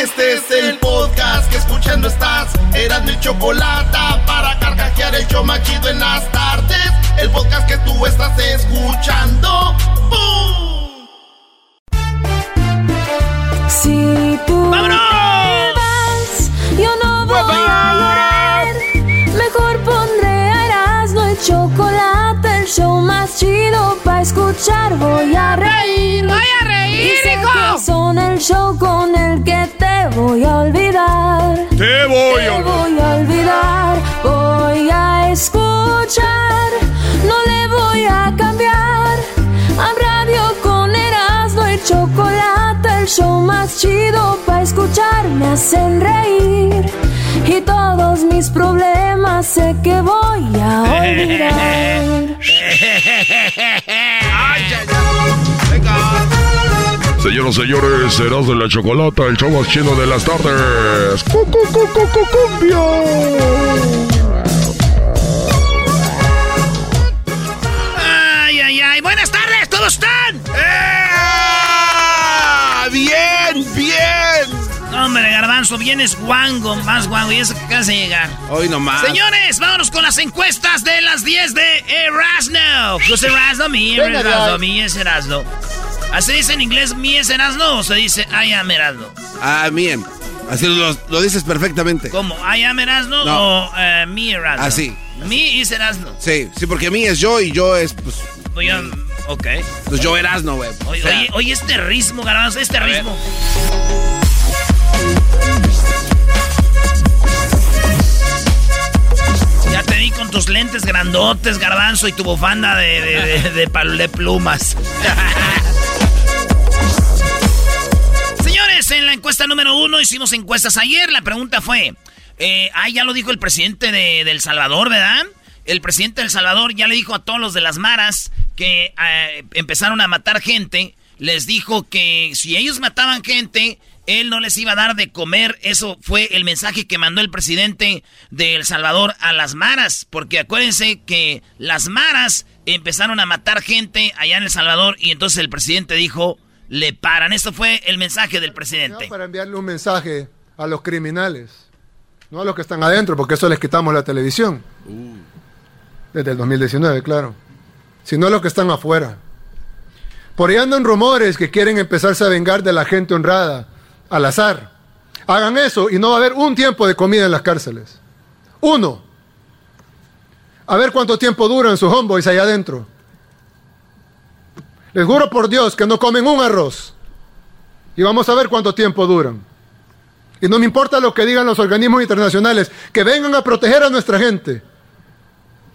Este es el podcast que escuchando estás. Eran mi chocolate para carcajear el show machido en las tardes. El podcast que tú estás escuchando. ¡Bum! Si tú ¡Vámonos! Vas, yo no show más chido para escuchar. Voy a reír. Voy a reír, y sé hijo. que son el show con el que te voy a olvidar. Te voy Te a voy a olvidar. Voy a escuchar. No le voy a cambiar. A radio con Erasmo y chocolate. Show más chido para escuchar. Me hacen reír. Y todos mis problemas sé que voy a olvidar. Señoras y señores, serás de la chocolata, el show más chino de las tardes. Hombre, garbanzo, vienes guango, más guango, y eso que acabas de llegar. Hoy nomás. Señores, vámonos con las encuestas de las 10 de Erasno. ¿Tú es Erasno? Mi Erasno, mi es Erasno. ¿Así dice en inglés mi es Erasno o se dice I am Erasno? Ah, bien. Así lo, lo dices perfectamente. ¿Cómo? ¿I am Erasno No. o eh, mi Erasno? Así. Mi es Erasno. Sí, sí, porque mí es yo y yo es, pues, Oye, ok. pues yo Erasno, güey. O Oye, sea, oye, oye, este ritmo, garbanzo, este ritmo. Ya te vi con tus lentes grandotes, garbanzo, y tu bufanda de, de, de- de plumas. Señores, en la encuesta número uno hicimos encuestas ayer. La pregunta fue, eh, ah, ya lo dijo el presidente de, de El Salvador, ¿verdad? El presidente de El Salvador ya le dijo a todos los de las maras que eh, empezaron a matar gente. Les dijo que si ellos mataban gente, él no les iba a dar de comer. Eso fue el mensaje que mandó el presidente de El Salvador a las maras. Porque acuérdense que las maras empezaron a matar gente allá en El Salvador y entonces el presidente dijo, le paran. Esto fue el mensaje del presidente. Para enviarle un mensaje a los criminales, no a los que están adentro, porque eso les quitamos la televisión. Desde el 2019, claro. Sino a los que están afuera. Por ahí andan rumores que quieren empezarse a vengar de la gente honrada, al azar. Hagan eso y no va a haber un tiempo de comida en las cárceles. Uno. A ver cuánto tiempo duran sus homeboys allá adentro. Les juro por Dios que no comen un arroz. Y vamos a ver cuánto tiempo duran. Y no me importa lo que digan los organismos internacionales, que vengan a proteger a nuestra gente.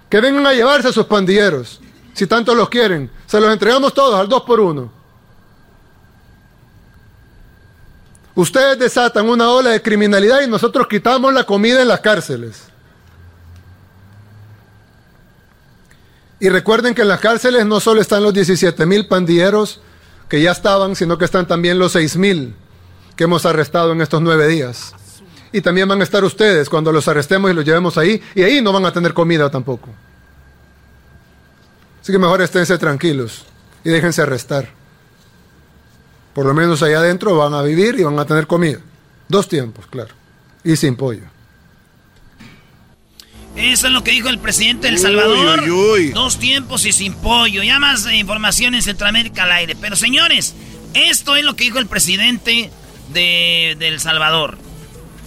Que vengan a llevarse a sus pandilleros. Si tanto los quieren, se los entregamos todos al dos por uno. Ustedes desatan una ola de criminalidad y nosotros quitamos la comida en las cárceles. Y recuerden que en las cárceles no solo están los 17 mil pandilleros que ya estaban, sino que están también los 6 mil que hemos arrestado en estos nueve días. Y también van a estar ustedes cuando los arrestemos y los llevemos ahí, y ahí no van a tener comida tampoco. Así que mejor esténse tranquilos y déjense arrestar. Por lo menos allá adentro van a vivir y van a tener comida. Dos tiempos, claro. Y sin pollo. Eso es lo que dijo el presidente de El Salvador. Uy, uy, uy. Dos tiempos y sin pollo. Ya más información en Centroamérica al aire. Pero señores, esto es lo que dijo el presidente de, de El Salvador.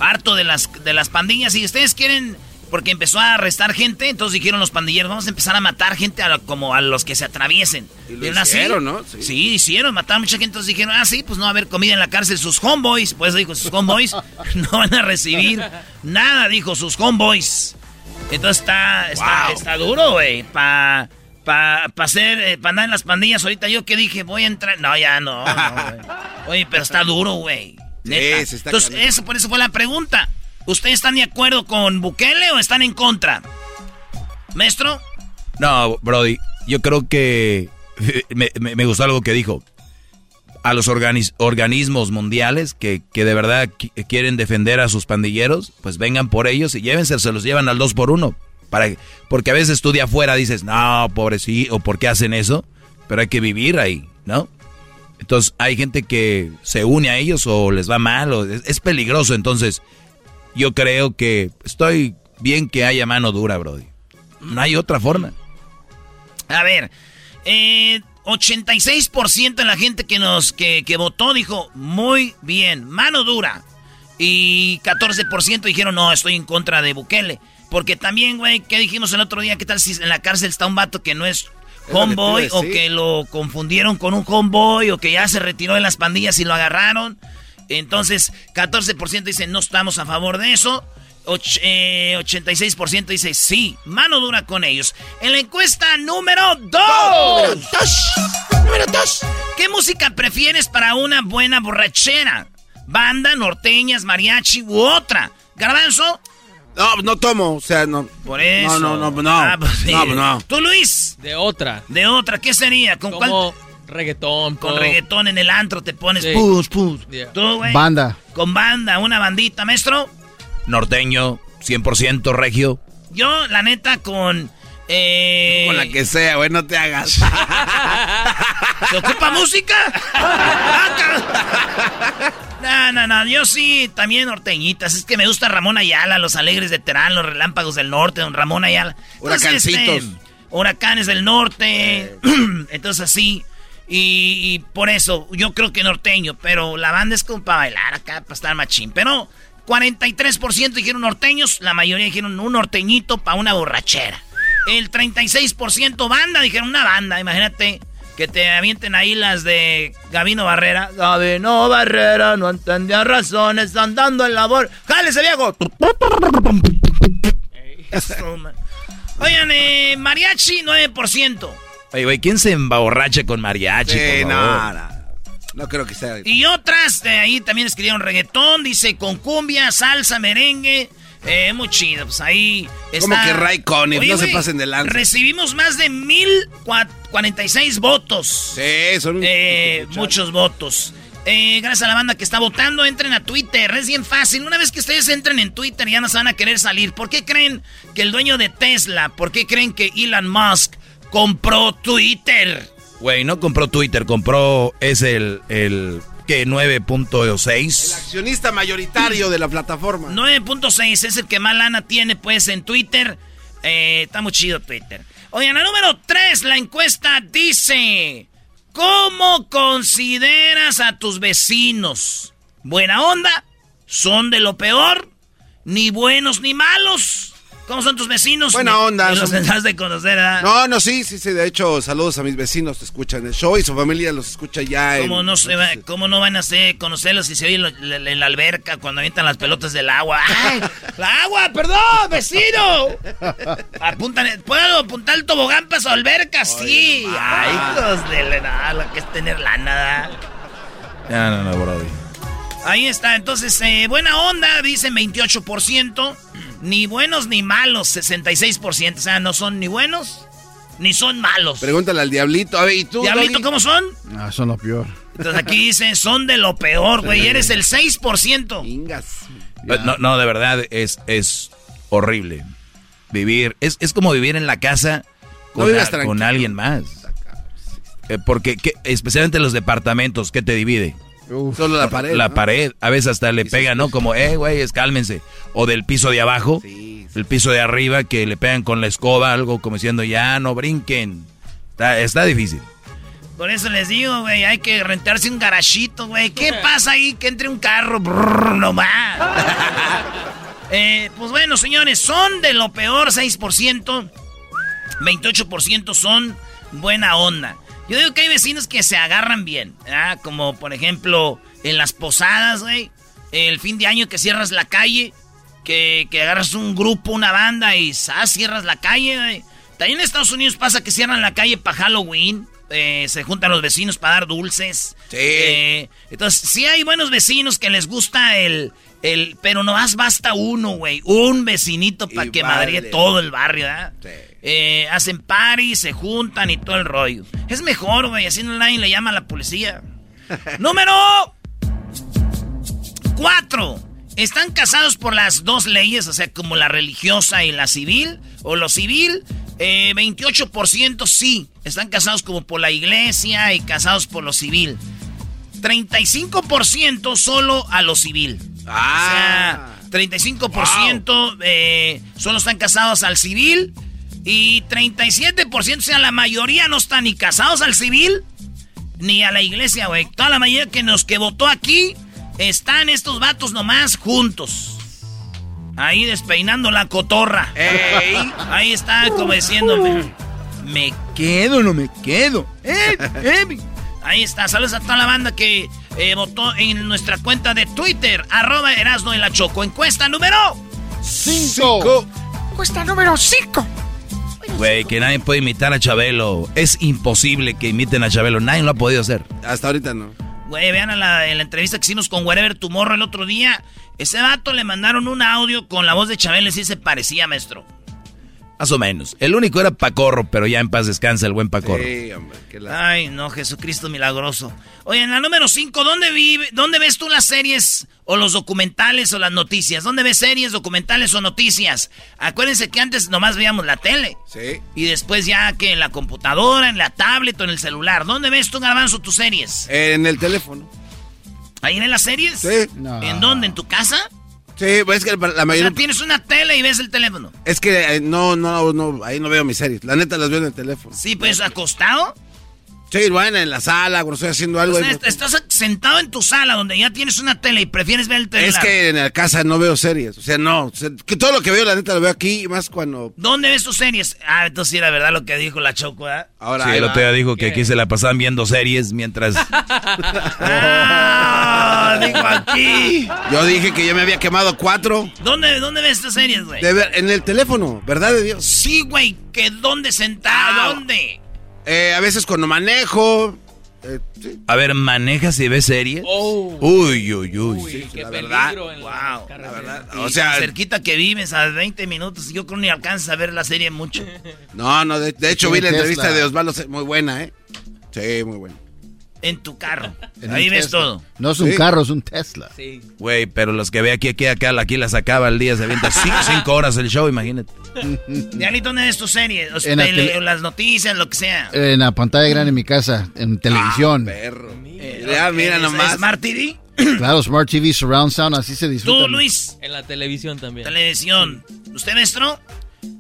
harto de las, de las pandillas. Y ustedes quieren, porque empezó a arrestar gente, entonces dijeron los pandilleros, vamos a empezar a matar gente a como a los que se atraviesen. Y lo hicieron, ¿no? Sí. sí. hicieron, mataron mucha gente. Entonces dijeron, ah, sí, pues no va a haber comida en la cárcel. Sus homeboys, pues dijo, sus homeboys no van a recibir nada, dijo, sus homeboys. Entonces está, está, está duro, güey, para para pa hacer, eh, para andar en las pandillas. Ahorita yo que dije, voy a entrar. No, ya no. Oye, pero está duro, güey. Entonces, eso, por eso fue la pregunta. ¿Ustedes están de acuerdo con Bukele o están en contra? ¿Maestro? No, Brody, yo creo que me, gustó algo que dijo. A los organismos mundiales que, que, de verdad quieren defender a sus pandilleros, pues vengan por ellos y llévense, se los llevan al dos por uno. Para, porque a veces tú de afuera dices, no, pobrecito, por qué hacen eso, pero hay que vivir ahí, ¿no? Entonces hay gente que se une a ellos o les va mal, o es, peligroso. Entonces yo creo que estoy bien que haya mano dura, Brody. No hay otra forma. A ver, eh, 86% de la gente que nos que, que votó dijo muy bien, mano dura. Y 14% dijeron no, estoy en contra de Bukele. Porque también, güey, ¿qué dijimos el otro día? ¿Qué tal si en la cárcel está un vato que no es homeboy o que lo confundieron con un homeboy o que ya se retiró de las pandillas y lo agarraron? Entonces, 14% dice no estamos a favor de eso. 86% eh, dice sí, mano dura con ellos. En la encuesta número 2. Número 2. ¿Qué música prefieres para una buena borrachera? ¿Banda, norteñas, mariachi u otra? Garbanzo, no, no tomo, o sea, no. Por eso. No, no, no, no. Ah, pues no, no. ¿Tú, Luis? De otra. De otra, ¿qué sería? ¿Con Como reggaetón. Con reggaetón en el antro te pones sí. pus, pus. ¿Tú, güey? Banda. Con banda, una bandita, maestro. Norteño, 100% regio. Yo, la neta, con... Eh... Con la que sea, güey, no te hagas. ¿Se ocupa música? No, no, no, yo sí, también norteñitas. Es que me gusta Ramón Ayala, Los Alegres de Terán, Los Relámpagos del Norte, don Ramón Ayala. Huracancitos. Este, huracanes del Norte. Entonces así. Y, por eso, yo creo que norteño, pero la banda es como para bailar acá, para estar machín. Pero 43% dijeron norteños, la mayoría dijeron un norteñito para una borrachera. El 36% banda, dijeron una banda, imagínate que te avienten ahí las de Gabino Barrera. Gabino Barrera no entendía razones andando en labor. ¡Jálese, viejo! Oigan, eh, mariachi 9%. Oye, güey, ¿quién se emborracha con mariachi? no, no, no creo que sea. Y otras de ahí también escribieron reggaetón, dice con cumbia, salsa, merengue. Eh, muy chido, pues ahí está. Como que Ray Conniff, no se pasen de lanza. Recibimos más de 1046 votos. Sí, son eh, muchos votos. Eh, gracias a la banda que está votando, entren a Twitter, es bien fácil. Una vez que ustedes entren en Twitter ya no se van a querer salir. ¿Por qué creen que el dueño de Tesla, por qué creen que Elon Musk compró Twitter? Güey, no compró Twitter, compró, es el, el que 9.6. El accionista mayoritario de la plataforma. 9.6 es el que más lana tiene pues en Twitter. Eh, está muy chido Twitter. Oigan, la número 3, la encuesta dice, ¿cómo consideras a tus vecinos? ¿Buena onda? ¿Son de lo peor? ¿Ni buenos ni malos? ¿Cómo son tus vecinos? Buena onda. los tendrás de conocer, ¿verdad? No, no, sí, sí, sí. De hecho, saludos a mis vecinos que escuchan el show y su familia los escucha ya. ¿Cómo, no, se ¿cómo no van a ser, conocerlos si se oye en la alberca cuando avientan las pelotas del agua? ¡Ay! ¡La agua! ¡Perdón, vecino! Apuntan, ¿Puedo apuntar el tobogán para su alberca? Sí. Ay, hijos de nada, lo que es tener lana. Ya, no, no, brody. Ahí está, entonces, eh, buena onda, dicen 28%. Ni buenos ni malos, 66%. O sea, no son ni buenos ni son malos. Pregúntale al Diablito. A ver, ¿y tú? ¿Diablito cómo son? Ah, son lo peor. Entonces aquí dicen, son de lo peor, güey. Eres el 6%. No, no, de verdad, es, es horrible. Vivir, es, es como vivir en la casa con, con alguien más. Eh, porque, especialmente los departamentos, ¿qué te divide? Solo la pared. La pared. A veces hasta le pega, ¿no? Como, eh, güey, cálmense. O del piso de abajo. El piso de arriba que le pegan con la escoba, algo como diciendo, ya no brinquen. Está, difícil. Por eso les digo, güey, hay que rentarse un garachito, güey. ¿Qué pasa ahí? Que entre un carro, brrr, nomás. Eh, pues bueno, señores, son de lo peor 6%. 28% son buena onda. Yo digo que hay vecinos que se agarran bien, ¿ah? Como por ejemplo en las posadas, güey. El fin de año que cierras la calle, que, que agarras un grupo, una banda y ah, cierras la calle, güey. También en Estados Unidos pasa que cierran la calle para Halloween. Eh, se juntan los vecinos para dar dulces. Sí. Eh, entonces, sí hay buenos vecinos que les gusta el... el pero nomás basta uno, güey. Un vecinito para que vale. madrie todo el barrio, ¿verdad? Sí. Eh, hacen party, se juntan y todo el rollo. Es mejor, güey, así nadie le llama a la policía. Número 4. Están casados por las dos leyes, o sea, como la religiosa y la civil, o lo civil. Eh, 28% sí, están casados como por la iglesia y casados por lo civil. 35% solo a lo civil. Ah. O sea, 35% eh, solo están casados al civil. Y 37%, o sea, la mayoría no están ni casados al civil ni a la iglesia, güey. Toda la mayoría que nos que votó aquí están estos vatos nomás juntos. Ahí despeinando la cotorra. Ey. Ahí está como diciéndome. Me quedo, no me quedo. Eh, eh. Ahí está. Saludos a toda la banda que eh, votó en nuestra cuenta de Twitter. Arroba Erasno de la Choco. Encuesta número. Cinco. Encuesta número 5. Güey, que nadie puede imitar a Chabelo. Es imposible que imiten a Chabelo. Nadie lo ha podido hacer. Hasta ahorita no. Güey, vean a la, en la entrevista que hicimos con Wherever Tomorrow el otro día. Ese vato le mandaron un audio con la voz de Chabelo y sí se parecía, maestro. Más o menos. El único era Pacorro, pero ya en paz descansa el buen Pacorro. Sí, hombre. qué la- Ay, no, Jesucristo milagroso. Oye, en la número 5, ¿dónde, vive, ¿dónde ves tú las series o los documentales o las noticias? ¿Dónde ves series, documentales o noticias? Acuérdense que antes nomás veíamos la tele. Sí. Y después ya que en la computadora, en la tablet o en el celular. ¿Dónde ves tú, Garbanzo, tus series? En el teléfono. ¿Ahí en las series? Sí. ¿En dónde? ¿En tu casa? Sí, pues es que la O mayoría. sea, tienes una tele y ves el teléfono. Es que eh, no, no, no, ahí no veo mis series. La neta las veo en el teléfono. Sí, pues acostado. Sí, bueno, en la sala, cuando estoy haciendo algo. Sea, ahí- est- estás sentado en tu sala donde ya tienes una tele y prefieres ver el teléfono. es que en la casa no veo series. O sea, no. que todo lo que veo, la neta, lo veo aquí. Más cuando. ¿Dónde ves tus series? Ah, entonces sí era verdad lo que dijo la Choco, ¿eh? Ahora. Sí, el otro día dijo que aquí se la pasaban viendo series mientras... Ah, dijo aquí. Yo dije que yo me había quemado cuatro. ¿Dónde, ¿Dónde ves tus series, güey? De ver, en el teléfono, ¿verdad de Dios? Sí, güey, que dónde sentado, Ah. ¿dónde? Eh, a veces cuando manejo. eh, sí. A ver, ¿manejas y ves series? Oh. Uy, uy, uy. Uy, qué la verdad. en Wow, la verdad. O sea, cerquita que vives a 20 minutos, yo creo ni alcanzas a ver la serie mucho. no, no, de, de hecho vi la entrevista de Osvaldo, muy buena, ¿eh? Sí, muy buena. En tu carro. En Ahí ves Tesla. todo. No es un Sí. carro, es un Tesla. Sí. Güey, pero los que ve aquí, aquí, acá, aquí las acaba el día, se avienta cinco, cinco horas el show, imagínate. Diablito, ¿dónde ves tus series? O En tele- las noticias, lo que sea. En la pantalla grande en mi casa, en televisión. Perro. Eh, Ya, mira ¿es- nomás. Smart TV. claro, Smart TV, Surround Sound, así se disfruta. Tú, Luis. En la televisión también. Televisión. ¿Usted, maestro?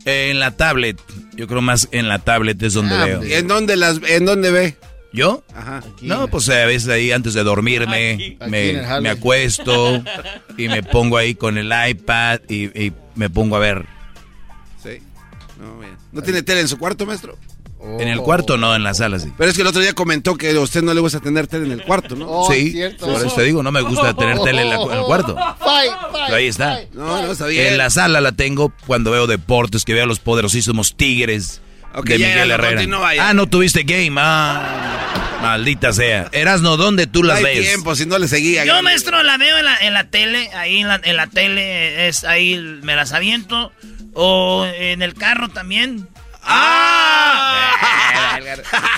En la tablet, yo creo más en la tablet es donde Ah, veo. pues, ¿Y en dónde las, en dónde ve? ¿Yo? Ajá. Aquí. No, pues a veces ahí antes de dormirme me, me acuesto y me pongo ahí con el iPad y, y me pongo a ver. Sí. No, bien. ¿No tiene tele en su cuarto, maestro? Oh. En el cuarto no, en la sala sí. Pero es que el otro día comentó que a usted no le gusta tener tele en el cuarto, ¿no? Oh, sí, cierto. por eso te digo, no me gusta tener tele en, la- en el cuarto. Fight, fight, Pero ahí está. fight. No, no, está bien. En la sala la tengo cuando veo deportes, que veo los poderosísimos Tigres Ok, de ya, Miguel ya, Herrera. Ah, no tuviste game. Ah, maldita sea. Erasno, ¿dónde tú No las hay ves? tiempo, si no le seguía. Yo, maestro, la veo en la, en la tele. Ahí en la, en la tele es ahí me las aviento. O en el carro también. ¡Ah!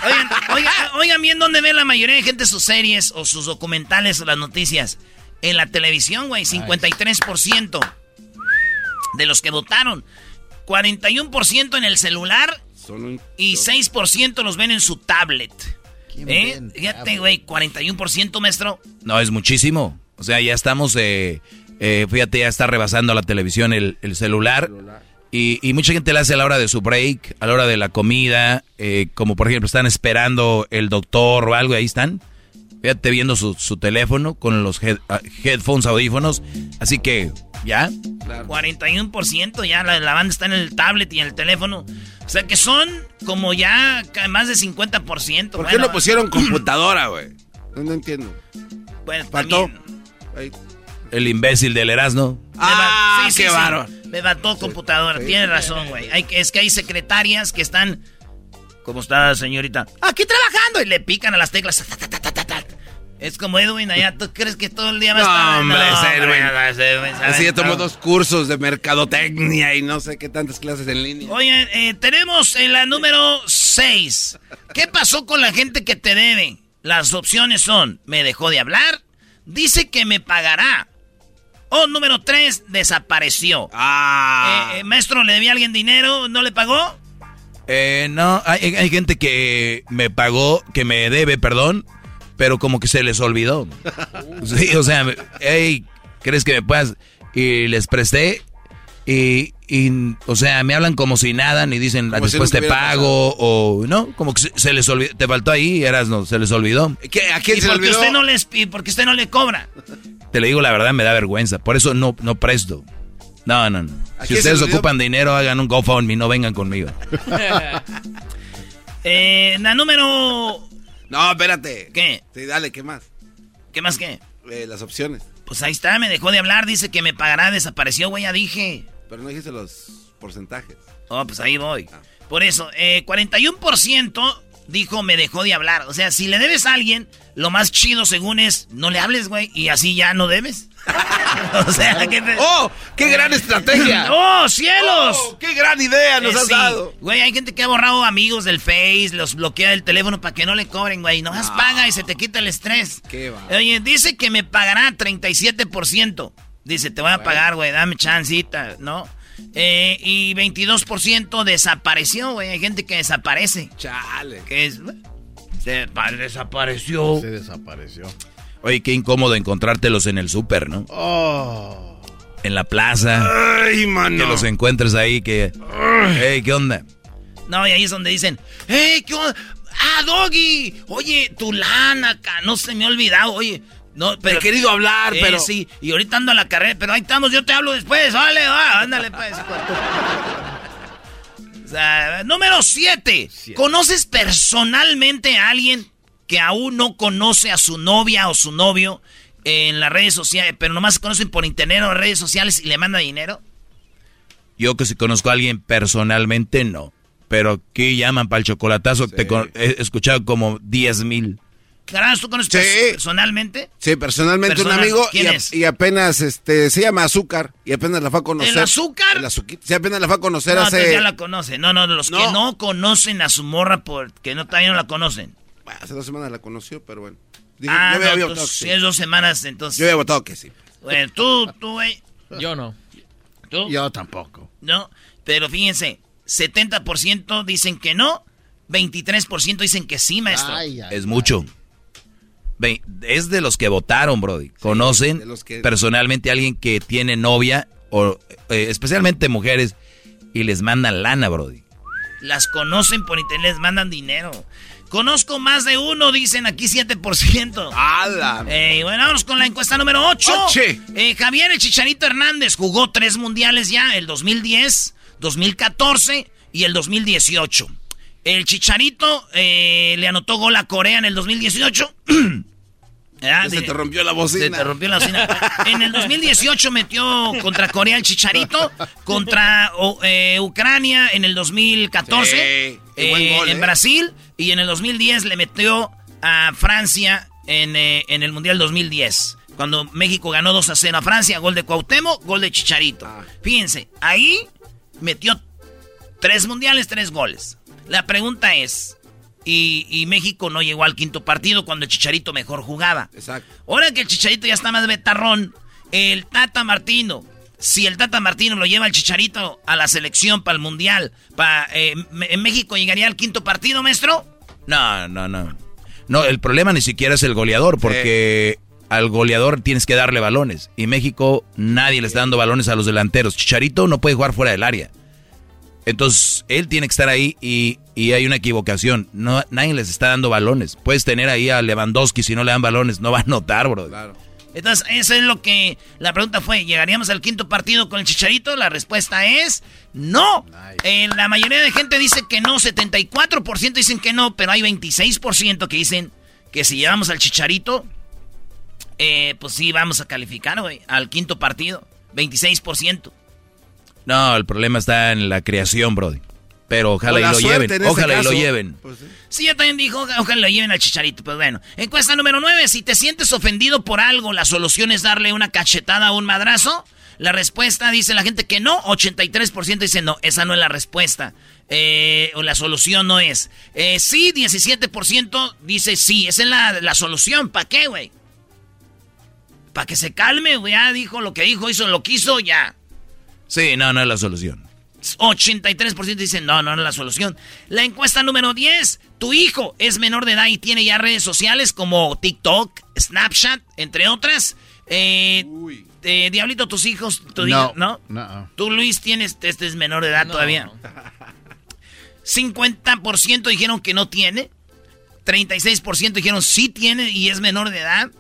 oigan, oigan, oigan bien dónde ve la mayoría de gente sus series o sus documentales o las noticias. En la televisión, güey, 53% de los que votaron. 41% en el celular Un- y 6% los ven en su tablet. ¿Quién ¿Eh? Fíjate, tablet? güey, 41%, maestro. No, es muchísimo. O sea, ya estamos, eh, eh, fíjate, ya está rebasando la televisión el, el celular. Y, y mucha gente le hace a la hora de su break, a la hora de la comida, eh, como por ejemplo están esperando el doctor o algo, y ahí están. Fíjate viendo su, su teléfono con los head- ah, headphones, audífonos. Así que ¿Ya? 41% ya la, la banda está en el tablet y en el teléfono. O sea que son como ya más de 50%. ¿Por qué no pusieron computadora, güey? No, no entiendo. Bueno, Faltó. también. El imbécil del Erasmo. Me va- Ah, sí, sí, qué sí. bárbaro. Me mató computadora. Tienes razón, güey. Hay que- Es que hay secretarias que están. ¿Cómo está, señorita? Aquí trabajando. Y le pican a las teclas. Es como Edwin allá. ¿Tú crees que todo el día va a estar? No, hombre, Edwin. Así ya tomó dos cursos de mercadotecnia y no sé qué tantas clases en línea. Oye, eh, tenemos en la número 6. ¿Qué pasó con la gente que te debe? Las opciones son, me dejó de hablar, dice que me pagará. O número 3, desapareció. Ah. Eh, eh, maestro, ¿le debía a alguien dinero? ¿No le pagó? Eh, no, hay, hay gente que me pagó, que me debe, perdón, pero como que se les olvidó. Sí, o sea, hey, ¿crees que me puedas? Y les presté y, y, o sea, me hablan como si nada, ni dicen, Como después te pago, o no, como que se, se les olvidó, te faltó ahí, eras, no, se les olvidó. ¿Qué- ¿A quién ¿Y se le por qué olvidó? usted no les y por qué usted no le cobra? Te le digo la verdad, me da vergüenza, por eso no, no presto. No, no, no. ¿A Si ustedes ocupan dinero, hagan un GoFundMe, no vengan conmigo. Eh, la número... No, espérate. ¿Qué? Sí, dale, ¿qué más? ¿Qué más qué? Eh, las opciones. Pues ahí está, me dejó de hablar, dice que me pagará, desapareció, güey, ya dije. Pero no dijiste los porcentajes. Oh, pues ahí voy. Por eso, eh, 41% dijo me dejó de hablar. O sea, si le debes a alguien, lo más chido según es no le hables, güey, y así ya no debes. o sea, que te- ¡Oh! ¡Qué gran estrategia! ¡Oh, cielos! ¡Oh, ¡Qué gran idea nos Eh, has sí. dado! Güey, hay gente que ha borrado amigos del Face, los bloquea del teléfono para que no le cobren, güey. Nomás paga y se te quita el estrés. Qué va. Oye, dice que me pagará 37%. Dice, te voy a pagar, güey, dame chancita, ¿no? Eh, y 22% desapareció, güey. Hay gente que desaparece. Chale. Que es... Se pa- desapareció. Se desapareció. Oye, qué incómodo encontrártelos en el súper, ¿no? Oh. En la plaza. Ay, mano. Que los encuentres ahí, que... Hey, ¿qué onda? No, y ahí es donde dicen, ¡Hey, qué onda! ¡Ah, Doggy! Oye, tu lana acá, no se me ha olvidado, oye. No, pero, he querido hablar, Eh, pero... Sí, y ahorita ando a la carrera, pero ahí estamos, yo te hablo después, vale, va, ándale, pues. O sea, número 7. ¿Conoces personalmente a alguien que aún no conoce a su novia o su novio en las redes sociales, pero nomás se conocen por internet o redes sociales y le manda dinero? Yo que si conozco a alguien personalmente, no. Pero ¿qué llaman para el chocolatazo? Te con- he escuchado como 10 mil. Garanz, ¿tú conoces Sí. personalmente? Sí, personalmente Personal- un amigo y, ¿Quién a- es? y apenas este se llama Azúcar y apenas la fue a conocer. ¿El azúcar? El azúcar. Sí, apenas la fue a conocer No, hace ya la conocen. No, no, los que No. no conocen a su morra porque no, todavía no la conocen. Bueno, hace dos semanas la conoció, pero bueno. Dije, ah, yo no, había entonces, votado que si sí. es dos semanas, entonces... Yo había votado que sí. Bueno, tú, tú, güey, Yo no. tú, Yo tampoco. ¿no? Pero fíjense, 70% dicen que no, 23% dicen que sí, maestro. Ay, ay, Es mucho. Ve, es de los que votaron, Brody. ¿Conocen de los que- personalmente a alguien que tiene novia, o eh, especialmente mujeres, y les mandan lana, Brody? Las conocen por internet, les mandan dinero. Conozco más de uno, dicen aquí 7%. ¡Hala! Eh, bueno, vamos con la encuesta número 8. Oche. Javier el Chicharito Hernández jugó tres mundiales ya, el 2010, 2014 y el 2018. El Chicharito eh, le anotó gol a Corea en el 2018. Ah, Ya se te rompió la se bocina. te rompió la bocina. En el 2018 metió contra Corea el Chicharito, contra eh, Ucrania en el 2014, Sí, qué buen eh, gol, en eh. Brasil, y en el 2010 le metió a Francia en, en el Mundial 2010. Cuando México ganó 2 a 0 a Francia, gol de Cuauhtémoc, gol de Chicharito. Ah. Fíjense, ahí metió tres mundiales, tres goles. La pregunta es, y, y México no llegó al quinto partido cuando el Chicharito mejor jugaba. Exacto. Ahora que el Chicharito ya está más betarrón, el Tata Martino, si el Tata Martino lo lleva el Chicharito a la selección para el Mundial, para, ¿en México llegaría al quinto partido, maestro? No, no, no. No, el problema ni siquiera es el goleador, porque al goleador tienes que darle balones. Y México nadie le está dando balones a los delanteros. Chicharito no puede jugar fuera del área. Entonces, él tiene que estar ahí y, y hay una equivocación. No, nadie les está dando balones. Puedes tener ahí a Lewandowski, si no le dan balones, no va a notar, bro. Claro. Entonces, eso es lo que la pregunta fue, ¿llegaríamos al quinto partido con el Chicharito? La respuesta es no. Eh, la mayoría de gente dice que no, 74% dicen que no, pero hay 26% que dicen que si llevamos al Chicharito, eh, pues sí, vamos a calificar, güey, al quinto partido. 26%. No, el problema está en la creación, Brody. Pero ojalá y lo lleven. Ojalá y lo lleven. Pues sí. yo también dijo, ojalá lo lleven al chicharito. Pues bueno. Encuesta número 9. Si te sientes ofendido por algo, la solución es darle una cachetada o un madrazo. La respuesta dice la gente que no. 83% dice no. Esa no es la respuesta. Eh, o la solución no es. Eh, sí, 17% dice sí. Esa es la, la solución. ¿Para qué, güey? Para que se calme, güey. Ya dijo lo que dijo, hizo lo que hizo, ya. Sí, no, no es la solución. 83% dicen no, no, no es la solución. La encuesta número 10. Tu hijo es menor de edad y tiene ya redes sociales como TikTok, Snapchat, entre otras. Eh, eh Diablito, tus hijos, tu no, ¿no? no. Tú, Luis, tienes, este es menor de edad todavía. 50% dijeron que no tiene. 36% dijeron sí tiene y es menor de edad.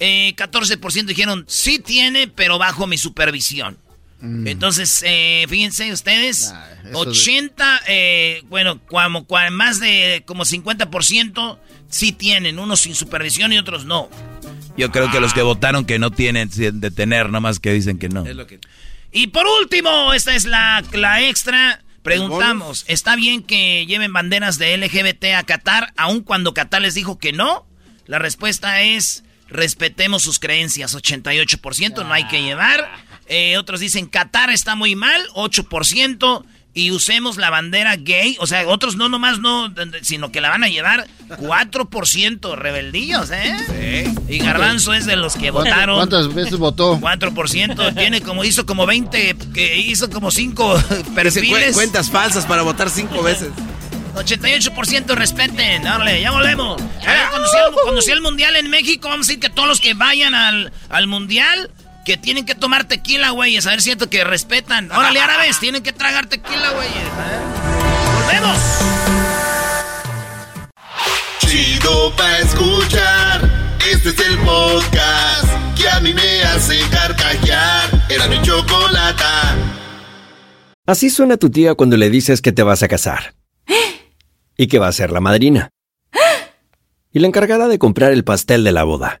Eh, 14% dijeron sí tiene, pero bajo mi supervisión. Mm. Entonces, eh, fíjense ustedes, 80, eh, bueno, como, más de como 50% sí tienen, unos sin supervisión y otros no. Yo creo que los que votaron que no tienen de tener, nomás que dicen que no. Y por último, esta es la, la extra. Preguntamos, ¿está bien que lleven banderas de LGBT a Qatar, aun cuando Qatar les dijo que no? La respuesta es, respetemos sus creencias, 88%, no hay que llevar. Eh, otros dicen Qatar está muy mal, 8%. Y usemos la bandera gay. O sea, otros no nomás no, sino que la van a llevar 4% rebeldíos, ¿eh? Sí. Y Garbanzo es de los que votaron. ¿Cuántas veces votó? 4%. Tiene como, hizo como 20, que hizo como 5 perfiles. cuentas falsas para votar 5 veces. 88% respeten. Dale, ya volvemos. cuando, sea, el mundial en México, vamos a decir que todos los que vayan al, al mundial que tienen que tomar tequila, güey. A ver, siento que respetan. Órale, árabes, tienen que tragar tequila, güey. ¡Volvemos! Chido pa' escuchar. Este es el podcast que a mí me hace carcajear. Era mi chocolate. Así suena tu tía cuando le dices que te vas a casar. Y que va a ser la madrina. Y la encargada de comprar el pastel de la boda.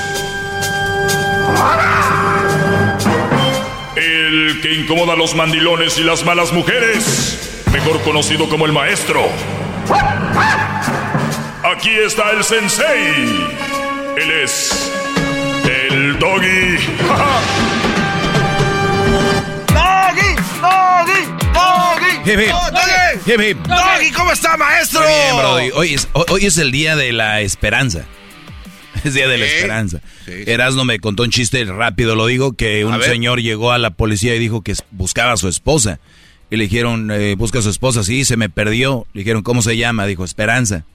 El que incomoda a los mandilones y las malas mujeres, mejor conocido como el maestro. Aquí está el sensei. Él es el doggy. ¡Doggy! ¡Doggy! ¡Doggy! Hip, hip. Doggy, ¿cómo está, maestro? Muy bien, Brody. Hoy es, hoy es el día de la esperanza. Es día de la esperanza. Sí. Me contó un chiste rápido, lo digo, que un señor llegó a la policía y dijo que buscaba a su esposa. Y le dijeron, eh, busca a su esposa, sí, se me perdió. Le dijeron, ¿cómo se llama? Dijo, Esperanza.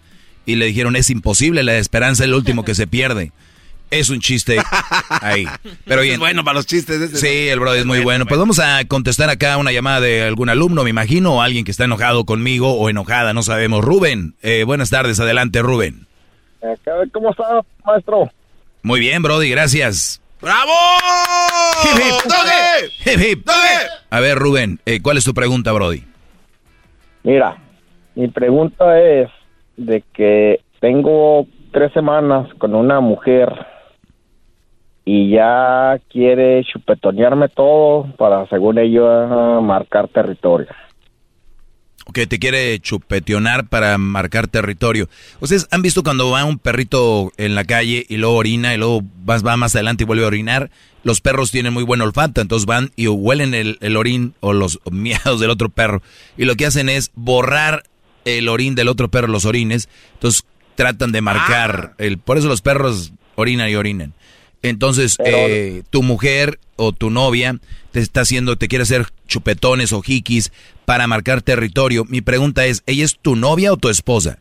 Y le dijeron, es imposible, la esperanza es el último que se pierde. Es un chiste ahí. Pero Es bien. bueno para los chistes. Sí, el brother es muy bueno. Pues vamos a contestar acá una llamada de algún alumno, me imagino, o alguien que está enojado conmigo o enojada, no sabemos. Rubén, eh, buenas tardes, adelante, Rubén. ¿Cómo está, maestro? Muy bien, Brody, gracias. ¡Bravo! Hip, hip. ¡Doggy! Hip, hip. A ver, Rubén, eh, ¿cuál es tu pregunta, Brody? Mira, mi pregunta es de que tengo tres semanas con una mujer y ya quiere chupetonearme todo para, según ella, marcar territorio. Que te quiere chupeteonar para marcar territorio. ¿Ustedes han visto cuando va un perrito en la calle y luego orina y luego va más adelante y vuelve a orinar? Los perros tienen muy buen olfato, entonces van y huelen el, el orín o los miados del otro perro. Y lo que hacen es borrar el orín del otro perro, los orines. Entonces tratan de marcar. el Por eso los perros orinan y orinan. Entonces, eh, tu mujer o tu novia te está haciendo, te quiere hacer chupetones o jiquis para marcar territorio. Mi pregunta es, ¿ella es tu novia o tu esposa?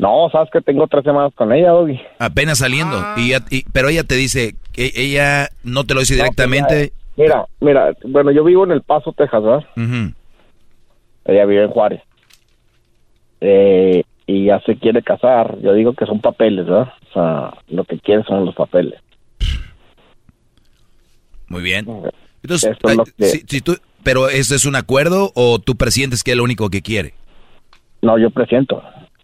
No, sabes que tengo tres semanas con ella, Doggy. Apenas saliendo. Y ya- y- pero ella te dice que ella no te lo dice No, directamente. pues, Mira, mira, bueno, yo vivo en El Paso, Texas, ¿verdad? Ella vive en Juárez. Eh, y ya se quiere casar. Yo digo que son papeles, ¿verdad? O sea, lo que quiere son los papeles. Muy bien. Entonces, Eso es lo ay, que- si- si tú- pero ¿ese es un acuerdo o tú presientes que es lo único que quiere? No, yo presiento.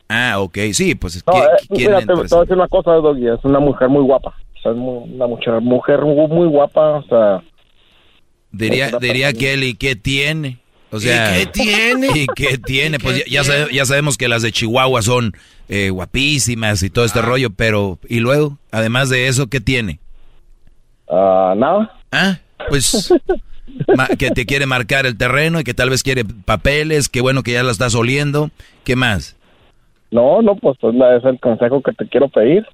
Ah, ok, sí, pues No, ¿qué- eh, quién mira, te, te voy a decir una cosa, Doggy. Es una mujer muy guapa. O sea, es muy- una mujer, mujer muy, muy guapa. O sea, Diría, diría Kelly, ¿qué tiene? O sea, qué tiene? ¿Y qué tiene? Pues ya, ya sabe- ya sabemos que las de Chihuahua son eh, guapísimas y todo este rollo, pero ¿y luego? Además de eso, ¿qué tiene? ah, nada. Ah, pues que te quiere marcar el terreno y que tal vez quiere papeles, qué bueno que ya la estás oliendo. ¿Qué más? No, no, pues es la- es el consejo que te quiero pedir.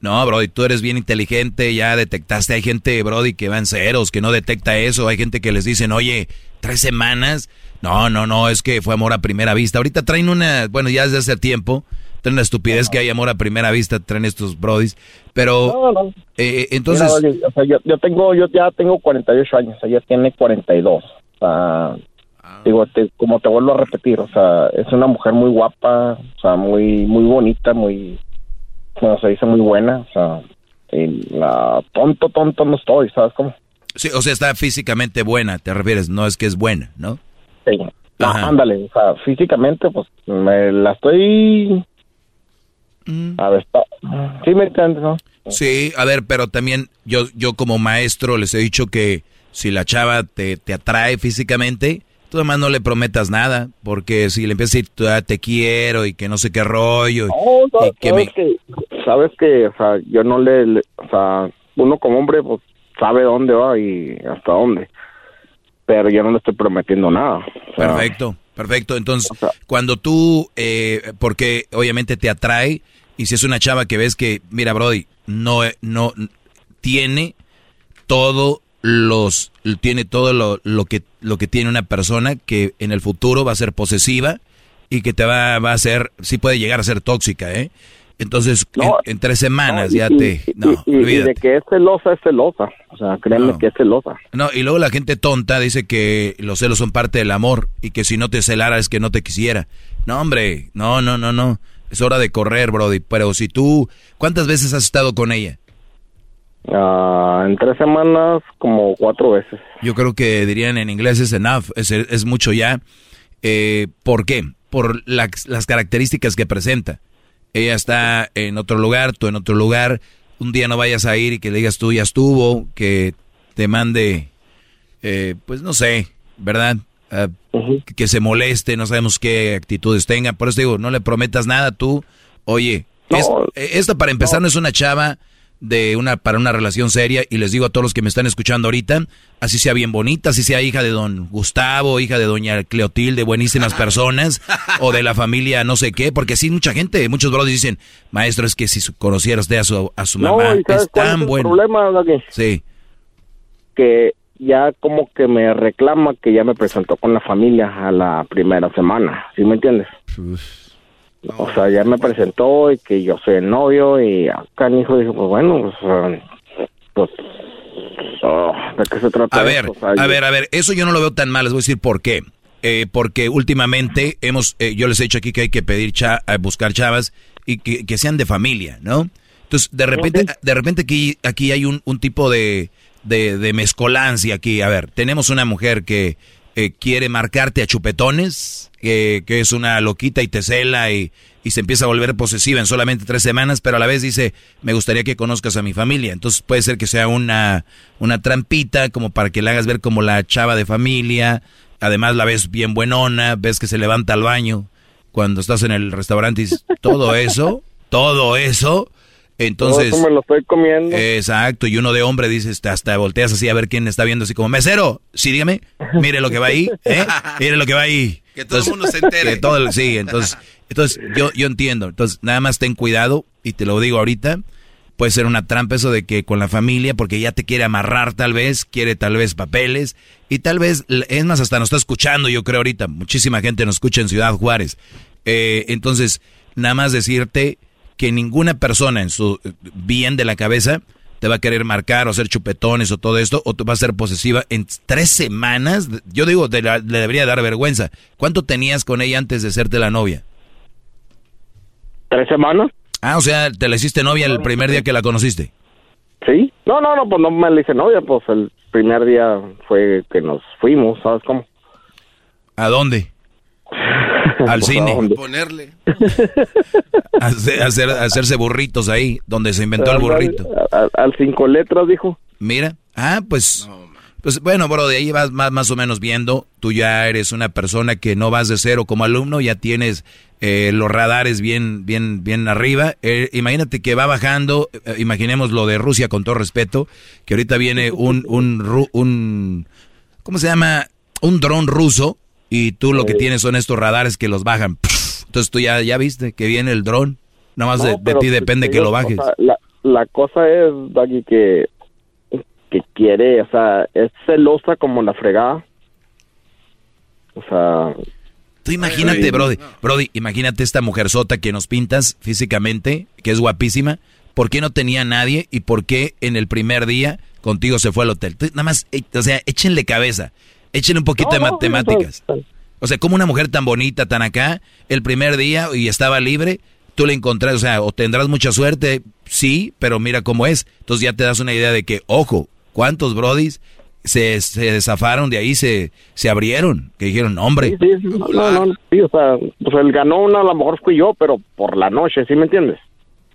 No, Brody, tú eres bien inteligente, ya detectaste. Hay gente, Brody, que va en ceros, que no detecta eso. Hay gente que les dicen, oye, tres semanas. No, no, no, es que fue amor a primera vista. Ahorita traen una, bueno, ya desde hace tiempo, traen la estupidez que hay amor a primera vista, traen estos Brodis. Pero, No, no. eh, entonces, Mira, Doggy, o sea, yo, yo tengo, yo ya tengo 48 años, ella tiene 42. O sea, digo, te- como te vuelvo a repetir, o sea, es una mujer muy guapa, o sea, muy, muy bonita, muy, como se dice, muy buena, o sea, y la, tonto, tonto no estoy, ¿sabes cómo? sí, o sea, está físicamente buena, te refieres, no es que es buena, ¿no? Sí. No, ándale, o sea, físicamente, pues, me la estoy... A ver, está... Sí me entiendes, ¿no? Sí, a ver, pero también yo, yo como maestro les he dicho que si la chava te, te atrae físicamente, tú además no le prometas nada, porque si le empiezas a decir "Tú, ah, te quiero y que no sé qué rollo, No, y sabes, que sabes me... que, sabes que, o sea, yo no le, le- o sea, uno como hombre, pues, sabe dónde va y hasta dónde. Pero yo no le estoy prometiendo nada. o sea, Perfecto, perfecto. Entonces, cuando tú, eh, porque obviamente te atrae, y si es una chava que ves que, mira, Brody, no, no, tiene todo los, tiene todo lo, lo que, lo que tiene una persona que en el futuro va a ser posesiva y que te va, va a ser, sí puede llegar a ser tóxica, ¿eh? Entonces, en, No, en tres semanas y- ya te, no, y- y de que es celosa, es celosa. O sea, créeme No. que es celosa. No, y luego la gente tonta dice que los celos son parte del amor y que si no te celara es que no te quisiera. No, hombre, no, no, no, no. Es hora de correr, Brody. Pero si tú, ¿cuántas veces has estado con ella? Ah, en tres semanas, como cuatro veces. Yo creo que dirían en inglés es enough, es, es mucho ya. Eh, ¿Por qué? Por la- las características que presenta. Ella está en otro lugar, tú en otro lugar. Un día no vayas a ir y que le digas tú ya estuvo, que te mande, eh, pues no sé, ¿verdad? Que se moleste, no sabemos qué actitudes tenga. Por eso digo, no le prometas nada tú. Oye, es- eh, esta para empezar no. es una chava de una para una relación seria y les digo a todos los que me están escuchando ahorita, así sea bien bonita, así sea hija de don Gustavo, hija de doña Cleotilde, buenísimas personas, o de la familia no sé qué, porque sí mucha gente, muchos brothers dicen, maestro, es que si conociera usted a su, a su No, mamá, ¿y sabes es tan el bueno. problema? Sí. Que ya como que me reclama que ya me presentó con la familia a la primera semana, ¿sí me entiendes? O sea, ya me presentó y que yo soy el novio y acá mi hijo dijo, pues bueno, pues, ah, pues ah, ¿de qué se trata? A ver, esto? O sea, a yo- ver, a ver, eso yo no lo veo tan mal, les voy a decir por qué. Eh, porque últimamente hemos, eh, yo les he dicho aquí que hay que pedir, cha- buscar chavas y que, que sean de familia, ¿no? Entonces, de repente, de repente aquí, aquí hay un, un tipo de, de, de mezcolancia aquí. A ver, tenemos una mujer que eh, quiere marcarte a chupetones, que, que es una loquita y te cela y, y se empieza a volver posesiva en solamente tres semanas, pero a la vez dice, me gustaría que conozcas a mi familia. Entonces puede ser que sea una, una trampita como para que le hagas ver como la chava de familia. Además la ves bien buenona, ves que se levanta al baño cuando estás en el restaurante y todo eso, todo eso. Entonces, Todo eso me lo estoy comiendo. Exacto, y uno de hombre dices, hasta volteas así a ver quién está viendo así como, mesero, sí, dígame, mire lo que va ahí, ¿eh? Mire lo que va ahí. Que todo el mundo se entere. que todo el- sí, entonces, entonces yo, yo entiendo, entonces nada más ten cuidado, y te lo digo ahorita, puede ser una trampa eso de que con la familia, porque ya te quiere amarrar tal vez, quiere tal vez papeles, y tal vez, es más, hasta nos está escuchando, yo creo ahorita, muchísima gente nos escucha en Ciudad Juárez. Eh, entonces, nada más decirte que ninguna persona en su eh, bien de la cabeza te va a querer marcar o hacer chupetones o todo esto, o te va a ser posesiva en tres semanas. Yo digo, te la- le debería dar vergüenza. ¿Cuánto tenías con ella antes de serte la novia? ¿Tres semanas? Ah, o sea, te la hiciste novia el primer día que la conociste. Sí. No, no, no, pues no me le hice novia, pues el primer día fue que nos fuimos, ¿sabes cómo? ¿A dónde? Al Pues, ¿a cine. Ponerle. Hacer, hacer- hacerse burritos ahí, donde se inventó el burrito. Al, cinco letras, dijo. Mira, ah, pues, pues bueno, bro, de ahí vas más, más o menos viendo. Tú ya eres una persona que no vas de cero como alumno, ya tienes eh, los radares bien, bien, bien arriba. Eh, imagínate que va bajando, eh, imaginemos lo de Rusia con todo respeto, que ahorita viene un, un, ru- un, ¿cómo se llama? Un dron ruso y tú lo que tienes son estos radares que los bajan. Entonces tú ya, ya viste que viene el dron. Nada más No, de, ti depende que lo o bajes. sea, la, la cosa es, Daggy, que, que quiere, o sea, es celosa como la fregada. O sea... Tú imagínate, Brody, Brody, imagínate esta mujerzota que nos pintas físicamente, que es guapísima. ¿Por qué no tenía nadie y por qué en el primer día contigo se fue al hotel? Tú, nada más, eh, o sea, échenle cabeza, échenle un poquito de No, no, matemáticas. O sea, como una mujer tan bonita, tan acá, el primer día y estaba libre, tú le encontrás, o sea, o tendrás mucha suerte, sí, pero mira cómo es. Entonces ya te das una idea de que, ojo, ¿cuántos brodis se, se desafaron de ahí, se, se abrieron? Que dijeron, hombre, Sí, sí, no, no, no, sí, o sea, pues el ganó una, a lo mejor fui yo, pero por la noche, ¿sí me entiendes?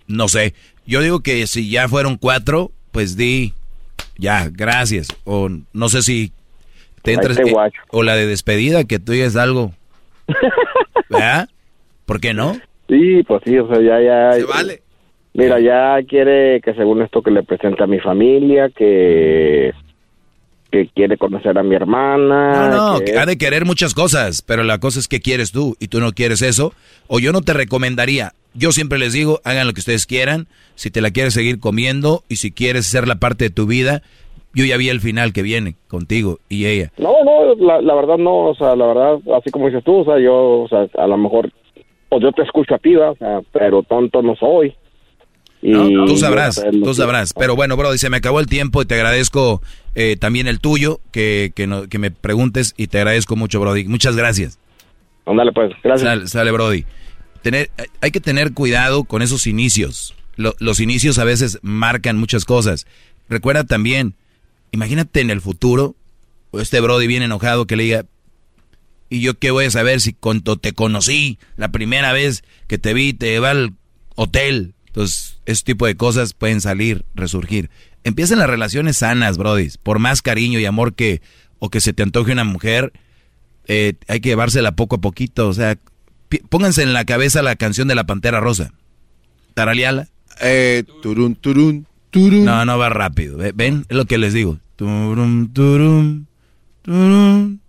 No sé. Yo digo que si ya fueron cuatro, pues di, ya, gracias. O no sé si te eh, guacho. o la de despedida, que tú digas algo. ¿Verdad? ¿Por qué no? Sí, pues sí, o sea, ya, ya. Se vale. Mira, ya quiere que según esto que le presente a mi familia, que que quiere conocer a mi hermana. No, no, que ha de querer muchas cosas, pero la cosa es que quieres tú y tú no quieres eso. O yo no te recomendaría. Yo siempre les digo, hagan lo que ustedes quieran. Si te la quieres seguir comiendo y si quieres ser la parte de tu vida, yo ya vi el final que viene contigo y ella. No, no, la, la verdad no, o sea, la verdad, así como dices tú, o sea, yo, o sea, a lo mejor, pues yo te escucho a ti, o sea, pero tonto no soy. Y Tú sabrás, tú sabrás. Pero bueno, bro, dice, me acabó el tiempo y te agradezco eh, también el tuyo, que, que, no- que me preguntes y te agradezco mucho, Brody. Muchas gracias. Ándale, pues, gracias. Sale, sale, Brody. Tener, hay que tener cuidado con esos inicios. Lo- los inicios a veces marcan muchas cosas. Recuerda también, imagínate en el futuro, este Brody bien enojado que le diga, ¿y yo qué voy a saber si cuando te conocí la primera vez que te vi, te va al hotel? Entonces, ese tipo de cosas pueden salir, resurgir. Empiecen las relaciones sanas, Brody. Por más cariño y amor que, o que se te antoje una mujer, eh, hay que llevársela poco a poquito. O sea, pónganse en la cabeza la canción de la Pantera Rosa. Taraleala. Eh, turun, turun, No, no va rápido. Ve- ¿Ven? Es lo que les digo. Turum, turum, turum,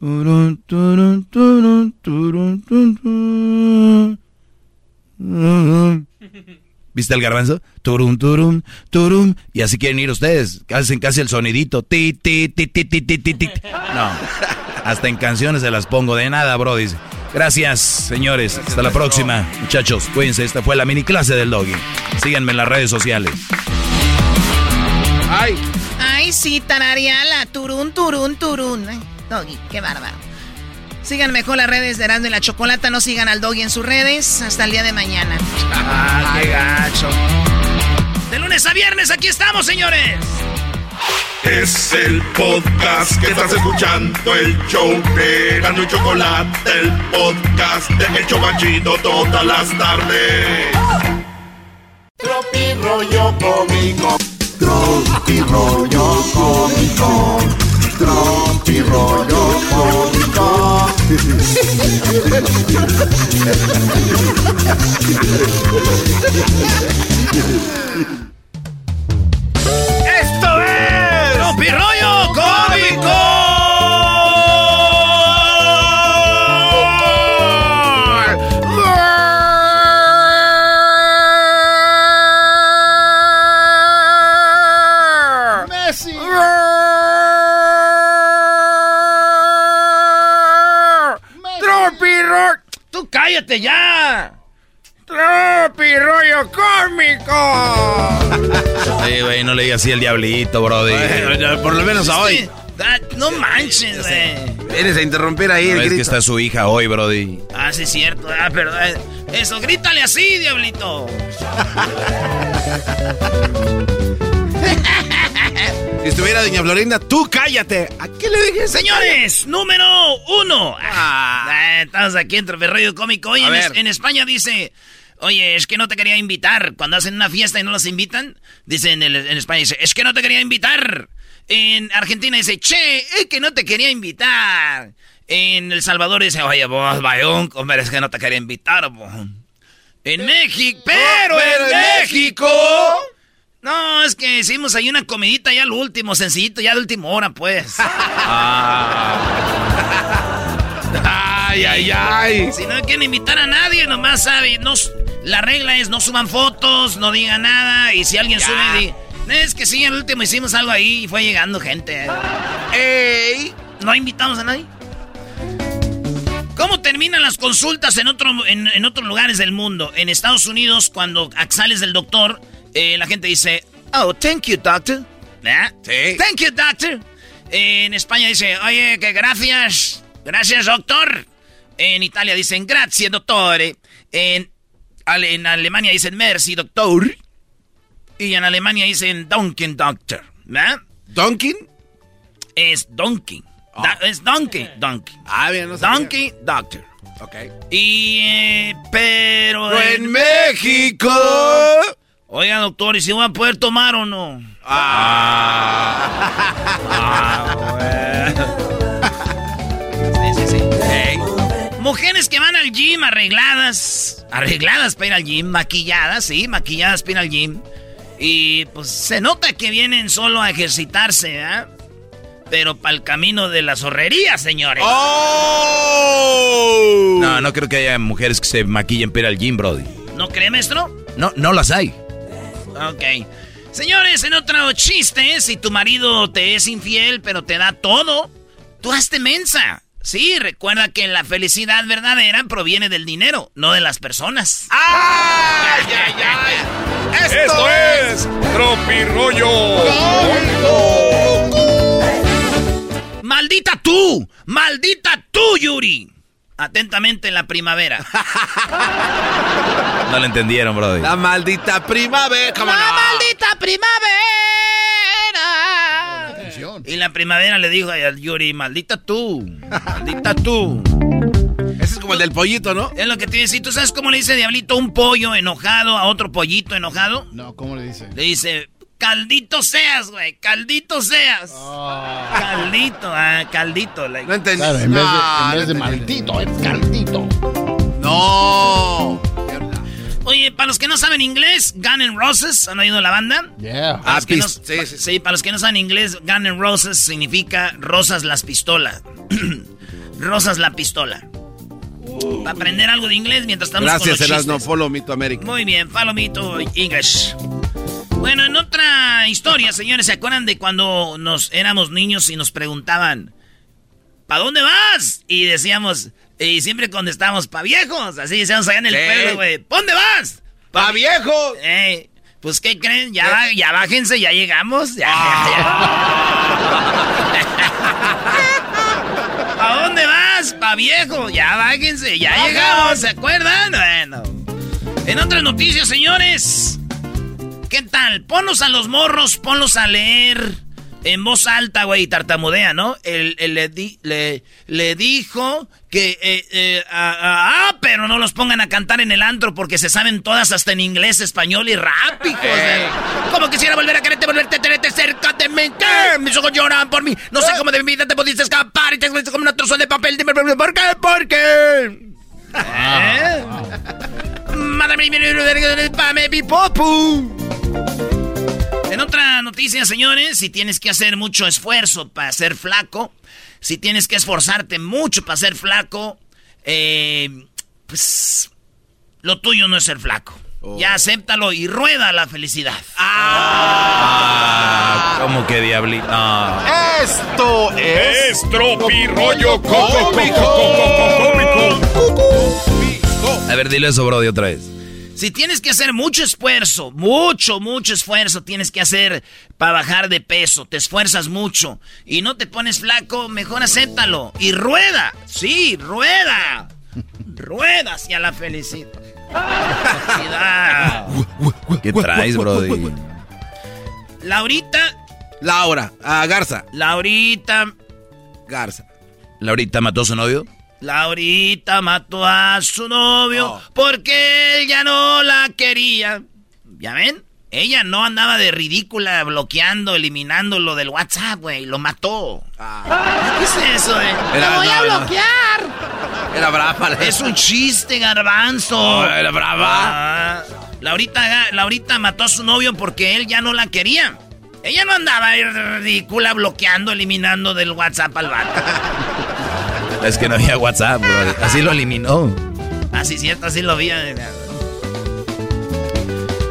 turum, turum. ¿Viste el garbanzo? Turum, turum, turum. Y así quieren ir ustedes. Hacen casi el sonidito. Ti, ti, ti, ti, ti, ti, ti, ti. No. Hasta en canciones se las pongo. De nada, bro. Dice. Gracias, señores. Hasta la próxima. Muchachos, cuídense. Esta fue la mini clase del doggy. Síganme en las redes sociales. Ay. Ay, sí, tarareala. Turún, turún, turún. Ay, Doggy, qué bárbaro. Sigan mejor las redes de Erasmo y la Chocolata. No sigan al Doggy en sus redes. Hasta el día de mañana. Ah, qué gacho. De lunes a viernes, aquí estamos, señores. Es el podcast que estás escuchando, el show de Gano y Chocolate, el podcast de El Chobachito todas las tardes. Tropi rollo cómico. Tropi rollo cómico. Tropi rollo cómico. Rollo Cómico! Messi. ¡Tú cállate ya! ¡Tropi Rollo Cómico! Sí, güey, no le digas así el diablito, brody. Bueno, por lo menos a hoy. Ah, No manches, güey. Vienes a interrumpir ahí el ves que grito. está su hija hoy, brody. Ah, sí, es cierto. Ah, perdón. Eso, grítale así, diablito. Si estuviera Doña Florinda, tú cállate. ¿A qué le dije? Señores, número uno. Ah, estamos aquí en Troferrollo Cómico. En, es- en España dice... Oye, es que no te quería invitar. Cuando hacen una fiesta y no los invitan, dicen en, en España, dice, es que no te quería invitar. En Argentina dice, che, es que no te quería invitar. En El Salvador dice, oye, vos, vayón, hombre, es que no te quería invitar, vos. En México, pero, pero en, en México. No, es que hicimos ahí una comidita ya al último, sencillito, ya de última hora, pues. Ay, ay, ay. Si no quieren invitar a nadie, nomás sabe, no, la regla es no suban fotos, no digan nada, y si alguien sube, di, es que sí, al último hicimos algo ahí y fue llegando gente. ¡Ey! ¿No invitamos a nadie? ¿Cómo terminan las consultas en, otro, en, en otros lugares del mundo? En Estados Unidos, cuando sales del doctor, eh, la gente dice, oh, thank you, doctor. ¿Verdad? Sí. Thank you, doctor. En España dice, oye, que gracias, gracias, doctor. En Italia dicen, gracias, doctor. En, en Alemania dicen, merci, doctor. Y en Alemania dicen, Dunkin, doctor. ¿Verdad? ¿Dunkin? Es Dunkin. Da- es Donkey, Donkey. Ah, bien, no sabía. Donkey, doctor. Ok. Y, eh, pero... Pero en México. Oiga, doctor, ¿y si voy a poder tomar o no? Sí, Mujeres que van al gym arregladas. Arregladas para ir al gym. Maquilladas, sí, maquilladas para ir al gym. Y pues se nota que vienen solo a ejercitarse, ¿ah? Pero para el camino de la zorrería, señores. ¡Oh! No, no creo que haya mujeres que se maquillen para ir al gym, brody. ¿No cree, maestro? No, no las hay. Ok. Señores, en otro chiste, si tu marido te es infiel, pero te da todo, tú hazte mensa. Sí, recuerda que la felicidad verdadera proviene del dinero, no de las personas. ¡Ay, ay, ay! ¡Esto, es Tropi Rollo. ¡Maldita tú! ¡Maldita tú, Yuri! Atentamente en la primavera. No lo entendieron, brody. La maldita primavera. ¿cómo ¡La no? maldita primavera! Y la primavera le dijo a Yuri, maldita tú, maldita tú. Ese es como el del pollito, ¿no? Es lo que te decir. ¿Tú sabes cómo le dice Diablito un pollo enojado a otro pollito enojado? No, ¿cómo le dice? Le dice, caldito seas, güey, caldito seas. Caldito, ah, caldito. like. No entendí. Claro, en vez de, No, en vez no de maldito, es caldito. No. Oye, para los que no saben inglés, Gun N' Roses, ¿han oído la banda? Yeah. No- pis- sí, sí, sí, para los que no saben inglés, Gun N' Roses significa rosas las pistolas. rosas la pistola. Para aprender algo de inglés mientras estamos Gracias, con los Erasno. Follow me to America. Muy bien, follow me to English. Bueno, en otra historia, señores, ¿se acuerdan de cuando nos éramos niños y nos preguntaban, ¿para dónde vas? Y decíamos, y siempre contestábamos, pa' viejos. Así decíamos allá en el Sí. pueblo, güey. ¿Pa' dónde vas? ¡Pa' viejos! Eh, pues, ¿qué creen? Ya, ya bájense, ya llegamos. Ya, ya, ya. ¿A dónde vas? Pa' viejo. Ya bájense, ya llegamos. ¿Se acuerdan? Bueno. En otras noticias, señores. ¿Qué tal? Ponlos a los morros, ponlos a leer en voz alta, güey, tartamudea, ¿no? El, el le, di- le, le dijo que, eh, eh, ah, ah, ah, pero no los pongan a cantar en el antro porque se saben todas hasta en inglés, español y rap, hijos de- Como quisiera volver a quererte, volverte a tenerte cerca de mí. Mis ojos lloran por mí. No sé cómo de mi vida te pudiste escapar y te como un trozo de papel. Dime por qué, por qué, por qué. ¿Eh? Madre mía, pame pipopu. En otra noticia, señores, si tienes que hacer mucho esfuerzo para ser flaco, si tienes que esforzarte mucho para ser flaco, eh, pues lo tuyo no es ser flaco. Ya acéptalo y rueda la felicidad. Ah, ¿cómo que diablito? No. Esto es. Estropirollo A ver, dile eso, Brody, otra vez. Si tienes que hacer mucho esfuerzo, mucho, mucho esfuerzo tienes que hacer para bajar de peso, te esfuerzas mucho y no te pones flaco, mejor acéptalo y rueda, sí, rueda, rueda hacia la felicidad. ¿Qué traes, Brody? Laurita, Laura. Ah, Garza. Laurita, Garza. ¿Laurita mató a su novio? Laurita mató a su novio porque él ya no la quería. ¿Ya ven? Ella no andaba de ridícula bloqueando, eliminando lo del WhatsApp, güey. Lo mató. ¿Qué es eso, eh? Era- ¡Te voy a no. bloquear! Era brava. la- Es un chiste, garbanzo. Oh, era brava. Ah, Laurita, Laurita mató a su novio porque él ya no la quería. Ella no andaba de ridícula bloqueando, eliminando del WhatsApp al vato. Es que no había WhatsApp, Brody. Así lo eliminó. Así cierto, así lo vi. eh.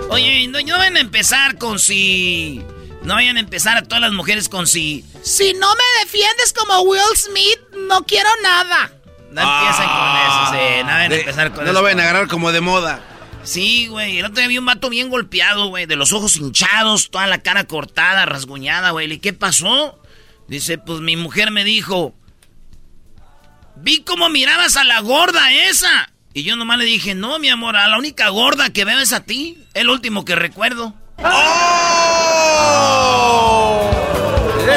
Oye, no, no vayan a empezar con si... No vayan a empezar a todas las mujeres con si... Si no me defiendes como Will Smith, no quiero nada. No empiecen con eso, sí. No vayan a empezar con no eso. lo vayan a agarrar como de moda. Sí, güey. El otro día vi un vato bien golpeado, güey. De los ojos hinchados, toda la cara cortada, rasguñada, güey. ¿Y qué pasó? Dice, pues mi mujer me dijo... Vi cómo mirabas a la gorda esa. Y yo nomás le dije, no, mi amor, a la única gorda que veo es a ti. El último que recuerdo.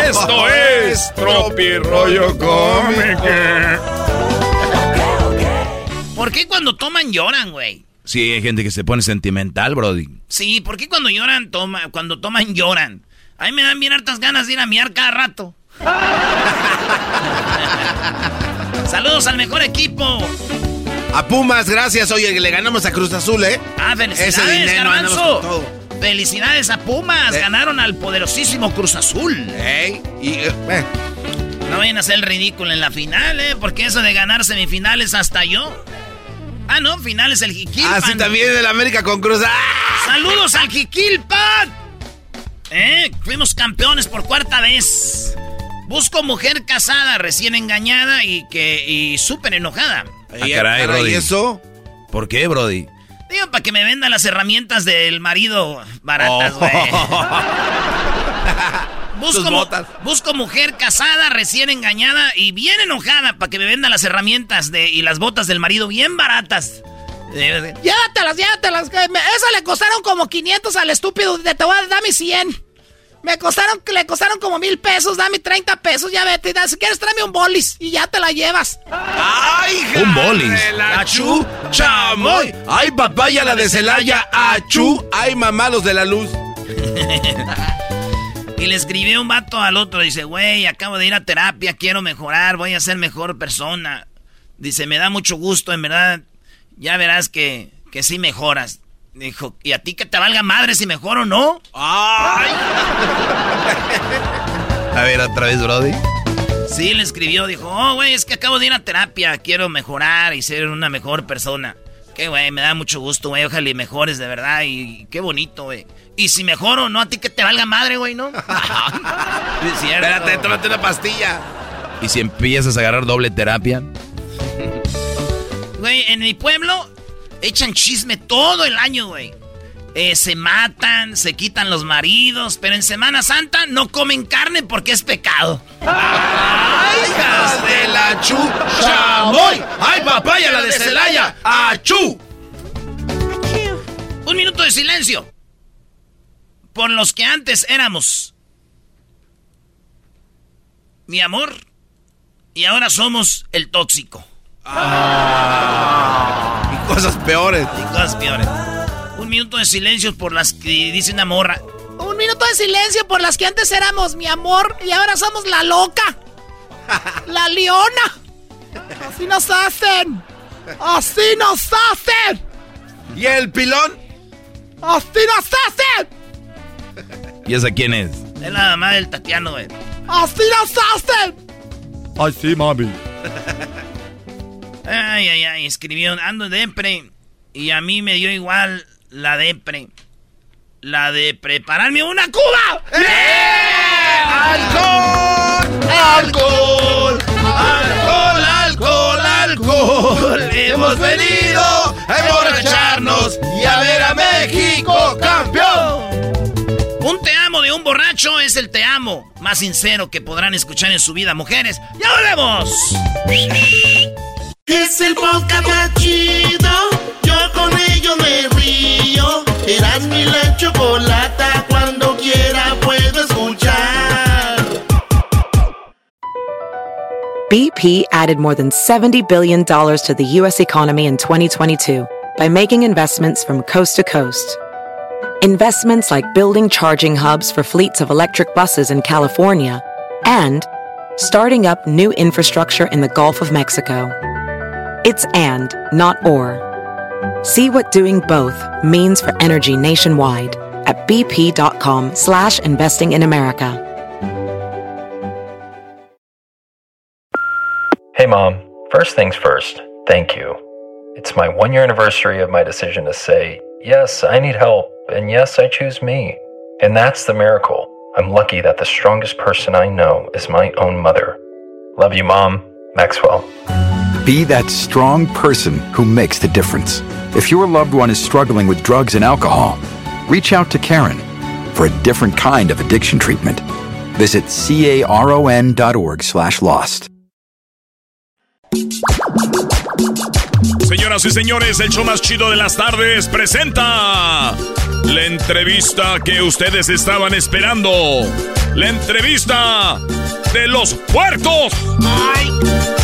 Esto es Tropirollo Cómico. ¿Por qué cuando toman lloran, güey? Sí, hay gente que se pone sentimental, Brody. Sí, ¿por qué cuando lloran, toma, cuando toman lloran? A mí me dan bien hartas ganas de ir a miar cada rato. Saludos al mejor equipo. A Pumas, gracias. Oye, le ganamos a Cruz Azul, ¿eh? Ah, felicidades, Ese dinero andamos Garbanzo. con todo. Felicidades a Pumas. Eh. Ganaron al poderosísimo Cruz Azul. Ey, y, eh, eh, No vayan a el ridículo en la final, ¿eh? Porque eso de ganar semifinales hasta yo. Ah, no, finales el Jiquilpan. Ah, sí, también del América con Cruz. ¡Ah! ¡Saludos al Jiquilpan! ¿Eh? Fuimos campeones por cuarta vez. Busco mujer casada, recién engañada y que y súper enojada. Ah, Y- caray, caray, Brody. ¿Y eso? ¿Por qué, Brody? Digo, para que me vendan las herramientas del marido baratas, Oh. güey. Tus Busco, mu- botas. busco mujer casada, recién engañada y bien enojada para que me vendan las herramientas de, y las botas del marido bien baratas. Eh, Llévatelas, llévatelas. me- Esas le costaron como 500 al estúpido. Te voy a dar mis 100. Me costaron, le costaron como mil pesos. Dame 30 pesos. Ya vete. da- Si quieres, tráeme un bolis y ya te la llevas. ¡Ay, Un bolis. La chu, chamoy. ¡Ay, papaya la de Celaya! ¡Achú! ¡Ay, mamá, los de la luz! Y le escribió un vato al otro. Dice, güey, acabo de ir a terapia, quiero mejorar, voy a ser mejor persona. Dice, me da mucho gusto, en verdad. Ya verás que, que sí mejoras. Dijo, ¿y a ti que te valga madre si mejor o no? ¡Ay! a ver, otra vez, Brody. Sí, le escribió, dijo, oh, güey, es que acabo de ir a terapia, quiero mejorar y ser una mejor persona. Qué, güey, me da mucho gusto, güey, ojalá y mejores de verdad y qué bonito, güey. Y si mejoro, no a ti que te valga madre, güey, ¿no? es cierto. Espérate, tómate una pastilla. ¿Y si empiezas a agarrar doble terapia? Güey, en mi pueblo echan chisme todo el año, güey. Eh, se matan, se quitan los maridos, pero en Semana Santa no comen carne porque es pecado. ¡Ay, hijas de la chamoy! ¡Ay, papaya la de Celaya! ¡Achú! Un minuto de silencio. Por los que antes éramos. Mi amor. Y ahora somos el tóxico. Ah, cosas peores. Y cosas peores. Un minuto de silencio por las que dice una morra. Un minuto de silencio por las que antes éramos mi amor y ahora somos la loca. la leona. Así nos hacen. Así nos hacen. ¿Y el pilón? Así nos hacen. ¿Y esa quién es? Es la mamá del Tatiano, güey. Así nos hacen. Ay, sí, mami. Ay, ay, ay, escribió, ando depre. Y a mí me dio igual la depre. La de prepararme una cuba. ¡Eh! ¡Alcohol! ¡Alcohol! ¡Alcohol, alcohol, alcohol! Hemos venido a emborracharnos y a ver a México campeón. Un te amo de un borracho es el te amo más sincero que podrán escuchar en su vida, mujeres. ¡Ya volvemos! Es el podcast más chido. Yo con ello me río. Eras mi la chocolata. Cuando quiera puedo escuchar. BP added more than $70 billion to the U.S. economy in 2022 by making investments from coast to coast. Investments like building charging hubs for fleets of electric buses in California and starting up new infrastructure in the Gulf of Mexico. It's and, not or. See what doing both means for energy nationwide at bp.com slash investing in America. Hey mom, first things first, thank you. It's my one year anniversary of my decision to say, yes, I need help, and yes, I choose me. And that's the miracle. I'm lucky that the strongest person I know is my own mother. Love you, mom. Maxwell. Be that strong person who makes the difference. If your loved one is struggling with drugs and alcohol, reach out to Karen for a different kind of addiction treatment. Visit caron.org slash lost. Señoras y señores, el show más chido de las tardes presenta la entrevista que ustedes estaban esperando. La entrevista de los puercos. Ay,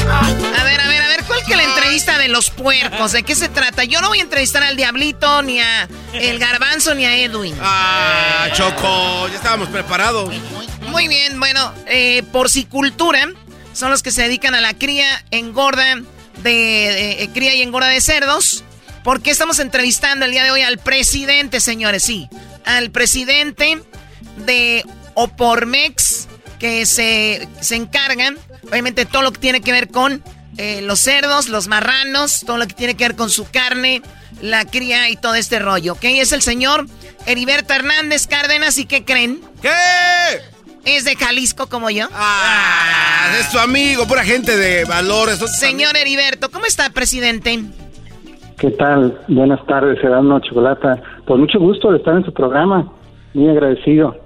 a a ver, a ver, ¿cuál que la entrevista de los puercos? ¿De qué se trata? Yo no voy a entrevistar al Diablito, ni a el Garbanzo, ni a Edwin. Ah, Choco, ya estábamos preparados. Muy bien, bueno, eh, porcicultura son los que se dedican a la cría, engorda de, de eh, cría y engorda de cerdos. Porque estamos entrevistando el día de hoy al presidente, señores, sí, al presidente de Opormex, que se, se encargan, obviamente, todo lo que tiene que ver con eh, los cerdos, los marranos, todo lo que tiene que ver con su carne, la cría y todo este rollo, ¿ok? Es el señor Heriberto Hernández Cárdenas, ¿y qué creen? ¿Qué? Es de Jalisco como yo. Ah, es tu amigo, pura gente de valores. Señor Heriberto, ¿cómo está, presidente? ¿Qué tal? Buenas tardes, Serano Chocolata. Pues mucho gusto de estar en su programa. Muy agradecido.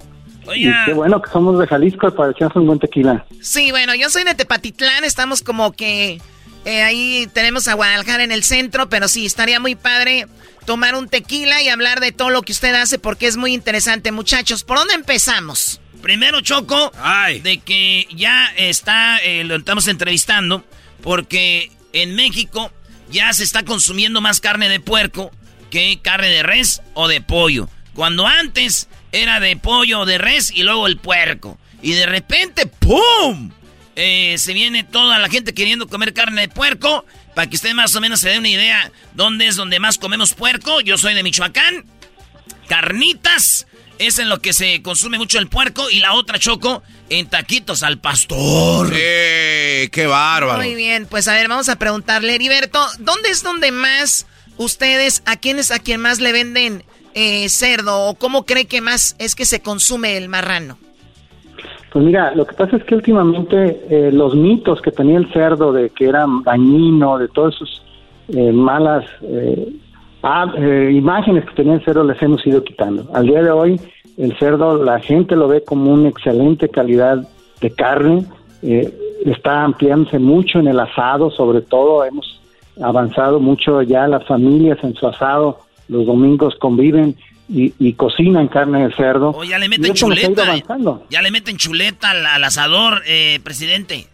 Y qué bueno que somos de Jalisco para echarnos un buen tequila. Sí, bueno, yo soy de Tepatitlán, estamos como que eh, ahí tenemos a Guadalajara en el centro, pero sí, estaría muy padre tomar un tequila y hablar de todo lo que usted hace porque es muy interesante, muchachos. ¿Por dónde empezamos? Primero, Choco, de que ya está, eh, lo estamos entrevistando, porque en México ya se está consumiendo más carne de puerco que carne de res o de pollo. Cuando antes era de pollo o de res y luego el puerco. Y de repente, ¡pum! Eh, se viene toda la gente queriendo comer carne de puerco para que usted más o menos se dé una idea dónde es donde más comemos puerco. Yo soy de Michoacán. Carnitas es en lo que se consume mucho el puerco y la otra choco en taquitos al pastor. ¡Eh! ¡Qué bárbaro! Muy bien, pues a ver, vamos a preguntarle, Heriberto, ¿dónde es donde más ustedes, a quién es a quien más le venden eh, cerdo o cómo cree que más es que se consume el marrano? Pues mira, lo que pasa es que últimamente eh, los mitos que tenía el cerdo de que era dañino, de todas esas eh, malas ah, imágenes que tenía el cerdo, les hemos ido quitando. Al día de hoy, el cerdo, la gente lo ve como una excelente calidad de carne, está ampliándose mucho en el asado, sobre todo hemos avanzado mucho ya las familias en su asado, los domingos conviven y, cocinan carne de cerdo. Oh, ya le meten chuleta. Ya le meten chuleta al, asador, eh, presidente.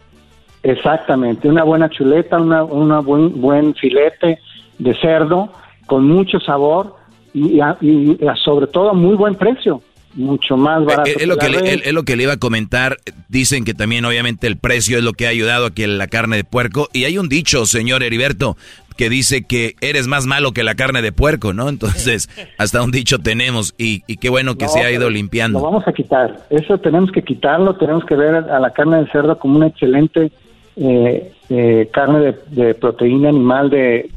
Exactamente, una buena chuleta, una, una buen, buen filete de cerdo con mucho sabor y, y, sobre todo muy buen precio mucho más eh, barato. Es, lo que le, es, lo que le iba a comentar. Dicen que también obviamente el precio es lo que ha ayudado a que la carne de puerco. Y hay un dicho, señor Heriberto, que dice que eres más malo que la carne de puerco, ¿no? Entonces, hasta un dicho tenemos y, qué bueno que se ha ido limpiando. Lo vamos a quitar, eso tenemos que quitarlo, tenemos que ver a la carne de cerdo como una excelente eh, eh, carne de, proteína animal de,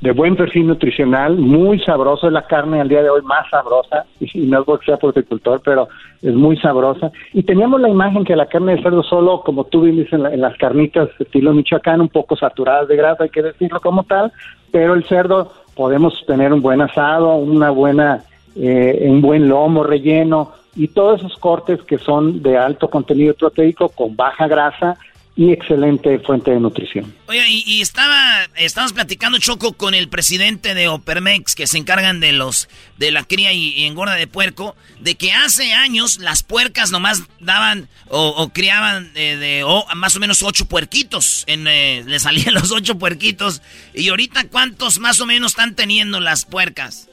de buen perfil nutricional, muy sabroso, es la carne al día de hoy más sabrosa, y, no es porque sea porticultor, pero es muy sabrosa. Y teníamos la imagen que la carne de cerdo solo, como tú dices en, en las carnitas estilo Michoacán, un poco saturadas de grasa, hay que decirlo como tal, pero el cerdo podemos tener un buen asado, una buena, eh, un buen lomo relleno, y todos esos cortes que son de alto contenido proteico con baja grasa y excelente fuente de nutrición. Oye, y, estaba, estamos platicando Choco con el presidente de Opermex, que se encargan de los, de la cría y, engorda de puerco, de que hace años las puercas nomás daban o, criaban de, más o menos ocho puerquitos, en, eh, le salían los ocho puerquitos, y ahorita cuántos más o menos están teniendo las puercas.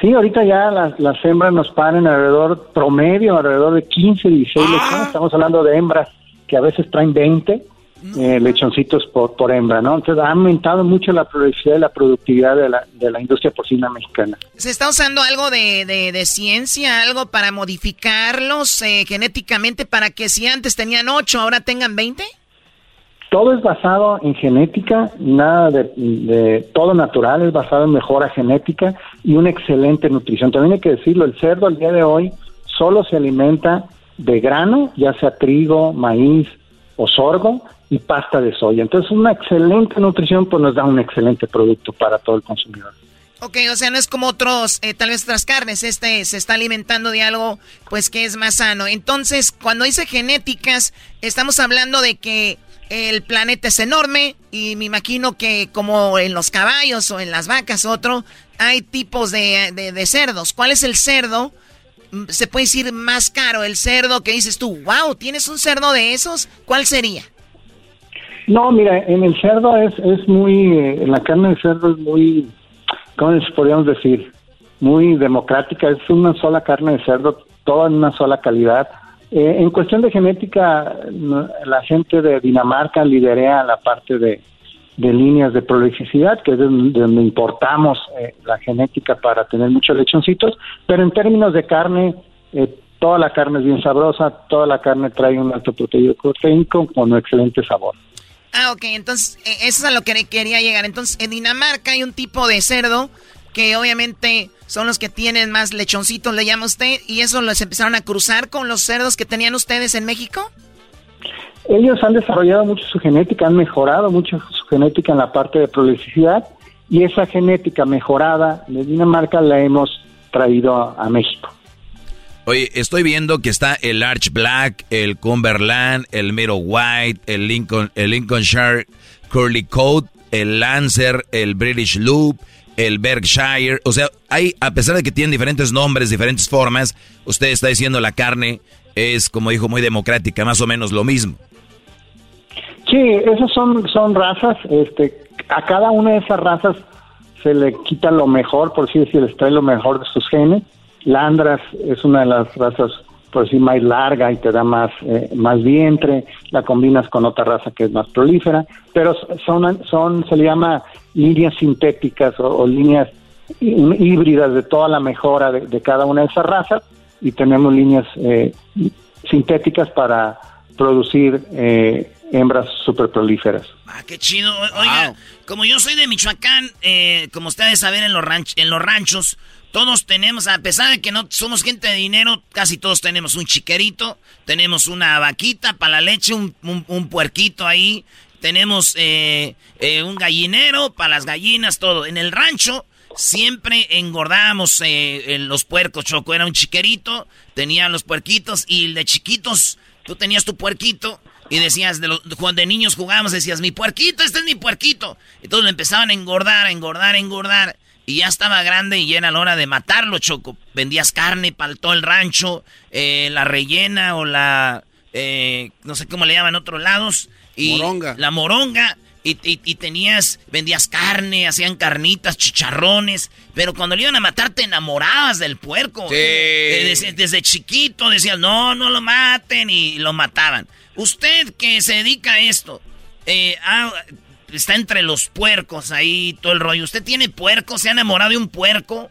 Sí, ahorita ya las, las hembras nos paren alrededor, promedio, alrededor de 15, 16 ah. estamos hablando de hembras que a veces traen 20 eh, lechoncitos por, por hembra, ¿no? Entonces ha aumentado mucho la productividad y la productividad de la, de la industria porcina mexicana. ¿Se está usando algo de, de, ciencia, algo para modificarlos eh, genéticamente para que si antes tenían 8, ahora tengan 20? Todo es basado en genética, nada de, de, todo natural, es basado en mejora genética y una excelente nutrición. También hay que decirlo, el cerdo al día de hoy solo se alimenta de grano, ya sea trigo, maíz o sorgo, y pasta de soya. Entonces, una excelente nutrición pues nos da un excelente producto para todo el consumidor. Ok, o sea, no es como otros, eh, tal vez otras carnes, este se está alimentando de algo pues que es más sano. Entonces, cuando dice genéticas, estamos hablando de que el planeta es enorme y me imagino que como en los caballos o en las vacas, otro, hay tipos de, de cerdos. ¿Cuál es el cerdo se puede decir más caro el cerdo que dices tú, wow, ¿tienes un cerdo de esos? ¿Cuál sería? No, mira, en el cerdo es, es muy, en la carne de cerdo es muy, ¿cómo podríamos decir? Muy democrática, es una sola carne de cerdo, toda en una sola calidad. Eh, en cuestión de genética, la gente de Dinamarca liderea la parte de, de líneas de prolificidad, que es de donde importamos eh, la genética para tener muchos lechoncitos, pero en términos de carne, eh, toda la carne es bien sabrosa, toda la carne trae un alto proteínico con un excelente sabor. Ah, ok, entonces eh, eso es a lo que quería llegar. Entonces, en Dinamarca hay un tipo de cerdo que obviamente son los que tienen más lechoncitos, le llama usted, y eso los empezaron a cruzar con los cerdos que tenían ustedes en México. Ellos han desarrollado mucho su genética, han mejorado mucho su genética en la parte de prolificidad y esa genética mejorada de Dinamarca la hemos traído a, México. Oye, estoy viendo que está el Arch Black, el Cumberland, el Middle White, el Lincoln, el Lincolnshire Curly Coat, el Lancer, el British Loop, el Berkshire. O sea, hay, a pesar de que tienen diferentes nombres, diferentes formas, usted está diciendo la carne es, como dijo, muy democrática, más o menos lo mismo. Sí, esas son, son razas, este, a cada una de esas razas se le quita lo mejor, por si decir, les trae lo mejor de sus genes. Landras es una de las razas por decir, más larga y te da más, eh, más vientre, la combinas con otra raza que es más prolífera, pero son, son se le llama líneas sintéticas o, líneas híbridas de toda la mejora de, cada una de esas razas. Y tenemos líneas eh, sintéticas para producir eh, hembras super prolíferas. Ah, qué chido. Oiga, como yo soy de Michoacán, eh, como ustedes saben, en los, en los ranchos, todos tenemos, a pesar de que no somos gente de dinero, casi todos tenemos un chiquerito, tenemos una vaquita para la leche, un, puerquito ahí, tenemos eh, eh, un gallinero para las gallinas, todo. En el rancho siempre engordábamos eh, los puercos, Choco. Era un chiquerito, tenía los puerquitos y de chiquitos tú tenías tu puerquito y decías, de, los, de niños jugábamos, decías, mi puerquito, este es mi puerquito. Entonces lo empezaban a engordar, a engordar, a engordar. Y ya estaba grande y era la hora de matarlo, Choco. Vendías carne para todo el rancho, eh, la rellena o la, eh, no sé cómo le llaman en otros lados. Y moronga. La moronga. Y, tenías, vendías carne, hacían carnitas, chicharrones. Pero cuando le iban a matar te enamorabas del puerco. Sí. Eh, desde, chiquito decías, no, no lo maten. Y lo mataban. Usted que se dedica a esto, eh, está entre los puercos ahí, todo el rollo. ¿Usted tiene puerco? ¿Se ha enamorado de un puerco?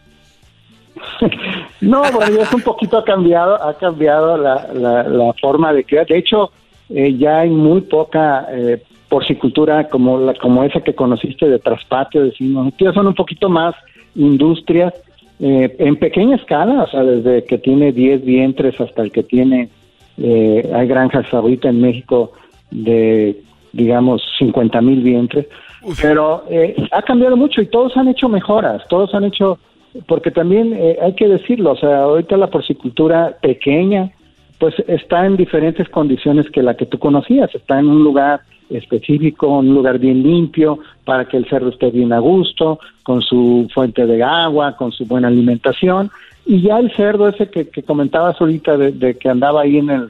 no, bueno, es un poquito ha cambiado, ha cambiado la, la, forma de criar. De hecho, eh, ya hay muy poca eh, porcicultura como la, como esa que conociste de traspatio, decimos. son un poquito más industrias eh, en pequeña escala, o sea, desde que tiene 10 vientres hasta el que tiene, eh, hay granjas ahorita en México de digamos, 50 mil vientres. Pero eh, ha cambiado mucho y todos han hecho mejoras, todos han hecho, porque también eh, hay que decirlo, o sea, ahorita la porcicultura pequeña, pues está en diferentes condiciones que la que tú conocías, está en un lugar específico, un lugar bien limpio, para que el cerdo esté bien a gusto, con su fuente de agua, con su buena alimentación, y ya el cerdo ese que, comentabas ahorita de que andaba ahí en el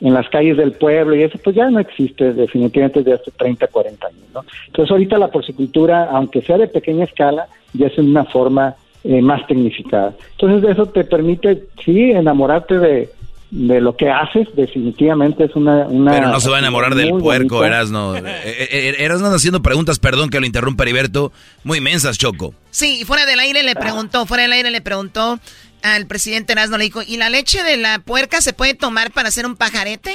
en las calles del pueblo y eso pues ya no existe definitivamente desde hace 30, 40 años, ¿no? Entonces ahorita la porcicultura, aunque sea de pequeña escala, ya es en una forma eh, más tecnificada. Entonces eso te permite, sí, enamorarte de, de lo que haces, definitivamente es una... una Pero no se va a enamorar del puerco, Erasno. Eh, eh, Erasno haciendo preguntas, perdón que lo interrumpa Heriberto, muy inmensas, Choco. Sí, fuera del aire le preguntó, fuera del aire le preguntó al presidente Erasmo le dijo, ¿y la leche de la puerca se puede tomar para hacer un pajarete?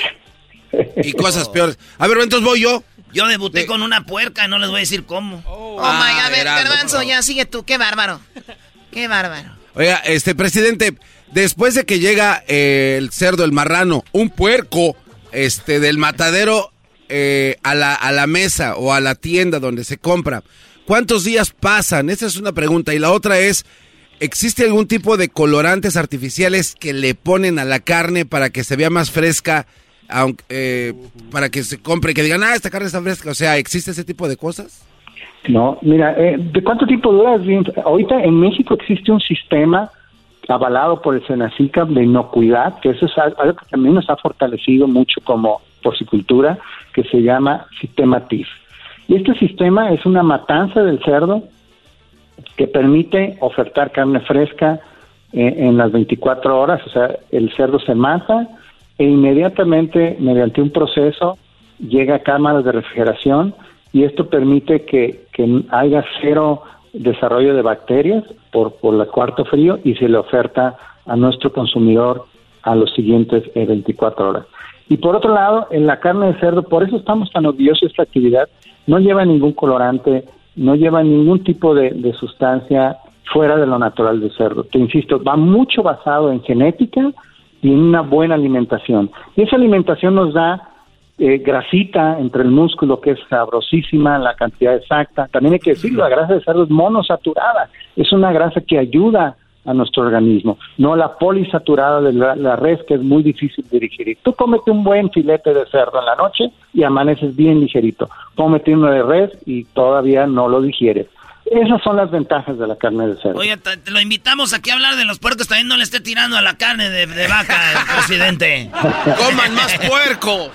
Y cosas peores. A ver, entonces voy yo. Yo debuté con una puerca, no les voy a decir cómo. Oh, my God, a ver, Garbanzo, ya sigue tú, qué bárbaro. Qué bárbaro. Oiga, este presidente, después de que llega eh, el cerdo, el marrano, un puerco, este, del matadero eh, a, la, a la mesa o a la tienda donde se compra, ¿cuántos días pasan? Esa es una pregunta. Y la otra es, ¿Existe algún tipo de colorantes artificiales que le ponen a la carne para que se vea más fresca, aunque, eh, para que se compre, que digan, ah, esta carne está fresca? O sea, ¿existe ese tipo de cosas? No, mira, eh, ¿de cuánto tiempo dura? Ahorita en México existe un sistema avalado por el Senacica de inocuidad, que eso es algo que también nos ha fortalecido mucho como porcicultura, que se llama sistema TIF. Y este sistema es una matanza del cerdo que permite ofertar carne fresca eh, en las 24 horas, o sea, el cerdo se mata e inmediatamente mediante un proceso llega a cámaras de refrigeración y esto permite que, haya cero desarrollo de bacterias por, por el cuarto frío y se le oferta a nuestro consumidor a los siguientes 24 eh, horas. Y por otro lado, en la carne de cerdo, por eso estamos tan de esta actividad, no lleva ningún colorante, no lleva ningún tipo de, sustancia fuera de lo natural del cerdo. Te insisto, va mucho basado en genética y en una buena alimentación. Y esa alimentación nos da eh, grasita entre el músculo que es sabrosísima, la cantidad exacta. También hay que decirlo, la grasa de cerdo es monosaturada, es una grasa que ayuda a nuestro organismo, no la polisaturada de la, res que es muy difícil de digerir. Tú cómete un buen filete de cerdo en la noche y amaneces bien ligerito. Cómete uno de res y todavía no lo digieres. Esas son las ventajas de la carne de cerdo. Oye, te, lo invitamos aquí a hablar de los puercos. También no le esté tirando a la carne de, de vaca, presidente. ¡Coman más puerco!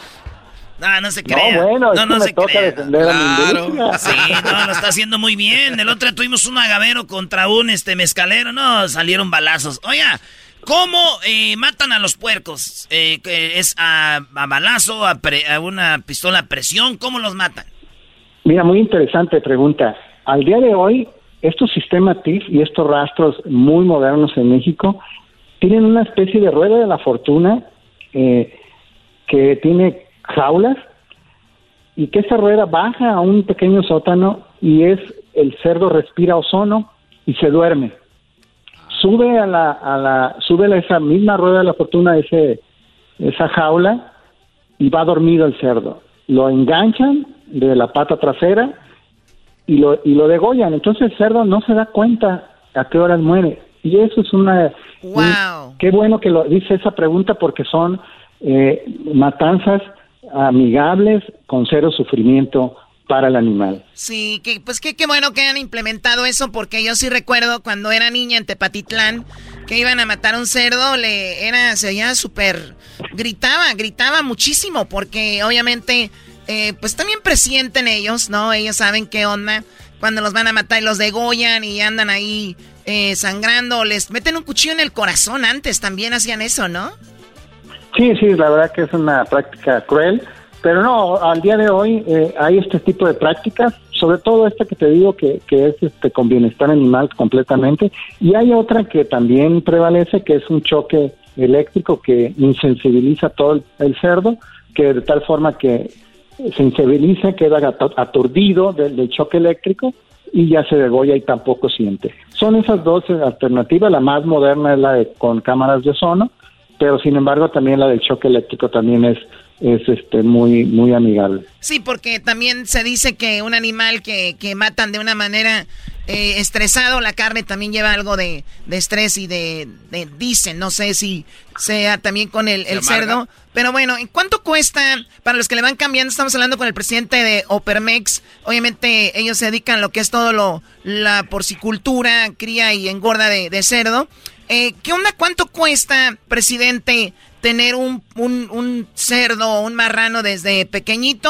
No, no se crea. No, bueno, no, no se crea. Claro. Sí, no, lo está haciendo muy bien. El otro día tuvimos un agavero contra un este mezcalero. No, salieron balazos. Oiga, ¿Cómo eh, matan a los puercos? Eh, ¿Es a, a balazo, a, pre- a una pistola a presión? ¿Cómo los matan? Mira, muy interesante pregunta. Al día de hoy, estos sistemas TIF y estos rastros muy modernos en México tienen una especie de rueda de la fortuna eh, que tiene jaulas y que esa rueda baja a un pequeño sótano y es el cerdo respira ozono y se duerme. Sube a la, a la sube a esa misma rueda de la fortuna ese esa jaula y va dormido el cerdo. Lo enganchan de la pata trasera y lo, y lo degollan. Entonces el cerdo no se da cuenta a qué horas muere. Y eso es una... un- qué bueno que lo dice esa pregunta porque son eh, matanzas amigables con cero sufrimiento para el animal. Sí, que, pues qué, bueno que hayan implementado eso, porque yo sí recuerdo cuando era niña en Tepatitlán, que iban a matar a un cerdo, le era, se oía súper, gritaba, gritaba muchísimo, porque obviamente, eh, pues también presienten ellos, ¿no? Ellos saben qué onda, cuando los van a matar y los degollan y andan ahí eh, sangrando, les meten un cuchillo en el corazón antes, también hacían eso, ¿no? Sí, sí, la verdad que es una práctica cruel, pero no, al día de hoy eh, hay este tipo de prácticas, sobre todo esta que te digo que, que es este con bienestar animal completamente, y hay otra que también prevalece, que es un choque eléctrico que insensibiliza todo el, cerdo, que de tal forma que se insensibiliza, queda aturdido del, del choque eléctrico y ya se degolla y tampoco siente. Son esas dos eh, alternativas, la más moderna es la de con cámaras de ozono, pero sin embargo también la del choque eléctrico también es es este muy muy amigable. Sí, porque también se dice que un animal que, que matan de una manera eh, estresado, la carne también lleva algo de, de estrés y de, de- dicen, no sé si sea también con el, cerdo. Pero bueno, ¿en cuánto cuesta? Para los que le van cambiando, estamos hablando con el presidente de Opermex. Obviamente ellos se dedican a lo que es todo lo, la porcicultura, cría y engorda de, de cerdo. Eh, ¿Qué onda? ¿Cuánto cuesta, presidente, tener un, cerdo o un marrano desde pequeñito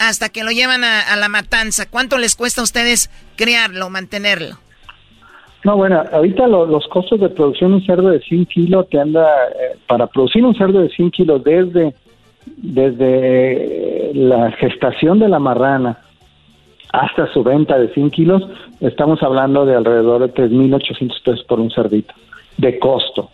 hasta que lo llevan a, la matanza? ¿Cuánto les cuesta a ustedes criarlo, mantenerlo? No, bueno, ahorita lo- los costos de producción de un cerdo de 100 kilos te anda, eh, para producir un cerdo de 100 kilos desde, desde la gestación de la marrana hasta su venta de 100 kilos, estamos hablando de alrededor de 3.800 pesos por un cerdito, de costo.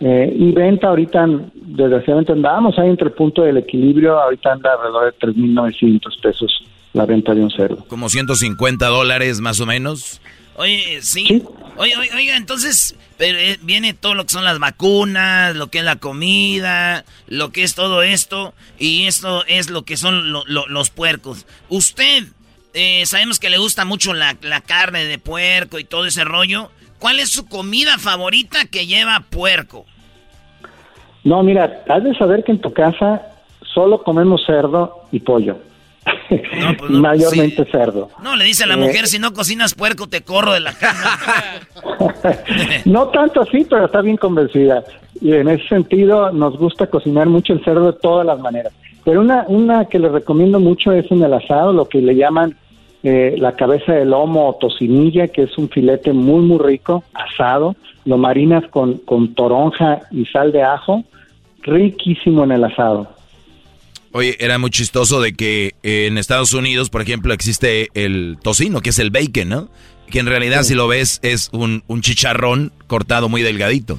Eh, y venta ahorita, desgraciadamente andábamos ahí entre el punto del equilibrio, ahorita anda alrededor de 3.900 pesos la venta de un cerdo. Como 150 dólares más o menos. Oye, sí. Oye, oye, oiga, entonces pero, eh, viene todo lo que son las vacunas, lo que es la comida, lo que es todo esto, y esto es lo que son lo- lo- los puercos. Usted, eh, sabemos que le gusta mucho la, la carne de puerco y todo ese rollo. ¿Cuál es su comida favorita que lleva puerco? No, mira, has de saber que en tu casa solo comemos cerdo y pollo. Mayormente cerdo. No, le dice a la Eh, mujer, si no cocinas puerco, te corro de la cama. No tanto así, pero está bien convencida. Y en ese sentido nos gusta cocinar mucho el cerdo de todas las maneras. Pero una, una que les recomiendo mucho es en el asado, lo que le llaman eh, la cabeza de lomo o tocinilla, que es un filete muy, muy rico, asado. Lo marinas con, con toronja y sal de ajo. Riquísimo en el asado. Oye, era muy chistoso de que eh, en Estados Unidos, por ejemplo, existe el tocino, que es el bacon, ¿no? Que en realidad, si lo ves, es un, un chicharrón cortado muy delgadito.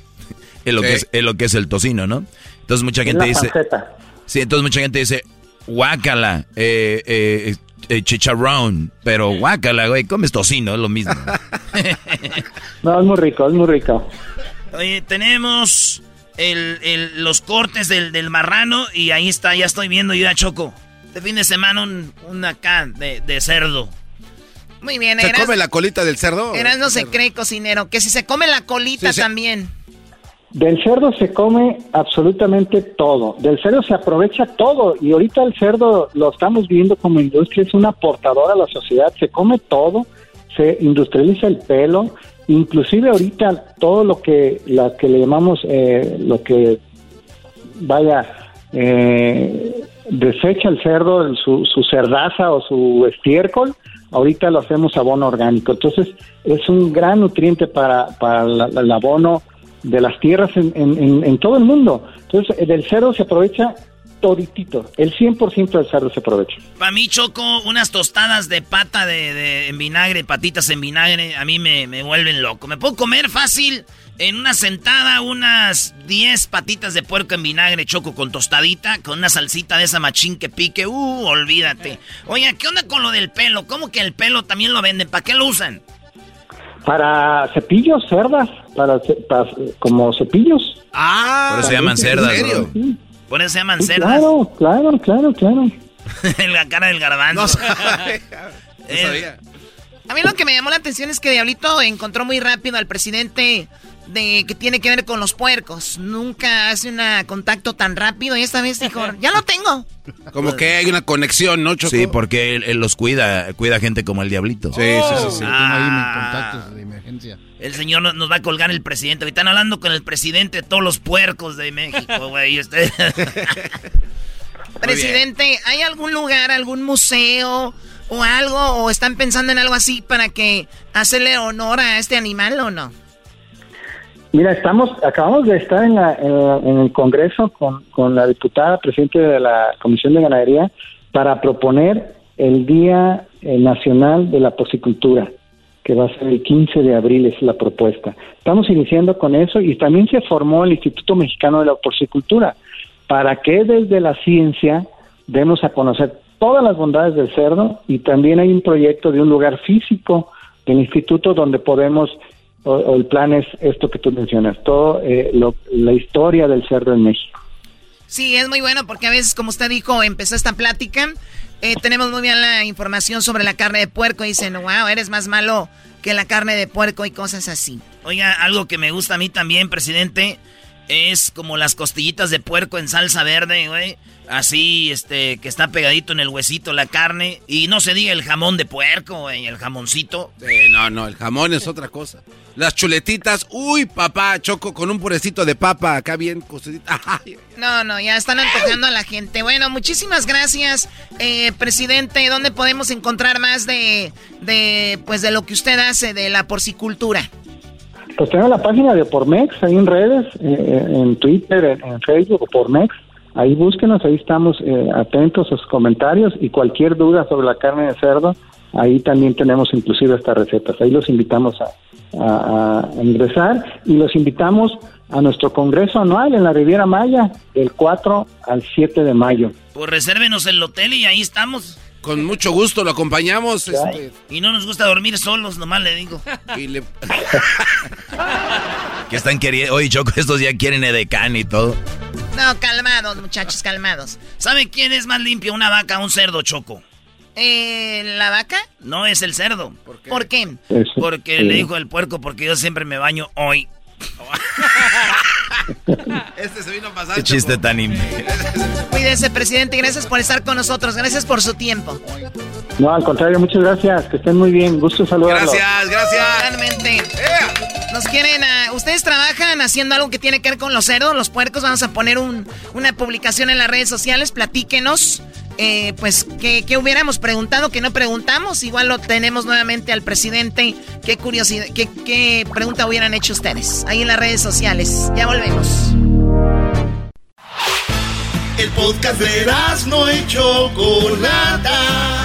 Es lo, Sí. que es, es lo que es el tocino, ¿no? Entonces mucha gente la dice... panceta. Sí, entonces mucha gente dice, guácala, eh, eh, eh, chicharrón. Pero guácala, güey, comes tocino, es lo mismo. No, es muy rico, es muy rico. Oye, tenemos el, el- los cortes del, del marrano y ahí está, ya estoy viendo yo ya Choco. Este fin de semana un, un acá de, de cerdo. Muy bien, ¿Se Eras, come la colita del cerdo? Eras no se cree cocinero, que si se come la colita Sí, sí. también. Del cerdo se come absolutamente todo. Del cerdo se aprovecha todo. Y ahorita el cerdo lo estamos viendo como industria, es un aportador a la sociedad. Se come todo, se industrializa el pelo. Inclusive ahorita todo lo que, la que le llamamos, eh, lo que vaya, eh, desecha el cerdo, su, su cerdaza o su estiércol, ahorita lo hacemos abono orgánico. Entonces es un gran nutriente para, para la- el abono de las tierras en, en, en, todo el mundo. Entonces, del cerdo se aprovecha toditito. El 100% del cerdo se aprovecha. Para mí, Choco, unas tostadas de pata de, de en vinagre, patitas en vinagre, a mí me, me vuelven loco. Me puedo comer fácil en una sentada unas 10 patitas de puerco en vinagre, Choco, con tostadita, con una salsita de esa machín que pique. Uh, olvídate. Oye, ¿qué onda con lo del pelo? ¿Cómo que el pelo también lo venden? ¿Para qué lo usan? Para cepillos, cerdas, para, como cepillos. Ah, por eso se llaman cerdas. ¿En serio? Por eso se llaman cerdas. Claro, claro, claro, claro. en la cara del garbanzo. Eh, a mí lo que me llamó la atención es que Diablito encontró muy rápido al presidente de que tiene que ver con los puercos. Nunca hace un contacto tan rápido y esta vez dijo, ya lo tengo. Como que hay una conexión, ¿no, Choco? Sí, porque él, los cuida, cuida gente como el diablito. Sí, sí, sí. sí. Ah, contactos de emergencia. El señor nos va a colgar el presidente. Están hablando con el presidente de todos los puercos de México, güey. presidente, ¿hay algún lugar, algún museo o algo? ¿O están pensando en algo así para que hacerle honor a este animal o no? Mira, estamos, acabamos de estar en, el Congreso con, la diputada presidente de la Comisión de Ganadería para proponer el Día eh, Nacional de la Porcicultura, que va a ser el 15 de abril, es la propuesta. Estamos iniciando con eso y también se formó el Instituto Mexicano de la Porcicultura, para que desde la ciencia demos a conocer todas las bondades del cerdo y también hay un proyecto de un lugar físico del instituto donde podemos o, el plan es esto que tú mencionas, todo eh, la historia del cerdo en México. Sí, es muy bueno porque a veces, como usted dijo, empezó esta plática, eh, tenemos muy bien la información sobre la carne de puerco y dicen, wow, eres más malo que la carne de puerco y cosas así. Oiga, algo que me gusta a mí también, presidente, es como las costillitas de puerco en salsa verde, güey. Así, este, que está pegadito en el huesito la carne. Y no se diga el jamón de puerco, güey, el jamoncito. no, no, el jamón es otra cosa. Las chuletitas, uy, papá, choco con un purecito de papa, acá bien cocidita. No, no, ya están antojando a la gente. Bueno, muchísimas gracias, eh, presidente. ¿Dónde podemos encontrar más de, de, pues, de lo que usted hace de la porcicultura? Pues tengo la página de Pormex ahí en redes, eh, en Twitter, en, Facebook, Pormex. Ahí búsquenos, ahí estamos eh, atentos a sus comentarios y cualquier duda sobre la carne de cerdo, ahí también tenemos inclusive estas recetas. Ahí los invitamos a, ingresar y los invitamos a nuestro congreso anual en la Riviera Maya del 4 al 7 de mayo. Pues resérvenos el hotel y ahí estamos. Con mucho gusto lo acompañamos. Este. Y no nos gusta dormir solos, nomás le digo. Y le... que están queriendo. Oye, Choco, estos ya quieren edecán y todo. No, calmados, muchachos, calmados. ¿Saben quién es más limpio, una vaca o un cerdo, Choco? Eh, ¿La vaca? No, es el cerdo. ¿Por qué? Porque le dijo el puerco, porque yo siempre me baño hoy. este se vino a pasar. Qué chiste tan Cuídese, presidente. Gracias por estar con nosotros. Gracias por su tiempo. No, al contrario, muchas gracias. Que estén muy bien. Gusto saludarlos. Gracias, gracias. Realmente. Nos quieren. Ah, Ustedes trabajan haciendo algo que tiene que ver con los cerdos, los puercos. Vamos a poner una publicación en las redes sociales. Platíquenos. Eh, pues, que, hubiéramos preguntado que no preguntamos. Igual lo tenemos nuevamente al presidente. Qué curiosidad, qué, qué pregunta hubieran hecho ustedes ahí en las redes sociales. Ya volvemos. El podcast de no hecho Chocolata.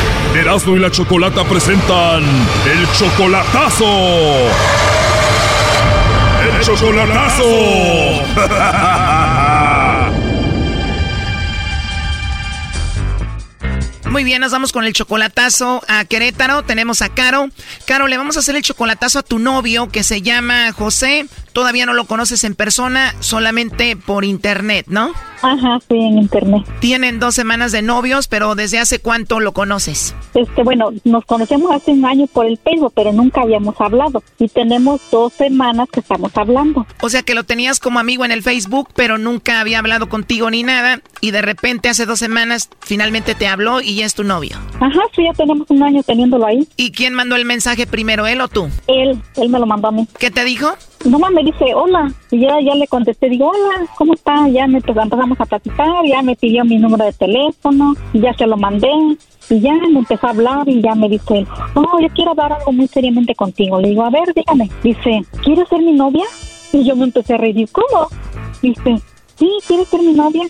Erasmo y la Chocolata presentan el chocolatazo. ¡El chocolatazo! Muy bien, nos vamos con el chocolatazo a Querétaro. Tenemos a Caro. Caro, le vamos a hacer el chocolatazo a tu novio que se llama José. Todavía no lo conoces en persona, solamente por internet, ¿no? Ajá, sí, en internet. Tienen dos semanas de novios, pero ¿desde hace cuánto lo conoces? Este, bueno, nos conocemos hace un año por el Facebook, pero nunca habíamos hablado. Y tenemos dos semanas que estamos hablando. O sea que lo tenías como amigo en el Facebook, pero nunca había hablado contigo ni nada. Y de repente hace dos semanas finalmente te habló y ya es tu novio. Ajá, sí, ya tenemos un año teniéndolo ahí. ¿Y quién mandó el mensaje primero, él o tú? Él, él me lo mandó a mí. ¿Qué te dijo? Nomás me dice, hola. Y ya, ya le contesté, digo, hola, ¿cómo está? Ya me pues, empezamos a platicar, ya me pidió mi número de teléfono, y ya se lo mandé. Y ya me empezó a hablar y ya me dice, oh, yo quiero hablar algo muy seriamente contigo. Le digo, a ver, dígame. Dice, ¿quieres ser mi novia? Y yo me empecé a reír, ¿cómo? Dice, sí, ¿quieres ser mi novia?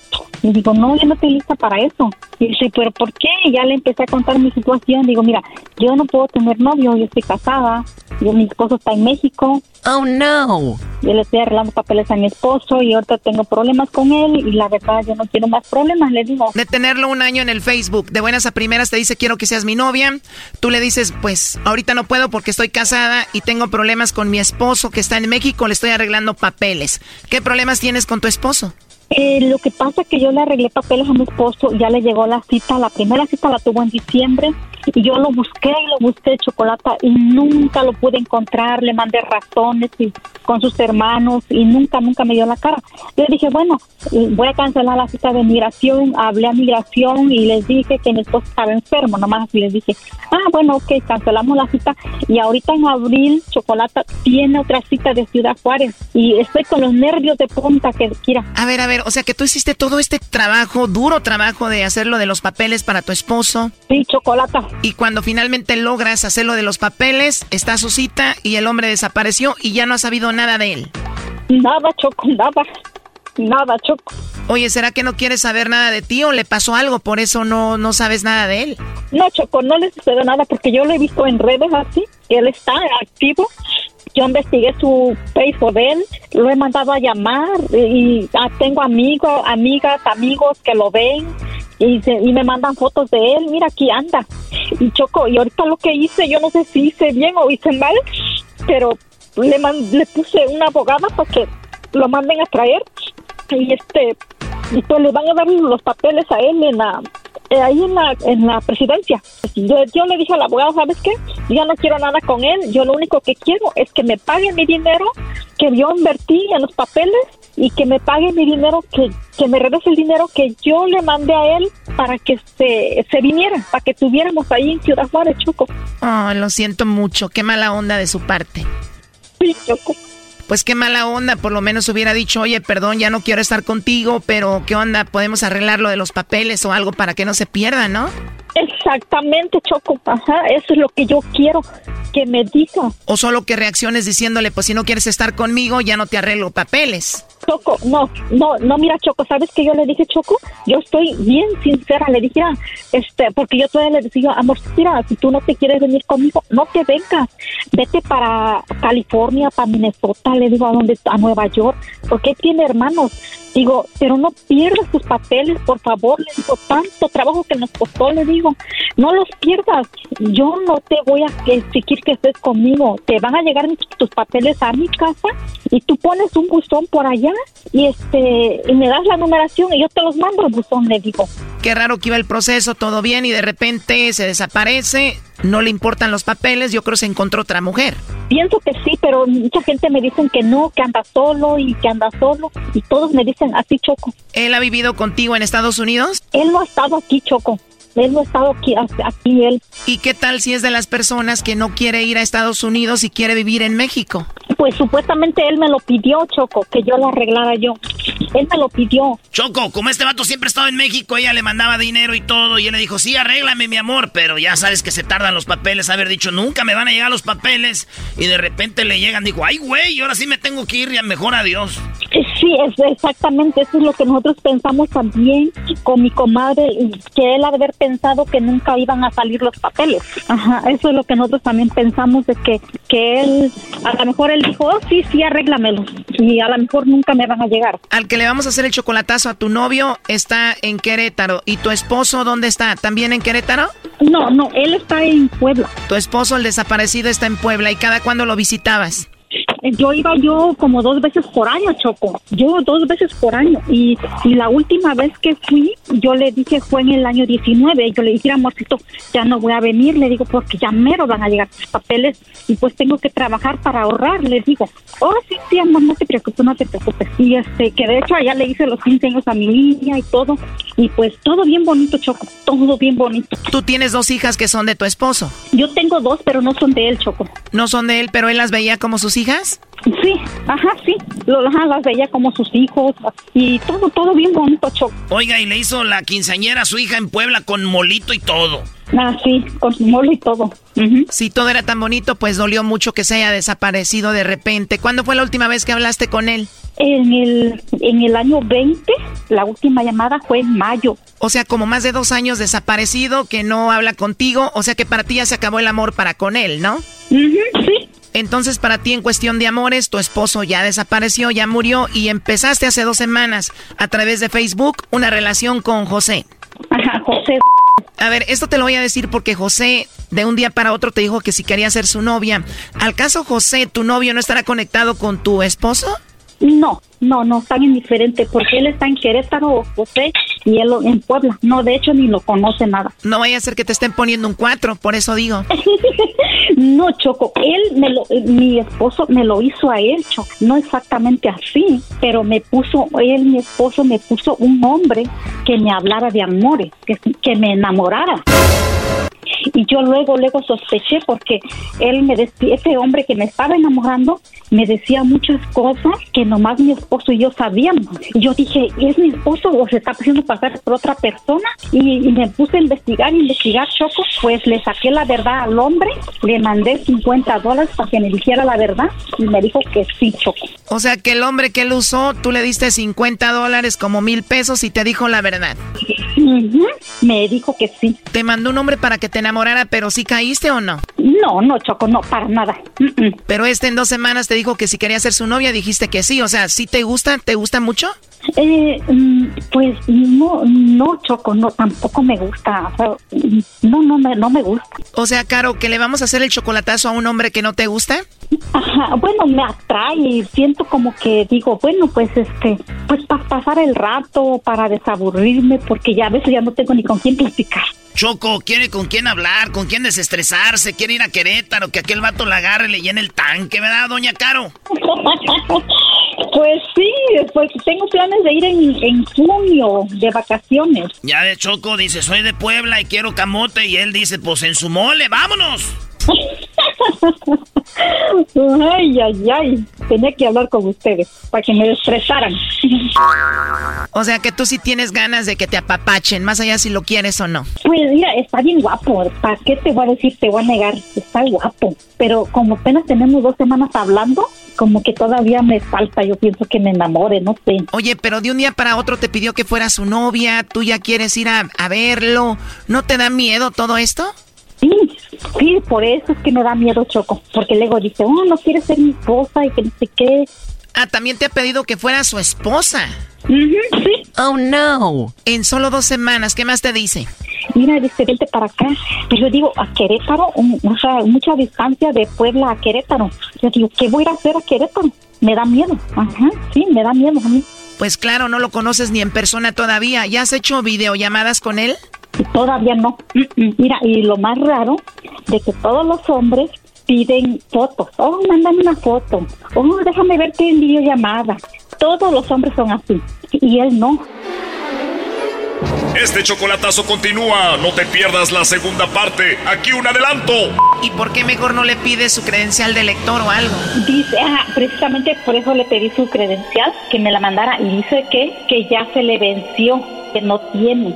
Le digo, no, yo no estoy lista para eso. Y dice, ¿pero por qué? Y ya le empecé a contar mi situación. Digo, mira, yo no puedo tener novio, yo estoy casada, yo, mi esposo está en México. Oh, no. Yo le estoy arreglando papeles a mi esposo y ahorita tengo problemas con él y la verdad yo no quiero más problemas, le digo. De tenerlo un año en el Facebook, de buenas a primeras te dice quiero que seas mi novia, tú le dices pues ahorita no puedo porque estoy casada y tengo problemas con mi esposo que está en México, le estoy arreglando papeles. ¿Qué problemas tienes con tu esposo? Eh, lo que pasa es que yo le arreglé papeles a mi esposo, ya le llegó la cita, la primera cita la tuvo en diciembre y yo lo busqué y lo busqué chocolate y nunca lo pude encontrar, le mandé razones y con sus hermanos y nunca, nunca me dio la cara. Yo dije, bueno, voy a cancelar la cita de migración, hablé a migración y les dije que mi esposo estaba enfermo, nomás así les dije, ah, bueno, ok, cancelamos la cita y ahorita en abril Chocolata tiene otra cita de Ciudad Juárez y estoy con los nervios de punta que quiera. A ver, a ver, o sea que tú hiciste todo este trabajo, duro trabajo de hacerlo de los papeles para tu esposo. Sí, Chocolata. Y cuando finalmente logras hacerlo de los papeles, está su cita y el hombre desapareció y ya no has sabido nada de él. Nada, Choco, nada. Nada, Choco. Oye, ¿será que no quieres saber nada de ti o le pasó algo, por eso no, no sabes nada de él? No, Choco, no le sucede nada porque yo lo he visto en redes así, él está activo. Yo investigué su Facebook de él, lo he mandado a llamar y ah, tengo amigos, amigas, amigos que lo ven y, se- y me mandan fotos de él. Mira, aquí anda. Y Choco, y ahorita lo que hice, yo no sé si hice bien o hice mal, pero le, man- le puse una abogada para que lo manden a traer y este y pues le van a dar los papeles a él en la eh, ahí en la en la presidencia yo, yo le dije al abogado sabes qué yo no quiero nada con él yo lo único que quiero es que me pague mi dinero que yo invertí en los papeles y que me pague mi dinero que, que me regrese el dinero que yo le mandé a él para que se, se viniera para que tuviéramos ahí en Ciudad Juárez Choco Oh, lo siento mucho, qué mala onda de su parte. Sí, Choco. Pues qué mala onda, por lo menos hubiera dicho, oye, perdón, ya no quiero estar contigo, pero ¿qué onda? ¿Podemos arreglar lo de los papeles o algo para que no se pierda, no? Exactamente, Choco. Ajá, eso es lo que yo quiero que me diga. O solo que reacciones diciéndole, pues si no quieres estar conmigo, ya no te arreglo papeles. Choco, no, no, no, mira, Choco, ¿sabes qué yo le dije, Choco? Yo estoy bien sincera, le dije, ah, este, porque yo todavía le decía, amor, mira, si tú no te quieres venir conmigo, no te vengas, vete para California, para Minnesota, le digo, a donde, a Nueva York, porque tiene hermanos. Digo, pero no pierdas tus papeles, por favor, le digo, tanto trabajo que nos costó, le digo, no los pierdas, yo no te voy a exigir que estés conmigo, te van a llegar tus papeles a mi casa y tú pones un buzón por allá y este y me das la numeración y yo te los mando el buzón, le digo. Qué raro que iba el proceso, todo bien, y de repente se desaparece, no le importan los papeles, yo creo que se encontró otra mujer. Pienso que sí, pero mucha gente me dicen que no, que anda solo y que anda solo y todos me dicen así, Choco. ¿Él ha vivido contigo en Estados Unidos? Él no ha estado aquí, Choco. Él no ha estado aquí, aquí él. ¿Y qué tal si es de las personas que no quiere ir a Estados Unidos y quiere vivir en México? Pues supuestamente él me lo pidió, Choco, que yo lo arreglara yo. Él me lo pidió. Choco, como este vato siempre estaba en México, ella le mandaba dinero y todo, y él le dijo, sí, arréglame, mi amor, pero ya sabes que se tardan los papeles, haber dicho, nunca me van a llegar los papeles, y de repente le llegan, dijo, ay, güey, ahora sí me tengo que ir, ya mejor adiós. Sí, es exactamente, eso es lo que nosotros pensamos también con mi comadre, y que él ha de haber pensado que nunca iban a salir los papeles. Ajá, eso es lo que nosotros también pensamos de que, que él, a lo mejor él dijo, oh, sí, sí, arréglamelos, y a lo mejor nunca me van a llegar. Al que le vamos a hacer el chocolatazo a tu novio está en Querétaro. ¿Y tu esposo dónde está? ¿También en Querétaro? No, no, él está en Puebla. Tu esposo, el desaparecido, está en Puebla. ¿Y cada cuándo lo visitabas? Yo iba yo como dos veces por año, Choco. Yo dos veces por año. Y, y la última vez que fui, yo le dije, fue en el año 19. Yo le dije, amorcito, ya no voy a venir. Le digo, porque ya mero van a llegar tus papeles y pues tengo que trabajar para ahorrar. Le digo, oh, sí, sí, amor, no te preocupes, no te preocupes. Y este, que de hecho allá le hice los 15 años a mi niña y todo. Y pues todo bien bonito, Choco. Todo bien bonito. Tú tienes dos hijas que son de tu esposo. Yo tengo dos, pero no son de él, Choco. No son de él, pero él las veía como sus hijas. Sí, ajá, sí. Lo, ajá, las veía como sus hijos y todo, todo bien bonito, Choco. Oiga, y le hizo la quinceañera a su hija en Puebla con molito y todo. Ah, sí, con molo y todo. Si todo era tan bonito, pues dolió mucho que se haya desaparecido de repente. ¿Cuándo fue la última vez que hablaste con él? En el, en el año 20, la última llamada fue en mayo. O sea, como más de dos años desaparecido, que no habla contigo. O sea que para ti ya se acabó el amor para con él, ¿no? sí. Entonces, para ti, en cuestión de amores, tu esposo ya desapareció, ya murió y empezaste hace dos semanas a través de Facebook una relación con José. Ajá, José. A ver, esto te lo voy a decir porque José de un día para otro te dijo que si quería ser su novia. ¿Al caso José, tu novio, no estará conectado con tu esposo? No, no, no, está bien diferente porque él está en Querétaro, José, y él en Puebla. No, de hecho ni lo conoce nada. No vaya a ser que te estén poniendo un cuatro, por eso digo. no, Choco, él, me lo, mi esposo me lo hizo a él, Choco. No exactamente así, pero me puso, él, mi esposo, me puso un hombre que me hablara de amores, que, que me enamorara. Y yo luego, luego sospeché porque él me decía, ese hombre que me estaba enamorando, me decía muchas cosas que nomás mi esposo y yo sabíamos. Y yo dije, ¿es mi esposo o se está haciendo pasar por otra persona? Y, y me puse a investigar, investigar, Choco. Pues le saqué la verdad al hombre, le mandé 50 dólares para que me dijera la verdad y me dijo que sí, Choco. O sea que el hombre que él usó, tú le diste 50 dólares como mil pesos y te dijo la verdad. Me dijo que sí. Te mandó un hombre para que te enamorara, pero ¿sí caíste o no? No, no, Choco, no, para nada. Pero este en dos semanas te dijo que si quería ser su novia, dijiste que sí. O sea, ¿sí te gusta? ¿Te gusta mucho? Eh, mm, pues no, no, Choco, no, tampoco me gusta. O sea, no, no me, no me gusta. O sea, Caro, ¿que le vamos a hacer el chocolatazo a un hombre que no te gusta? Ajá, bueno, me atrae y siento como que digo, bueno, pues este, pues para pasar el rato, para desaburrirme, porque ya a veces ya no tengo ni con quién platicar. Choco, quiere con quién hablar, con quién desestresarse, quiere ir a Querétaro, que aquel vato la agarre y le llene el tanque, ¿verdad, doña Caro? pues sí, pues tengo planes de ir en, en junio de vacaciones. Ya de Choco dice, soy de Puebla y quiero camote, y él dice, pues en su mole, vámonos. ay, ay, ay. Tenía que hablar con ustedes para que me estresaran. o sea que tú sí tienes ganas de que te apapachen, más allá si lo quieres o no. Pues mira, está bien guapo. ¿Para qué te voy a decir? Te voy a negar. Está guapo. Pero como apenas tenemos dos semanas hablando, como que todavía me falta. Yo pienso que me enamore, no sé. Oye, pero de un día para otro te pidió que fuera su novia. Tú ya quieres ir a, a verlo. ¿No te da miedo todo esto? Sí, sí, por eso es que me da miedo Choco, porque luego dice, oh, no quiere ser mi esposa y que no sé qué. Ah, también te ha pedido que fuera su esposa. sí. Oh, no. En solo dos semanas, ¿qué más te dice? Mira, dice, vente para acá. Pero yo digo, a Querétaro, o sea, mucha distancia de Puebla a Querétaro. Yo digo, ¿qué voy a ir a hacer a Querétaro? Me da miedo. Ajá, sí, me da miedo a mí. Pues claro, no lo conoces ni en persona todavía. ¿Ya has hecho videollamadas con él? Todavía no. Mira, y lo más raro de que todos los hombres piden fotos. Oh, mándame una foto. Oh, déjame verte en videollamada. Todos los hombres son así. Y él no. Este chocolatazo continúa. No te pierdas la segunda parte. Aquí un adelanto. ¿Y por qué mejor no le pides su credencial de lector o algo? Dice, ah, precisamente por eso le pedí su credencial, que me la mandara. Y dice que, que ya se le venció, que no tiene.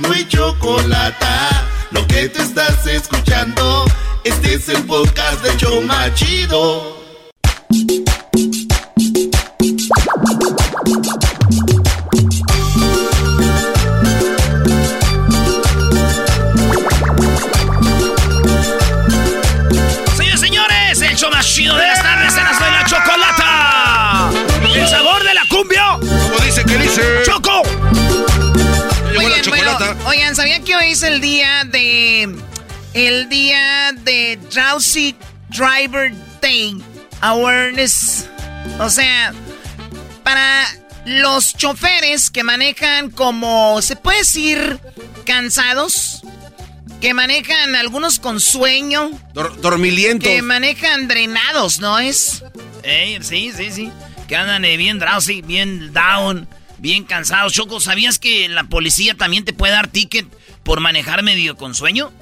no hay chocolate. Lo que te estás escuchando, este es el podcast de Choma Chido. Señores, señores, el show más chido de las tardes en las de la chocolata. El sabor de la cumbia. Como dice que dice. ¡Choco! Oigan, ¿sabían que hoy es el día de. El día de Drowsy Driver Day Awareness? O sea, para los choferes que manejan como. ¿Se puede decir cansados? Que manejan algunos con sueño. Dor- dormilientos. Que manejan drenados, ¿no es? Sí, sí, sí. Que andan eh, bien drowsy, bien down, bien cansados. Choco, ¿sabías que la policía también te puede dar ticket por manejar medio con sueño?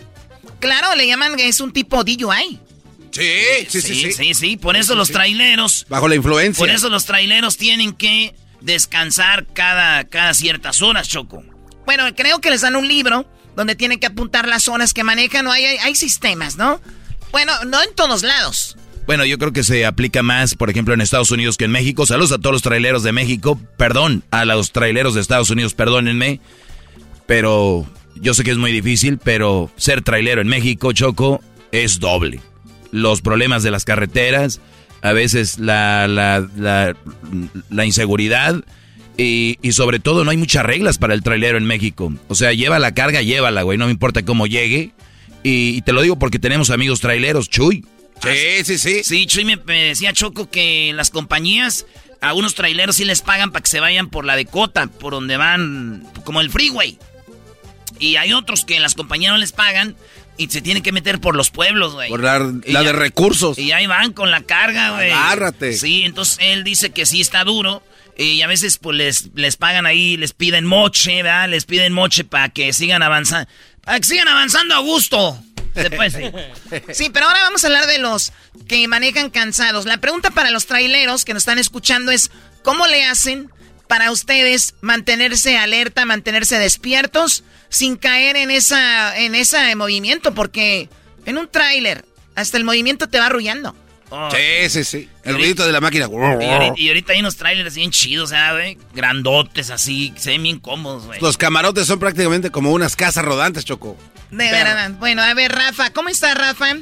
Claro, le llaman, es un tipo DUI. Sí, sí, sí, sí. sí, sí. Por eso los traileros. Bajo la influencia. Por eso los traileros tienen que descansar cada, cada ciertas horas, Choco. Bueno, creo que les dan un libro donde tienen que apuntar las zonas que manejan. o hay, hay, hay sistemas, ¿no? Bueno, no en todos lados. Bueno, yo creo que se aplica más, por ejemplo, en Estados Unidos que en México. Saludos a todos los traileros de México. Perdón, a los traileros de Estados Unidos, perdónenme. Pero yo sé que es muy difícil, pero ser trailero en México, Choco, es doble. Los problemas de las carreteras, a veces la, la, la, la inseguridad y, y sobre todo no hay muchas reglas para el trailero en México. O sea, lleva la carga, llévala, güey, no me importa cómo llegue. Y, y te lo digo porque tenemos amigos traileros, Chuy. Sí, sí, sí. Sí, Chuy me, decía Choco que las compañías, a unos traileros sí les pagan para que se vayan por la Decota, por donde van, como el freeway. Y hay otros que las compañías no les pagan y se tienen que meter por los pueblos, güey. Por la, ya- de recursos. Y ahí van con la carga, güey. Agárrate. Sí, entonces él dice que sí está duro. Y a veces pues les, les pagan ahí, les piden moche, ¿verdad? Les piden moche para que sigan avanzando. Para que sigan avanzando a gusto. Decir. Sí, pero ahora vamos a hablar de los que manejan cansados. La pregunta para los traileros que nos están escuchando es, ¿cómo le hacen para ustedes mantenerse alerta, mantenerse despiertos sin caer en esa en ese movimiento? Porque en un tráiler hasta el movimiento te va arrullando. Sí, sí, sí. El ruidito de la máquina. Y ahorita, y ahorita hay unos trailers bien chidos, ¿sabes, güey? Grandotes así, se ven bien cómodos, güey. Los camarotes son prácticamente como unas casas rodantes, Choco. De verdad. Bueno, a ver, Rafa, ¿cómo está Rafa?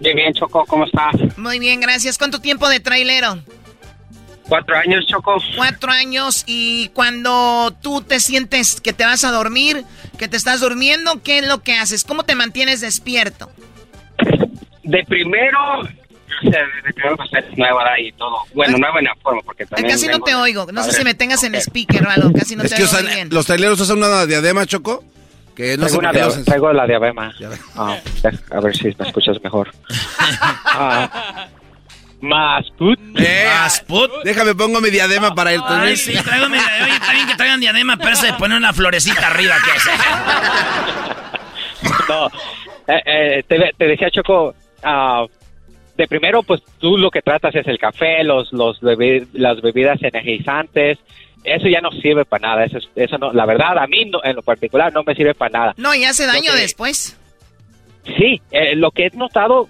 Bien, bien, Choco, ¿cómo estás? Muy bien, gracias. ¿Cuánto tiempo de trailero? Cuatro años, Choco. Cuatro años y cuando tú te sientes que te vas a dormir, que te estás durmiendo, ¿qué es lo que haces? ¿Cómo te mantienes despierto? De primero, nueva ¿verdad? y todo. Bueno, nueva en la forma, porque también... casi no te oigo. No sé si me tengas en speaker o algo. Casi no es te que oigo usan- bien. los traileros usan una diadema, Choco. Que no sé Traigo, por una traigo la diadema. Ah, a ver si me escuchas mejor. Ah, más put. Eh, Déjame pongo mi diadema para ir. Ay, sí, traigo mi Oye, está bien que traigan diadema, pero se pone una florecita arriba, ¿qué es No, eh, eh, te, te decía Choco, ah, de primero pues tú lo que tratas es el café, los, los bebi- las bebidas energizantes, eso ya no sirve para nada, eso, es- eso no, la verdad a mí no- en lo particular no me sirve para nada. No, y hace daño que- después. Sí, eh, lo que he notado,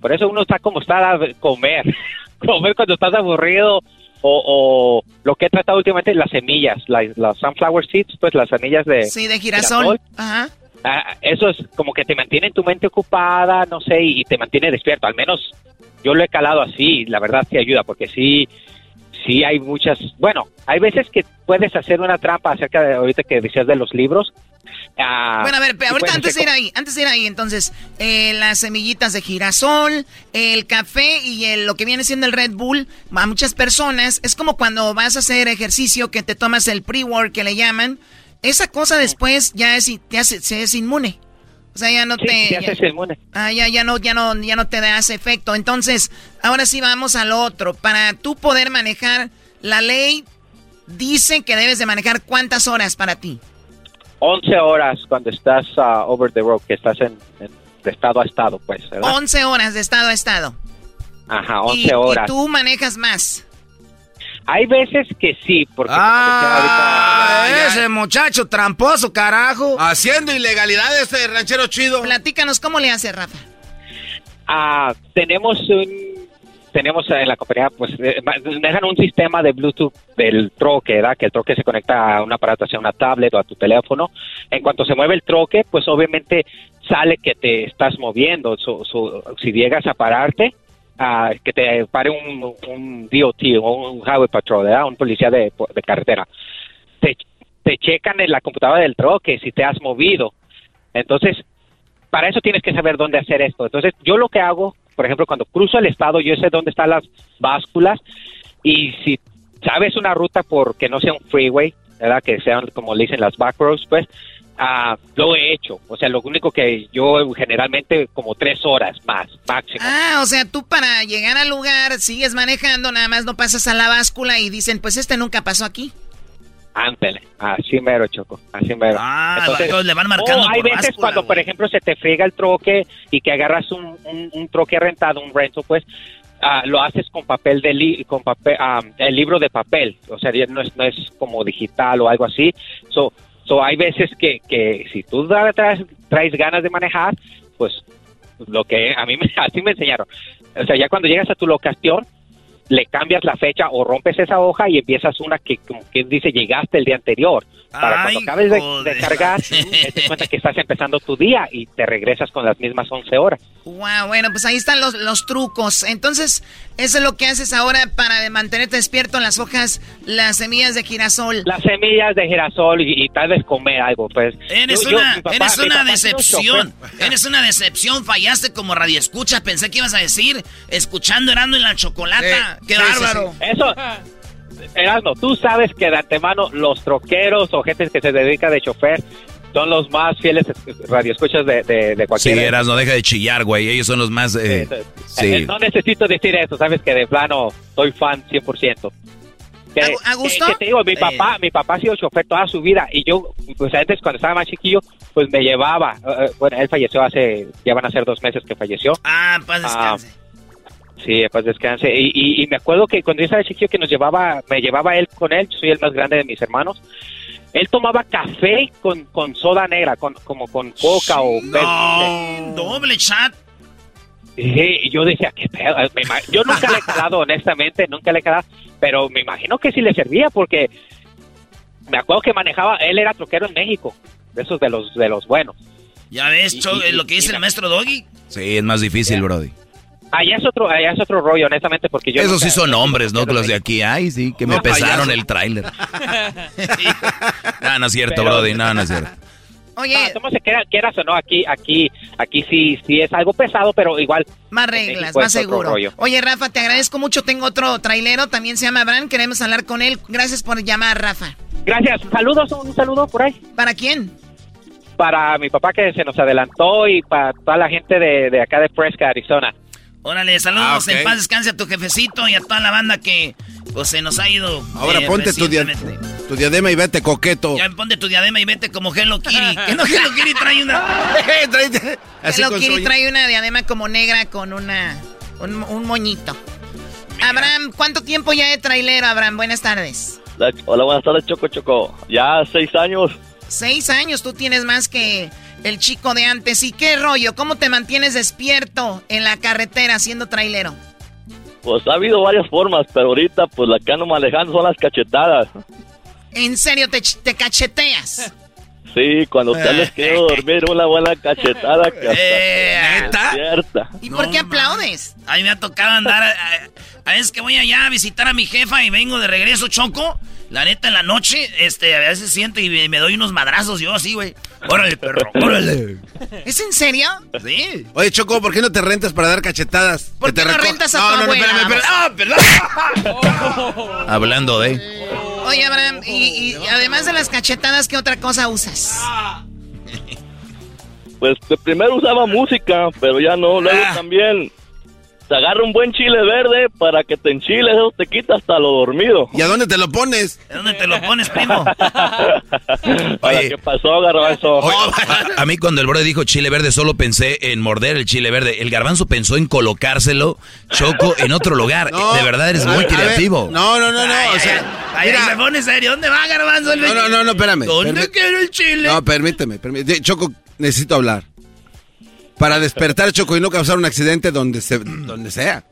por eso uno está como está a comer, comer cuando estás aburrido o, o lo que he tratado últimamente las semillas, la- las sunflower seeds, pues las semillas de Sí, de girasol. Ajá. Ah, eso es como que te mantiene tu mente ocupada, no sé, y te mantiene despierto. Al menos yo lo he calado así, la verdad sí ayuda, porque sí, sí hay muchas. Bueno, hay veces que puedes hacer una trampa acerca de ahorita que decías de los libros. Ah, Bueno, a ver, pero ahorita antes de ir ahí, antes de ir ahí, entonces, eh, las semillitas de girasol, el café y el- lo que viene siendo el Red Bull, a muchas personas, es como cuando vas a hacer ejercicio que te tomas el pre-work que le llaman, esa cosa después ya es, te hace, se es inmune. O sea, ya no Sí, te... te haces inmune. Ah, ya, ya no, ya no, ya no te das efecto. Entonces, ahora sí vamos al otro. Para tú poder manejar, la ley dice que debes de manejar cuántas horas para ti. 11 horas cuando estás ah, over the road, que estás en, en- de estado a estado, pues, ¿verdad? 11 horas de estado a estado. Ajá, 11 Y- horas. Y tú manejas más. Hay veces que sí, porque... Ah, ese muchacho tramposo, carajo. Haciendo ilegalidades este ranchero chido. Platícanos cómo le hace Rafa. Ah, tenemos un tenemos en la compañía pues eh, dejan un sistema de Bluetooth del troque, ¿verdad? Que el troque se conecta a un aparato, sea una tablet o a tu teléfono. En cuanto se mueve el troque, pues obviamente sale que te estás moviendo. So- so, si llegas a pararte, ah, que te pare un, un DOT o un Highway Patrol. Un policía de, de carretera. Te, te checan en la computadora del troque si te has movido. Entonces, para eso tienes que saber dónde hacer esto. Entonces, yo lo que hago, por ejemplo, cuando cruzo el estado, yo sé dónde están las básculas y si sabes una ruta porque no sea un freeway, ¿verdad? Que sean, como le dicen, las back roads, pues, ah, lo he hecho. O sea, lo único que yo generalmente como tres horas más, máximo. Ah, o sea, tú para llegar al lugar sigues manejando, nada más no pasas a la báscula y dicen, pues este nunca pasó aquí. Ándale, así mero, Choco, así mero. Ah, entonces le van marcando o hay por veces báscula, cuando, por ejemplo, se te friega el troque y que agarras un, un, un troque rentado, un rental, pues, ah, lo haces con papel de li- con papel, ah, el libro de papel, o sea, no es, no es como digital o algo así. So, so hay veces que, que si tú traes, traes ganas de manejar, pues, lo que a mí me, así me enseñaron. O sea, ya cuando llegas a tu locación, le cambias la fecha o rompes esa hoja y empiezas una que como que dice llegaste el día anterior. Para Ay, cuando acabes de, cargar, te das cuenta que estás empezando tu día y te regresas con las mismas 11 horas. Wow, bueno, pues ahí están los, los trucos. Entonces, eso es lo que haces ahora para mantenerte despierto en las hojas, las semillas de girasol. Las semillas de girasol y, y tal vez comer algo, pues. Eres Yo- una, papá- eres una decepción. Eres una decepción. Fallaste como radio escucha. Pensé que ibas a decir escuchando Erando en la chocolata. ¡Qué Sí, sí, bárbaro! sí. Eso, Erasmo, tú sabes que de antemano los troqueros o gente que se dedica de chofer son los más fieles radioescuchas de, de, de Sí, cualquier... Eras, no deja de chillar, güey. Ellos son los más. eh, Eh, sí. no necesito decir eso, sabes que de plano soy fan 100%. Que, ¿A- gusto? que- que te digo, mi Eh. papá, mi papá ha sido chofer toda su vida y yo, pues antes cuando estaba más chiquillo, pues me llevaba. eh, bueno, él falleció hace, ya van a ser dos meses que falleció. Ah, paz Ah, descanse. Sí, pues descanse. Y, y, y me acuerdo que cuando yo estaba chiquillo que nos llevaba, me llevaba él con él, yo soy el más grande de mis hermanos. Él tomaba café con, con soda negra, con, como con coca o No, doble chat. Sí, y yo decía, qué pedo. Yo nunca le he calado, honestamente, nunca le he calado, pero me imagino que sí le servía porque me acuerdo que manejaba, él era troquero en México, de esos de los de los buenos. Ya ves, y- lo que dice y- el maestro Doggy. Sí, es más difícil, Brody. Allá es otro, allá es otro rollo, honestamente, porque yo Esos nunca- sí son hombres, ¿no? Los de aquí. Ay, sí, que me No, pesaron payaso. el tráiler. No, no es cierto, Pero- Brody. No, no es cierto. Oye, ¿cómo se queda, quieras o no? Aquí, aquí, aquí sí, sí es algo pesado, pero igual. Más reglas, más seguro. rollo. Oye, Rafa, te agradezco mucho. Tengo otro trailero, también se llama Abraham. Queremos hablar con él. Gracias por llamar, Rafa. Gracias. Saludos, un saludo por ahí. ¿Para quién? Para mi papá que se nos adelantó y para toda la gente de, de acá de Fresca, Arizona. Órale, saludos. Ah. En paz descanse a tu jefecito y a toda la banda que pues se nos ha ido. Ahora eh, ponte tu, dia- tu diadema y vete coqueto. Ya ponte tu diadema y vete como Hello Kitty. que no Hello Kitty trae una. Así Hello con Kitty trae una diadema como negra con una un, un moñito. Abraham, ¿cuánto tiempo ya de trailero, Abraham? Buenas tardes. La- Hola, buenas tardes, Choco Choco. Ya seis años. Seis años, tú tienes más que el chico de antes. ¿Y qué rollo? ¿Cómo te mantienes despierto en la carretera siendo trailero? Pues ha habido varias formas, pero ahorita pues la que ando manejando son las cachetadas. ¿En serio te, ch- te cacheteas? Sí, cuando te les quiero dormir una buena cachetada que hasta Eh, despierta. ¿Y por qué aplaudes? A mí me ha tocado andar. A, a- a veces que voy allá a visitar a mi jefa y vengo de regreso, choco. La neta, en la noche, este, a veces siento y me, me doy unos madrazos yo así, güey. Órale, perro, órale. ¿Es en serio? Sí. Oye, Choco, ¿por qué no te rentas para dar cachetadas? ¿Por qué te no reco- rentas a no, tu no, no, abuela? espérame, espérame. Ah, perdón. Hablando de. Oye, Abraham, y, y además de las cachetadas, ¿qué otra cosa usas? pues de primero usaba música, pero ya no. Luego Ah. también agarra un buen chile verde para que te enchiles, eso te quita hasta lo dormido. ¿Y a dónde te lo pones? ¿De dónde te lo pones, primo? ¿Para qué pasó, garbanzo? Oye, a, a mí cuando el brother dijo chile verde solo pensé en morder el chile verde. El garbanzo pensó en colocárselo, Choco, en otro lugar. de verdad eres a muy ver, a creativo. No, no, no, no. Ay, o sea, ay, mira, me pone serio. ¿Dónde va, garbanzo? no, no, no, no, espérame. ¿Dónde quiero el chile? No, permíteme, permíteme. Choco, necesito hablar. Para despertar, Choco, y no causar un accidente donde, se, donde sea.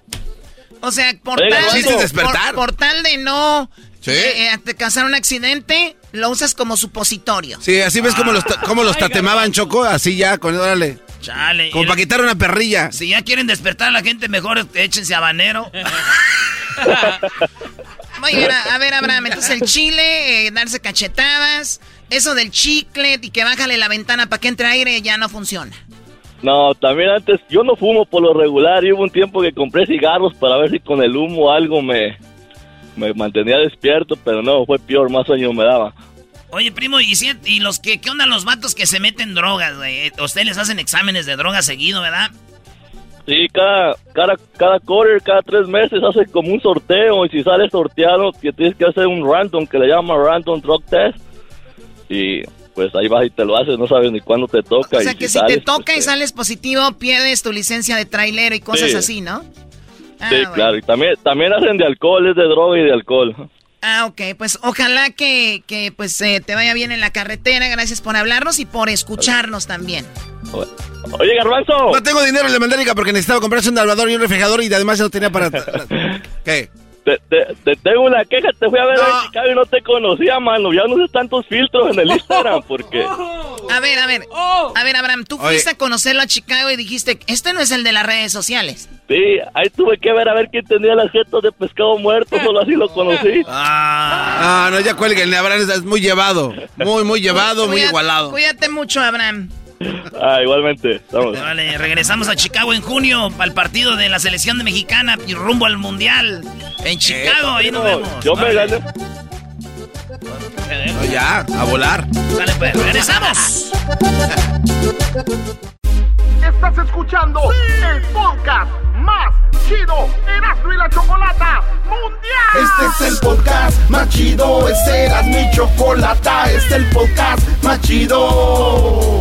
O sea, por Oiga, tal, es despertar. por- por tal de no Sí. eh, eh, de causar un accidente, lo usas como supositorio. Sí, así ves cómo los, ta- cómo los tatemaban, Choco, así ya, con órale. Chale. Como para quitar una perrilla. Si ya quieren despertar a la gente, mejor échense habanero. Muy bien, a, a ver, Abraham, entonces el chile, eh, darse cachetadas, eso del chicle y que bájale la ventana para que entre aire ya no funciona. No, también antes, yo no fumo por lo regular y hubo un tiempo que compré cigarros para ver si con el humo algo me, me mantenía despierto, pero no, fue peor, más sueño me daba. Oye, primo, ¿y, si- y los que, qué onda los vatos que se meten drogas, güey? Eh, Ustedes les hacen exámenes de drogas seguido, ¿verdad? Sí, cada, cada, cada quarter, cada tres meses hace como un sorteo y si sale sorteado que tienes que hacer un random que le llama random drug test y pues ahí vas y te lo haces, no sabes ni cuándo te toca. O y sea que si sales, te toca pues, y sales positivo, pierdes tu licencia de trailero y cosas Sí. así, ¿no? Ah, sí, bueno. claro, y también, también hacen de alcohol, es de droga y de alcohol. Ah, ok, pues ojalá que, que pues eh, te vaya bien en la carretera. Gracias por hablarnos y por escucharnos también. Oye, Garbanzo. No tengo dinero en la mandarica porque necesitaba comprarse un lavador y un refrigerador y además no tenía para... ¿Qué? Te, te- te tengo una queja, te fui a ver a Chicago y no te conocía, mano. Ya no sé tantos filtros en el Instagram porque... A ver, a ver. A ver, Abraham, tú Oye. fuiste a conocerlo a Chicago y dijiste, este no es el de las redes sociales. Sí, ahí tuve que ver a ver quién tenía las jetas de pescado muerto, solo así lo conocí. Ah, no, ya cuelguen, Abraham es muy llevado. Muy, muy llevado, muy igualado. Cuídate mucho, Abraham. Ah, igualmente. Vamos. Vale, regresamos a Chicago en junio para el partido de la selección de mexicana y rumbo al mundial. En Chicago, ahí nos vemos. Yo me Vale. gané. No, ya, a volar. Dale, pues, regresamos. Estás escuchando el podcast más chido Erasmo y la Chocolata Mundial. Este es el podcast más chido, este era mi chocolata, este es el podcast más chido.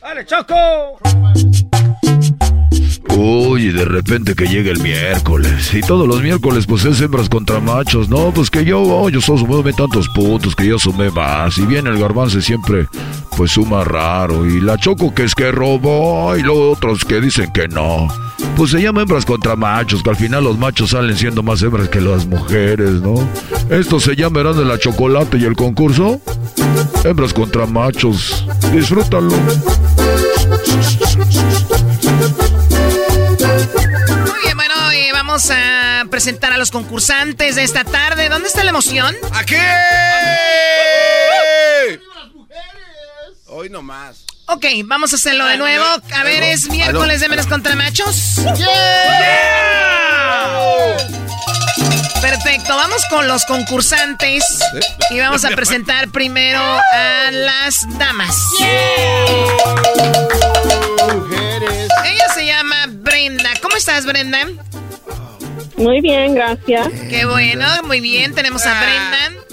¡Dale, Choco! Uy, y de repente que llega el miércoles. Y todos los miércoles, pues es hembras contra machos. No, pues que yo, oh, yo sumé tantos puntos que yo sumé más. Y viene el garbanzo siempre, pues suma raro. Y la choco que es que robó. Y luego otros que dicen que no. Pues se llama hembras contra machos, que al final los machos salen siendo más hembras que las mujeres, ¿no? Esto se llama de la chocolate y el concurso. Hembras contra machos. Disfrútalo. Vamos a presentar a los concursantes de esta tarde. ¿Dónde está la emoción? ¡Aquí! Hoy nomás. Ok, vamos a hacerlo de nuevo. A ver, es miércoles de menos contra machos. Perfecto, vamos con los concursantes y vamos a presentar primero a las damas. Ella se llama Brenda. ¿Cómo estás, Brenda? Muy bien, gracias. Qué bueno, muy bien. Tenemos a Brenda.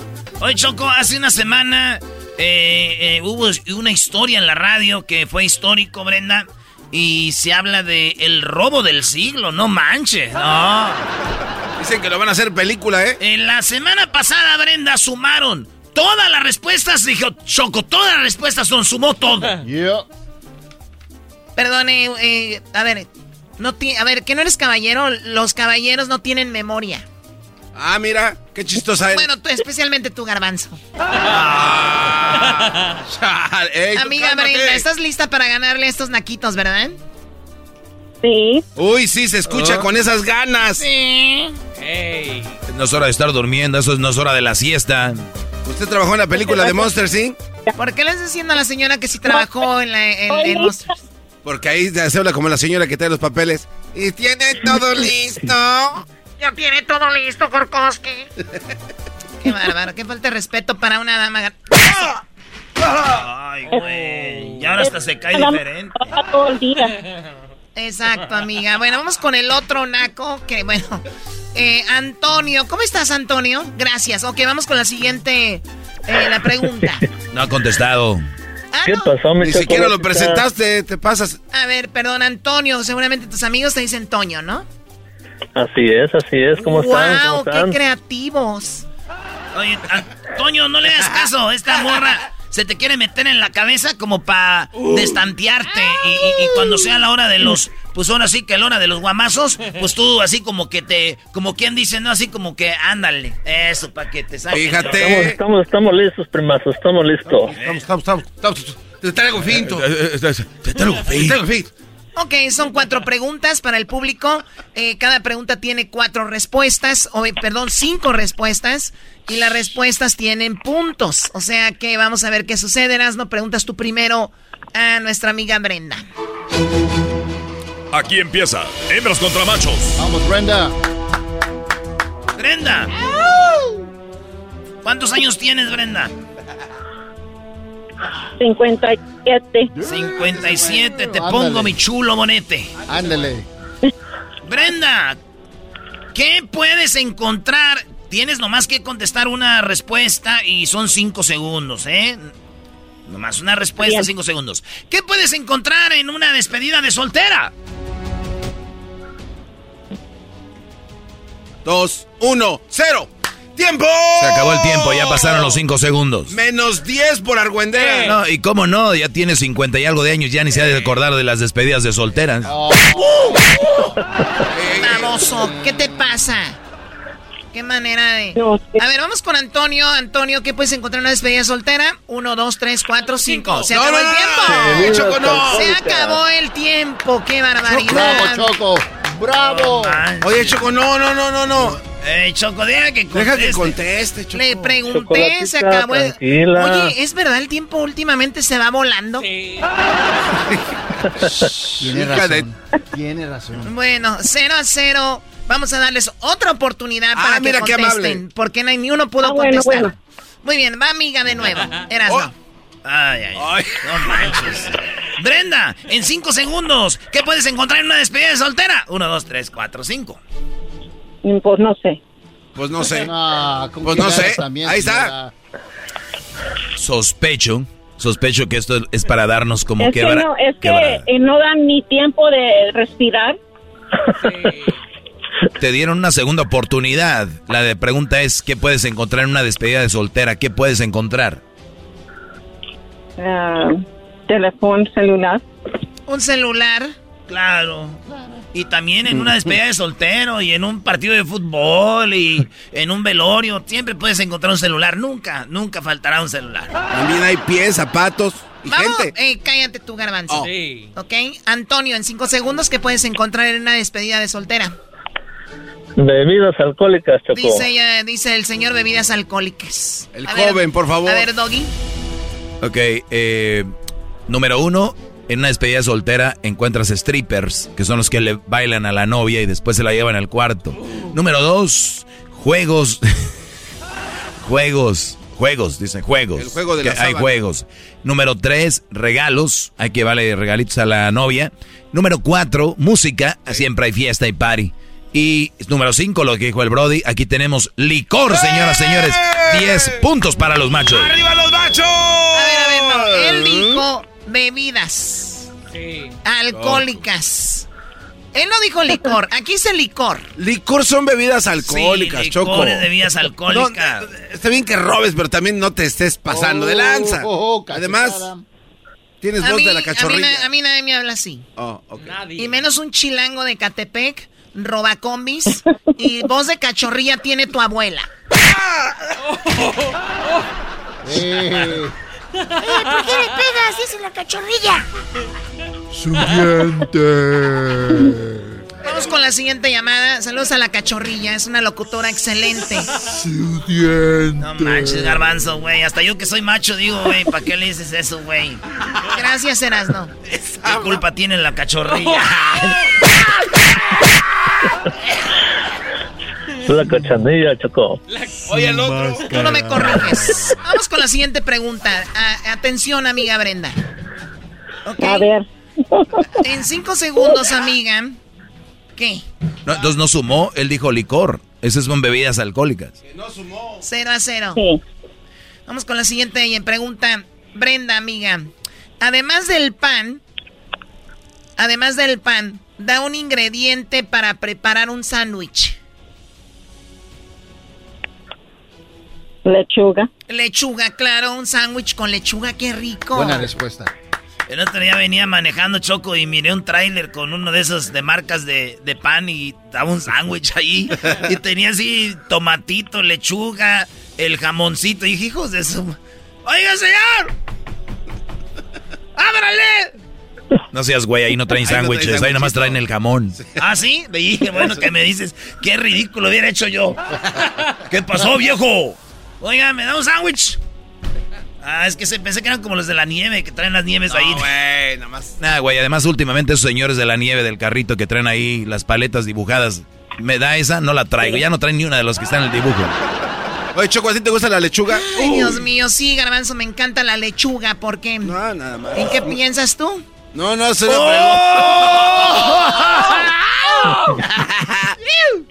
Oye, Choco, hace una semana eh, eh, hubo una historia en la radio que fue histórico, Brenda. Y se habla de el robo del siglo, no manches. No. Dicen que lo van a hacer película, ¿eh? En la semana pasada, Brenda, sumaron todas las respuestas. Dijo, Choco, todas las respuestas son, sumó todo. Perdone, eh, a ver, no ti- a ver, que no eres caballero, los caballeros no tienen memoria. Ah, mira, qué chistosa eres. Bueno, tú, especialmente tu garbanzo. Chale, tú Amiga. Brenda, ¿estás lista para ganarle a estos naquitos, verdad? Sí. Uy, sí, se escucha Ah. con esas ganas. Sí. No es hora de estar durmiendo, eso no es hora de la siesta. ¿Usted trabajó en la película de Monsters, sí? ¿Por qué le estás diciendo a la señora que sí trabajó en la en, en Monsters? Porque ahí se habla como la señora que trae los papeles. Y tiene todo listo. Ya tiene todo listo, Korkowski. Qué bárbaro, qué falta de respeto para una dama. Ay, güey. Y ahora hasta se cae diferente. Todo el día. Exacto, amiga. Bueno, vamos con el otro naco, que bueno. Eh, Antonio, ¿cómo estás, Antonio? Gracias. Ok, vamos con la siguiente, eh, la pregunta. No ha contestado. ¿Qué pasó, mi Ni Choco? siquiera lo presentaste, te pasas. A ver, perdón, Antonio, seguramente tus amigos te dicen Toño, ¿no? Así es, así es. ¿Cómo están? ¿Cómo ¡Wow! ¡Qué están? creativos! Oye, Antonio, no le hagas caso. Esta morra se te quiere meter en la cabeza como para destantearte. Y, y- y cuando sea la hora de los. Pues ahora sí que la hora de los guamazos, pues tú así como que te. Como quien dice, ¿no? Así como que ándale. Eso, para que te saquen. Estamos, estamos, estamos listos, primazos, estamos listos. Estamos, estamos, estamos. estamos. Te traigo finto. Te traigo Te traigo finto. Ok, son cuatro preguntas para el público. Eh, cada pregunta tiene cuatro respuestas, o eh, perdón, cinco respuestas. Y las respuestas tienen puntos. O sea que vamos a ver qué sucede. no preguntas tú primero a nuestra amiga Brenda. Aquí empieza. Hembras contra machos. Vamos, Brenda. Brenda. ¿Cuántos años tienes, Brenda? 57. 57. Te Ándale. pongo mi chulo bonete. Ándale. Brenda, ¿qué puedes encontrar? Tienes nomás que contestar una respuesta y son cinco segundos, ¿eh? Nomás una respuesta, Bien. cinco segundos. ¿Qué puedes encontrar en una despedida de soltera? Dos, uno, cero. ¡Tiempo! Se acabó el tiempo, ya pasaron los cinco segundos. Menos 10 por Argüendera. No, y cómo no, ya tiene 50 y algo de años, ya ni se ha de acordar de las despedidas de solteras. Baboso, ¿qué te pasa? ¿Qué manera de...? A ver, vamos con Antonio. Antonio, ¿qué puedes encontrar en una despedida soltera? Uno, dos, tres, cuatro, cinco. ¡Se No, acabó no, el tiempo! Choco, no. ¡Se acabó el tiempo! ¡Qué barbaridad! Bravo, Choco. Bravo. Oye, Choco, no, no, no, no, no. Eh, Choco, deja que conteste. Deja que conteste, Choco. Le pregunté, se acabó. El... Oye, ¿es verdad el tiempo últimamente se va volando? Sí. Tiene razón. Tiene razón. Bueno, 0 a 0. Vamos a darles otra oportunidad ah, para mira que contesten. Qué porque no, ni uno pudo ah, bueno, contestar. Bueno. Muy bien, va amiga de nuevo. Eras oh. no. Ay, ay, ay. No manches. Brenda, en 5 segundos, ¿qué puedes encontrar en una despedida de soltera? 1, 2, 3, 4, 5. Pues no sé. Pues no sé. No, ¿con Pues no sé. también, Ahí está. Sospecho, sospecho que esto es para darnos como Es que... que, no, es que quebra- eh, no dan ni tiempo de respirar. Te dieron una segunda oportunidad. La de pregunta es, ¿qué puedes encontrar en una despedida de soltera? ¿Qué puedes encontrar? Ah, teléfono celular. Un celular. Claro. Y también en una despedida de soltero y en un partido de fútbol y en un velorio. Siempre puedes encontrar un celular. Nunca, nunca faltará un celular. También hay pies, zapatos y Vamos, gente. eh, cállate tú, garbanzo. Oh. Sí. ¿Ok? Antonio, en cinco segundos, ¿qué puedes encontrar en una despedida de soltera? Bebidas alcohólicas, Choco. Dice, ella- dice el señor bebidas alcohólicas. El A ver, joven, por favor. A ver, Doggy. Ok, eh, número uno, en una despedida soltera encuentras strippers, que son los que le bailan a la novia y después se la llevan al cuarto. Número dos, juegos. juegos. Juegos, dicen juegos. El juego de la Que Hay sábana. juegos. Número tres, regalos. Hay que darle regalitos a la novia. Número cuatro, música. Siempre hay fiesta y party. Y número cinco, lo que dijo el Brody. Aquí tenemos licor, señoras, señores. Diez puntos para los machos. ¡Arriba los machos! A ver, a ver, no. Él dijo bebidas Sí. alcohólicas. Él no dijo licor. Aquí dice licor. Licor son bebidas alcohólicas, Sí, Choco. bebidas alcohólicas. No, está bien que robes, pero también no te estés pasando de lanza. Oh, oh, oh, cachetada. Además, tienes A voz mí, de la a mí cachorrilla. a mí nadie me habla así. Oh, ok. Nadie. Y menos un chilango de Catepec. robacombis y voz de cachorrilla tiene tu abuela. Eh, Eh, ¿Por qué le pegas? Dice la cachorrilla. su diente. Vamos con la siguiente llamada. Saludos a la cachorrilla, es una locutora excelente. Su diente. No manches, garbanzo, güey. Hasta yo que soy macho digo, güey, ¿para qué le dices eso, güey? Gracias, Erasno. ¿Qué culpa tiene la cachorrilla? La cachanilla, Choco. Oye, el otro. Tú no me corriges. Vamos con la siguiente pregunta. A- atención, amiga Brenda. A ver. En cinco segundos, amiga. ¿Qué? No, entonces no sumó, él dijo licor. Esas son bebidas alcohólicas. Cero a cero. Sí. Vamos con la siguiente pregunta. Brenda, amiga. Además del pan, además del pan, da un ingrediente para preparar un sándwich. Lechuga. Lechuga, claro, un sándwich con lechuga, qué rico. Buena respuesta. El otro día venía manejando Choco y miré un tráiler con uno de esos de marcas de, de pan y daba un sándwich ahí. y tenía así tomatito, lechuga, el jamoncito. Y dije, hijos de su... ¡Oiga, señor! ¡Ábrale! No seas güey, ahí no traen Ahí no traen sándwiches, ahí nomás traen el jamón. ¿Ah, sí? Me dije, bueno, que me dices, qué ridículo hubiera hecho yo. ¿Qué pasó, viejo? Oiga, ¿me da un sándwich? Ah, es que se, pensé que eran como los de la nieve, que traen las nieves ahí. güey, nada más. Nah, güey, además últimamente esos señores de la nieve del carrito que traen ahí las paletas dibujadas, me da esa, no la traigo. Ya no traen ni una de los que están en el dibujo. Oye, Choco, ¿a ti te gusta la lechuga? Ay, Dios mío, sí, Garbanzo, me encanta la lechuga, ¿por qué? No, nada más. ¿En qué piensas tú? No, no, se lo ¿Quieres su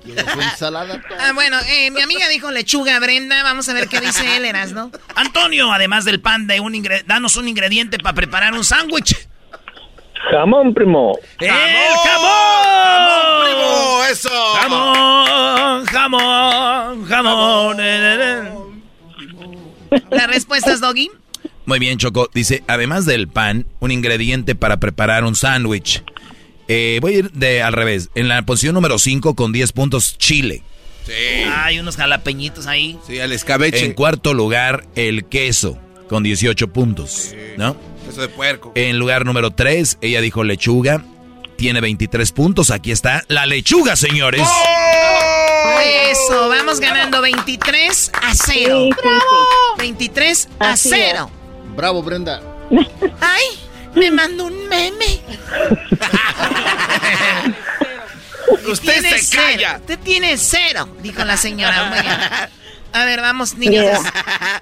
ensalada? Ah, bueno, eh, mi amiga dijo lechuga, Brenda, vamos a ver qué dice él, Eras, ¿no? Antonio, además del pan, de un ingre- danos un ingrediente para preparar un sándwich. Jamón, primo. ¡El jamón! primo! ¡Eso! ¡Jamón! ¡Jamón! ¡Jamón! eh. ¿La respuesta es Doggy? Muy bien, Choco. Dice, además del pan, un ingrediente para preparar un sándwich. Eh, voy a ir de al revés. En la posición número 5 con 10 puntos, Chile. Sí. Hay unos jalapeñitos ahí. Sí, al escabeche. En cuarto lugar, el queso, con 18 puntos. ¿No? Eso de puerco. En lugar número 3, ella dijo lechuga. Tiene 23 puntos. Aquí está la lechuga, señores. Eso, vamos ganando 23 a 0. Sí, sí, sí. 23 a Así 0. Bravo, Brenda. Ay, me mandó un meme. Usted Tiene se calla. cero. Usted tiene cero, dijo la señora. Muy bien. A ver, vamos, niños.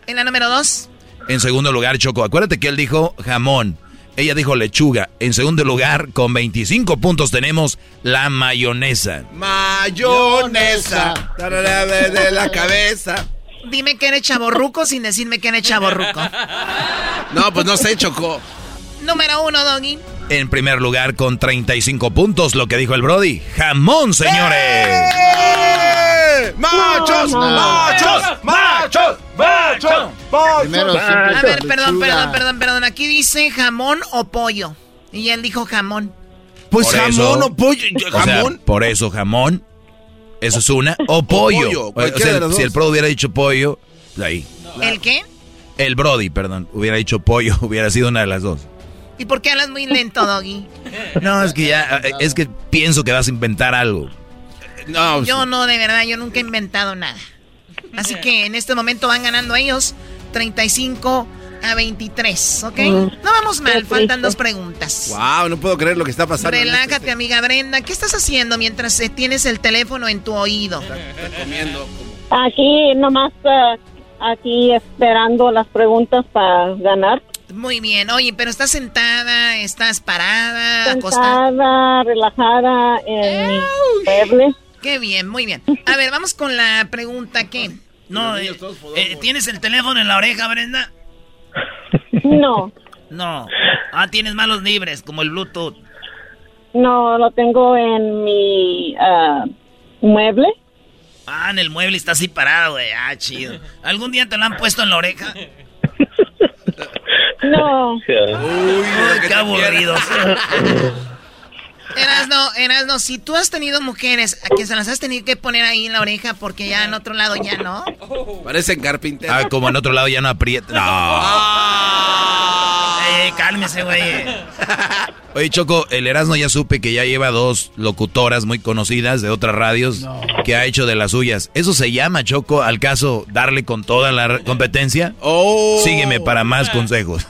En la número 2. En segundo lugar, Choco. Acuérdate que él dijo jamón. Ella dijo lechuga. En segundo lugar, con 25 puntos, tenemos la mayonesa. Mayonesa. De la cabeza. Dime que eres chaborruco sin decirme que eres chaborruco. No, pues no sé, Choco. Número 1, Doggy. En primer lugar, con 35 puntos, lo que dijo el Brody. Jamón, señores. ¡Eh! ¡Machos! No, no. ¡Machos! ¡Machos! ¡Machos! Primero, A ver, perdón, perdón, perdón, perdón. Aquí dice jamón o pollo. Y él dijo jamón. Pues Por jamón eso- o pollo. O sea, ¿Jamón? por eso jamón. Eso es una. O pollo. O sea, si el pro hubiera dicho pollo, ahí. ¿El qué? El Brody, perdón, hubiera dicho pollo, hubiera sido una de las dos. ¿Y por qué hablas muy lento, Doggy? No, es que ya, eh, es que pienso que vas a inventar algo. No, Yo no, de verdad, yo nunca he inventado nada. Así que en este momento van ganando ellos 35 a 23, ¿ok? Mm. No vamos mal, faltan dos preguntas. Wow, no puedo creer lo que está pasando. en Relájate, amiga Brenda. ¿Qué estás haciendo mientras eh, tienes el teléfono en tu oído? este- Está comiendo. Aquí nomás, eh, aquí esperando las preguntas para ganar. Muy bien. Oye, pero estás sentada, estás parada, acostada. Sentada, relajada en mi mueble. Qué bien, muy bien. A ver, vamos con la pregunta ¿qué? No, eh, eh, ¿tienes el teléfono en la oreja, Brenda? No, No. Ah, tienes malos libres, como el Bluetooth. no, lo tengo en mi ah, mueble. Ah, en el mueble está así parado, güey. Ah, chido. ¿Algún día te lo han puesto en la oreja? No, Uy, qué aburrido. Erasno, Erasno, si tú has tenido mujeres a que se las has tenido que poner ahí en la oreja porque ya en otro lado ya no. Parecen carpinteros. Ah, como en otro lado ya no aprieta. No. Eh, cálmese, güey. Oye, Choco, el Erasmo ya supe que ya lleva dos locutoras muy conocidas de otras radios que ha hecho de las suyas. ¿Eso se llama, Choco, al caso darle con toda la competencia? Oh. Sígueme para más consejos.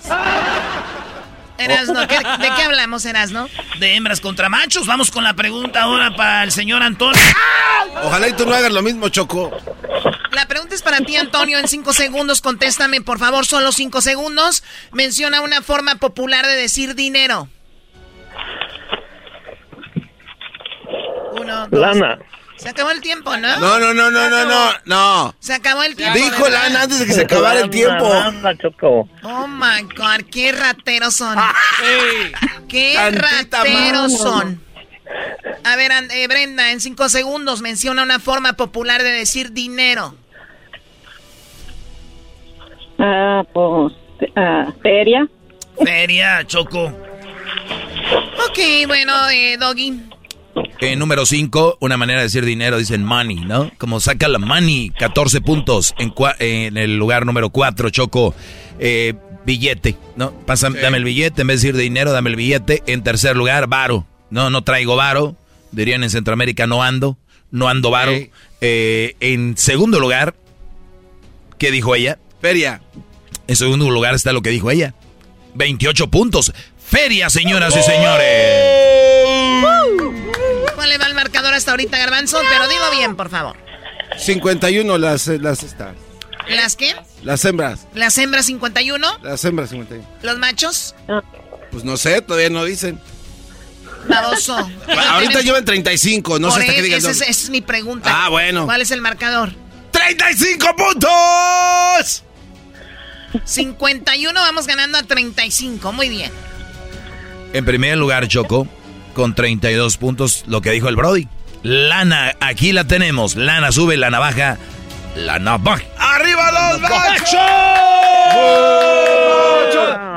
Erasno, ¿qué- ¿de qué hablamos, Erasno? De hembras contra machos. Vamos con la pregunta ahora para el señor Antonio. Ojalá y tú no hagas lo mismo, Choco. La pregunta es para ti, Antonio. En cinco segundos, contéstame, por favor, solo cinco segundos. Menciona una forma popular de decir dinero. Uno, dos. Lana. Se acabó el tiempo, ¿no? No, no, no, no, no, no, no. Se acabó el tiempo. Dijo ¿verdad? Lana antes de que se acabara el tiempo. Oh my God, qué rateros son. qué Tantita rateros son. A ver, eh, Brenda, en cinco segundos menciona una forma popular de decir dinero. Ah, pues, ah, feria. Feria, Choco. Ok, bueno, eh, Doggy. Eh, número 5, una manera de decir dinero, dicen money, ¿no? Como saca la money, 14 puntos. En, cua- en el lugar número 4, Choco, eh, billete, ¿no? Pasa, Dame el billete, en vez de decir dinero, dame el billete. En tercer lugar, varo. No, no traigo varo. Dirían en Centroamérica, no ando. No ando varo. Eh, en segundo lugar, ¿qué dijo ella? Feria. En segundo lugar está lo que dijo ella. 28 puntos. Feria, señoras y señores. ¿Cuál le va el marcador hasta ahorita, Garbanzo? Pero dilo bien, por favor. 51 las, las, estas. ¿Las qué? Las hembras. ¿Las hembras 51? Las hembras 51. ¿Los machos? Pues no sé, todavía no dicen. Baboso. Ahorita llevan 35, no sé hasta qué digan. esa es, dónde. esa es mi pregunta. Ah, bueno. ¿Cuál es el marcador? ¡35 puntos! 51, vamos ganando a 35. Muy bien. En primer lugar, Choco, con 32 puntos, lo que dijo el Brody. Lana, aquí la tenemos. Lana sube, Lana baja. Lana baja. ¡Arriba los machos!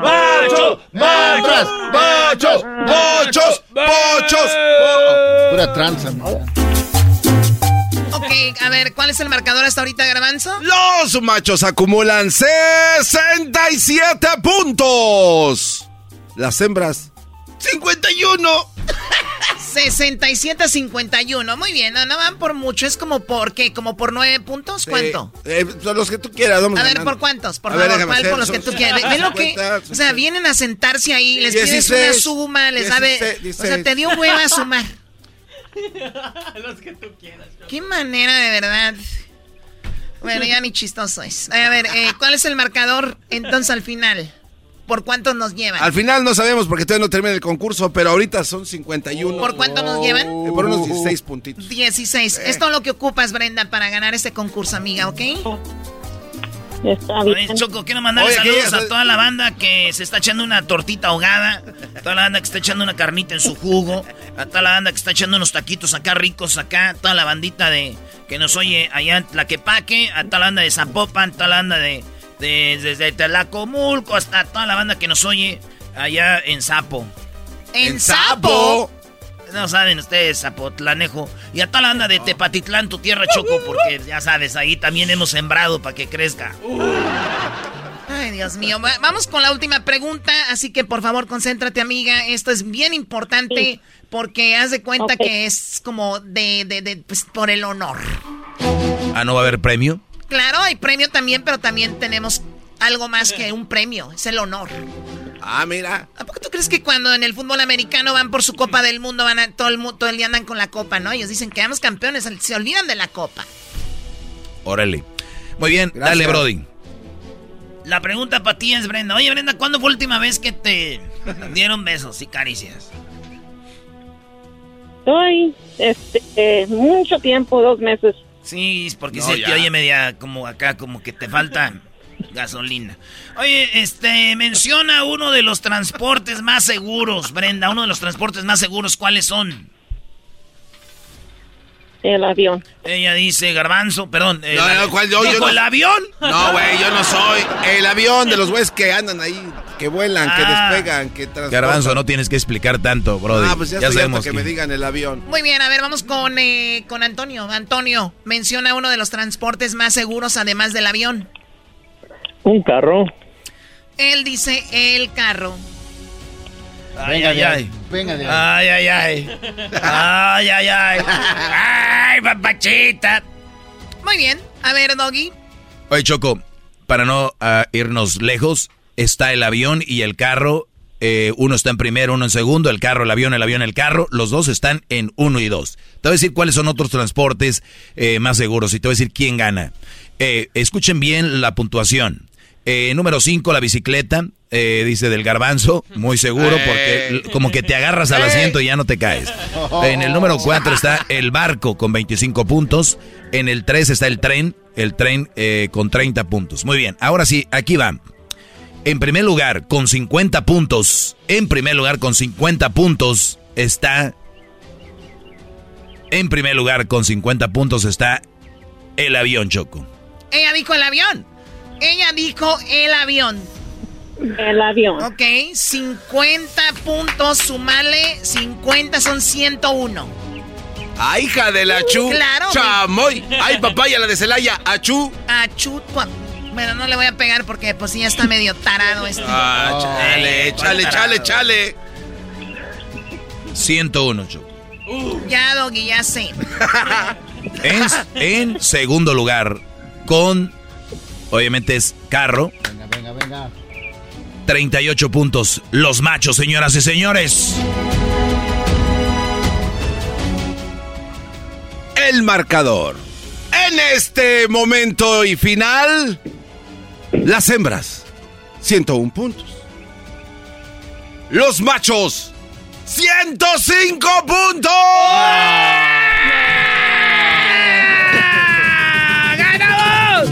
¡Machos! ¡Machos! ¡Machos! ¡Machos! ¡Machos! Pura tranza. Ok, a ver, ¿cuál es el marcador hasta ahorita, Garbanzo? Los machos acumulan 67 puntos. Las hembras, 51. 67 a 51. Muy bien, no, no van por mucho. Es como por qué, como por 9 puntos. ¿Cuánto? Eh, son los que tú quieras, vamos A ver. ¿por cuántos? Por A favor, ¿cuál hacer, por los son que tú quieras? Ve- Ve lo que, 50, o sea, vienen a sentarse ahí, les pides 16, una suma, les sabe, 16, o sea, te dio hueva a sumar. Los que tú quieras. Qué manera de verdad. Bueno, ya ni chistoso es. A ver, eh, ¿cuál es el marcador entonces al final? ¿Por cuántos nos llevan? Al final no sabemos porque todavía no termina el concurso, pero ahorita son 51. ¿Por cuánto nos llevan? Eh, por unos 16 puntitos. 16. Es todo lo que ocupas, Brenda, para ganar este concurso, amiga, ¿ok? Está Oye, bien. Choco, quiero mandarle Oye, saludos a toda la banda que se está echando una tortita ahogada, a toda la banda que está echando una carnita en su jugo, a toda la banda que está echando unos taquitos acá ricos acá, toda la bandita de que nos oye allá en Tlaquepaque, a toda la banda de Zapopan, toda la banda de, de desde Tlacomulco hasta toda la banda que nos oye allá en Zapo. En Sapo. No saben ustedes, Zapotlanejo. Y a toda la banda de Tepatitlán, tu tierra, Choco, porque ya sabes, ahí también hemos sembrado para que crezca. Ay, Dios mío. Va- Vamos con la última pregunta, así que por favor concéntrate, amiga. Esto es bien importante porque haz de cuenta que es como de, de, de, pues, por el honor. Ah, ¿no va a haber premio? Claro, hay premio también, pero también tenemos algo más que un premio. Es el honor. Ah, mira. ¿A poco tú crees que cuando en el fútbol americano van por su Copa del Mundo, van a, todo, el, mu- todo el día andan con la copa, ¿no? Ellos dicen que vamos campeones, se olvidan de la copa. Órale. Muy bien, Gracias. dale, Brody. La pregunta para ti es, Brenda. Oye, Brenda, ¿cuándo fue la última vez que te dieron besos y caricias? Estoy, este, eh, mucho tiempo, dos meses. Sí, porque No, se te oye media como acá, como que te falta gasolina. Oye, este, menciona uno de los transportes más seguros, Brenda. Uno de los transportes más seguros, ¿cuáles son? El avión. Ella dice garbanzo, perdón. el No, no, avión. ¿cuál? Yo- yo ¿Dijo no- el avión? No, güey, yo no soy. El avión de los güeyes que andan ahí, que vuelan, que Ah. despegan, que transportan. Garbanzo, no tienes que explicar tanto, brother. Ah, pues ya, sabemos que, que- me digan el avión. Muy bien, a ver, vamos con, eh, con Antonio. Antonio, menciona uno de los transportes más seguros además del avión. Un carro. Él dice el carro. Ay, Venga ay, de ahí, ay. venga de ahí. Ay, ay, ay. Ay, ay, ay. Ay, papachita. Muy bien, a ver, Doggy. Oye, Choco, para no ah, irnos lejos, está el avión y el carro. eh, uno está en primero, uno en segundo, el carro, el avión, el avión, el carro. Los dos están en uno y dos. Te voy a decir cuáles son otros transportes eh, más seguros y te voy a decir quién gana. Eh, escuchen bien la puntuación. Número 5, la bicicleta, dice del garbanzo, muy seguro porque como que te agarras al asiento y ya no te caes. En el número 4 está el barco con 25 puntos. En el 3 está el tren, el tren con 30 puntos. Muy bien, ahora sí, aquí va. En primer lugar, con 50 puntos, en primer lugar con 50 puntos está... En primer lugar con 50 puntos está el avión Choco. Ella dijo el avión. Ella dijo el avión. El avión. Ok, 50 puntos, sumale 50 son 101. ¡Ay, hija de la chu! Claro, ¡Chamoy! ¡Ay, papaya, la de Celaya! ¡Achú! Achut, cua- Bueno, no le voy a pegar porque pues sí ya está medio tarado este. ¡Ah, chale, chale, chale, chale! 101 Choco. Ya, Doggy, ya sé. En, en segundo lugar, con, obviamente es carro, Venga, venga, venga. 38 puntos. Los machos, señoras y señores. El marcador. En este momento y final, las hembras, 101 puntos. Los machos, 105 puntos. ¡Ganamos!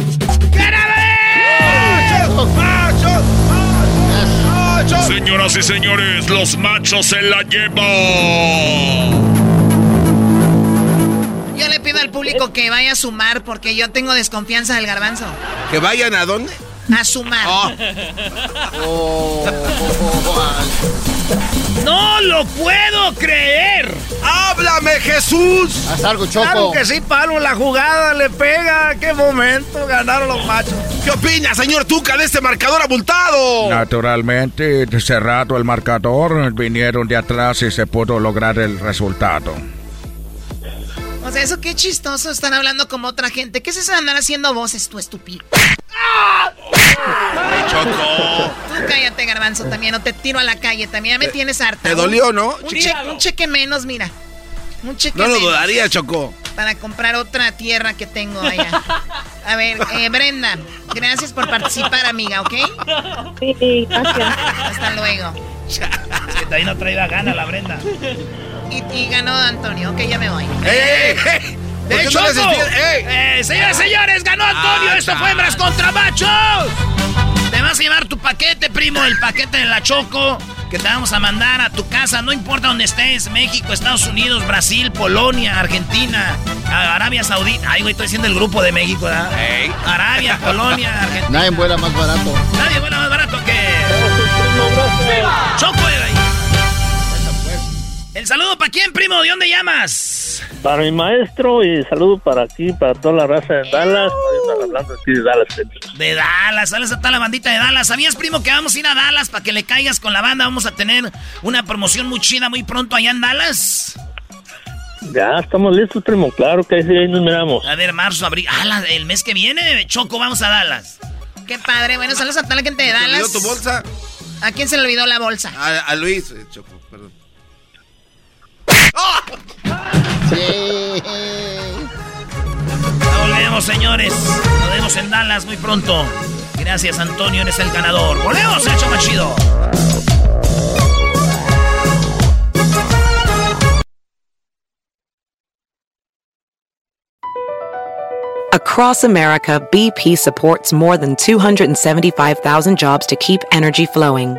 Señoras y señores, los machos se la llevan. Yo le pido al público que vaya a sumar porque yo tengo desconfianza del garbanzo. ¿Que vayan a dónde? A sumar. Oh. ¡No lo puedo creer! ¡Háblame, Jesús! Haz algo, Choco. Claro que sí, Palo, la jugada le pega. ¡Qué momento! Ganaron los machos. ¿Qué opina, señor Tuca, de este marcador abultado? Naturalmente, cerrado el marcador, vinieron de atrás y se pudo lograr el resultado. O sea, eso qué chistoso. Están hablando como otra gente. ¿Qué es eso de andar haciendo voces, tú estúpido? Choco. Tú cállate, garbanzo, también. No te tiro a la calle. También ya me tienes harta. te dolió, no? Un, che- un cheque menos, mira. Un cheque No lo menos. dudaría, Choco. Para comprar otra tierra que tengo allá. A ver, eh, Brenda, gracias por participar, amiga, ¿ok? Sí, gracias. Hasta luego. Es que también no traía gana la Brenda. Y, y ganó Antonio, ok, ya me voy. ¡Ey, ey! ¿Por ¡De hecho, eh, señoras y señores, ganó Antonio. Ah, Esto fue Hembras contra Machos. Te vas a llevar tu paquete, primo, el paquete de la Choco, que te vamos a mandar a tu casa, no importa dónde estés, México, Estados Unidos, Brasil, Polonia, Argentina, Arabia Saudita. Ay, güey, estoy diciendo el grupo de México, ¿verdad? Arabia, Polonia, Argentina. Nadie vuela más barato. Nadie vuela más barato que... Choco, güey. El saludo para quién, primo, ¿de dónde llamas? Para mi maestro y saludo para aquí, para toda la raza de Dallas. Hablando aquí de Dallas. De Dallas, sales a toda la bandita de Dallas. ¿Sabías, primo, que vamos a ir a Dallas para que le caigas con la banda? Vamos a tener una promoción muy chida muy pronto allá en Dallas. Ya estamos listos, primo. Claro que sí, ahí nos miramos. A ver, marzo, abril. Ah, la- el mes que viene, Choco, vamos a Dallas. Qué padre. Bueno, saludos a toda la gente de ¿Te olvidó Dallas. tu bolsa? ¿A quién se le olvidó la bolsa? A, a Luis, eh, Choco, perdón. Sí. Ya volvemos, señores. Nos vemos en Dallas muy pronto. Gracias, Antonio, eres el ganador. ¡Volvemos, hecho más chido! Across America, BP supports more than 275,000 jobs to keep energy flowing.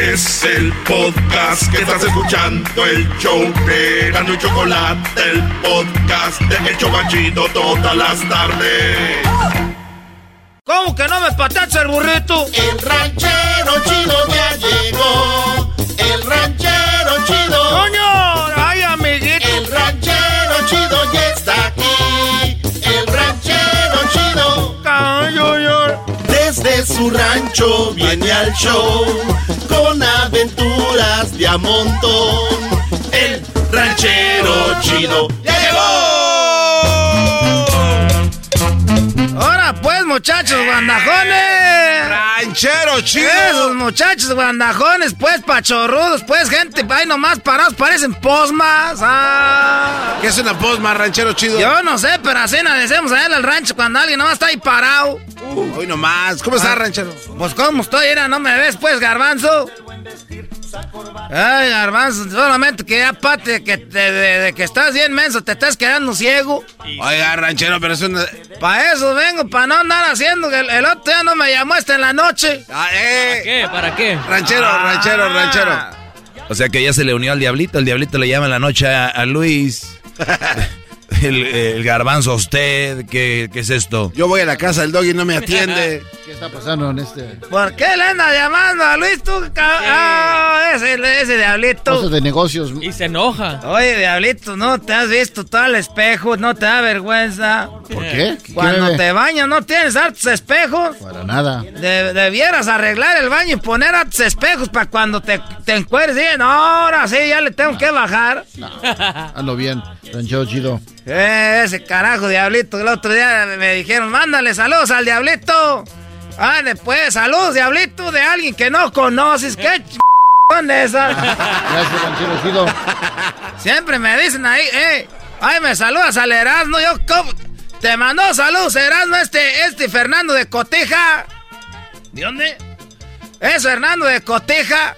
Es el podcast que estás escuchando, el show de Gano y Chocolate, el podcast de El Chobachito todas las tardes. ¿Cómo que no me patacha el burrito? El ranchero chido ya llegó. El ranchero chido. ¡Coño! Su rancho viene al show con aventuras de a montón. El ranchero chido ya llegó. Ahora pues, muchachos guandajones. Ranchero chido. Esos muchachos guandajones, pues, pachorrudos, pues, gente, ahí nomás parados, parecen posmas. Ah. ¿Qué es una posma, ranchero chido? Yo no sé, pero así nos decimos allá en el rancho cuando alguien nomás está ahí parado. Hoy nomás. ¿Cómo estás, Ah. ranchero? Pues, ¿cómo estoy? Era, ¿no me ves, pues, garbanzo? Ay, garbanzo, solamente que aparte que te- de, de que estás bien menso, te estás quedando ciego. Oiga, ranchero, pero es una... Para eso vengo, para no andar haciendo. que El, el otro día no me llamó hasta en la noche. Ah, eh. ¿Qué? ¿Para qué? Ranchero, Ah. ranchero, ranchero. O sea que ya se le unió al diablito. El diablito le llama en la noche a, a Luis. El, el garbanzo a usted. ¿Qué, qué es esto? Yo voy a la casa del dog y no me atiende. ¿Qué está pasando en este? ¿Por qué le andas llamando a Luis tú? Ah, ese, ese diablito. Cosas de negocios. Y se enoja. Oye, diablito, no te has visto todo el espejo, no te da vergüenza. ¿Por qué? ¿Qué Cuando te bañas, ¿no tienes hartos espejos? Para nada. De- debieras arreglar el baño y poner hartos espejos para cuando te, te encueres. Y, no, ahora sí, ya le tengo que bajar. Ando bien. Ranchero chido. Eh, ese carajo diablito. El otro día me dijeron, mándale saludos al diablito. Ah, después, saludos, diablito, de alguien que no conoces. ¿Qué ch... son esas? Gracias. Siempre me dicen ahí, eh, ay, me saludas al Erasmo. Yo, ¿cómo? Te mandó saludos, Erasmo, este, este Fernando de Coteja. ¿De dónde? Es Fernando de Coteja.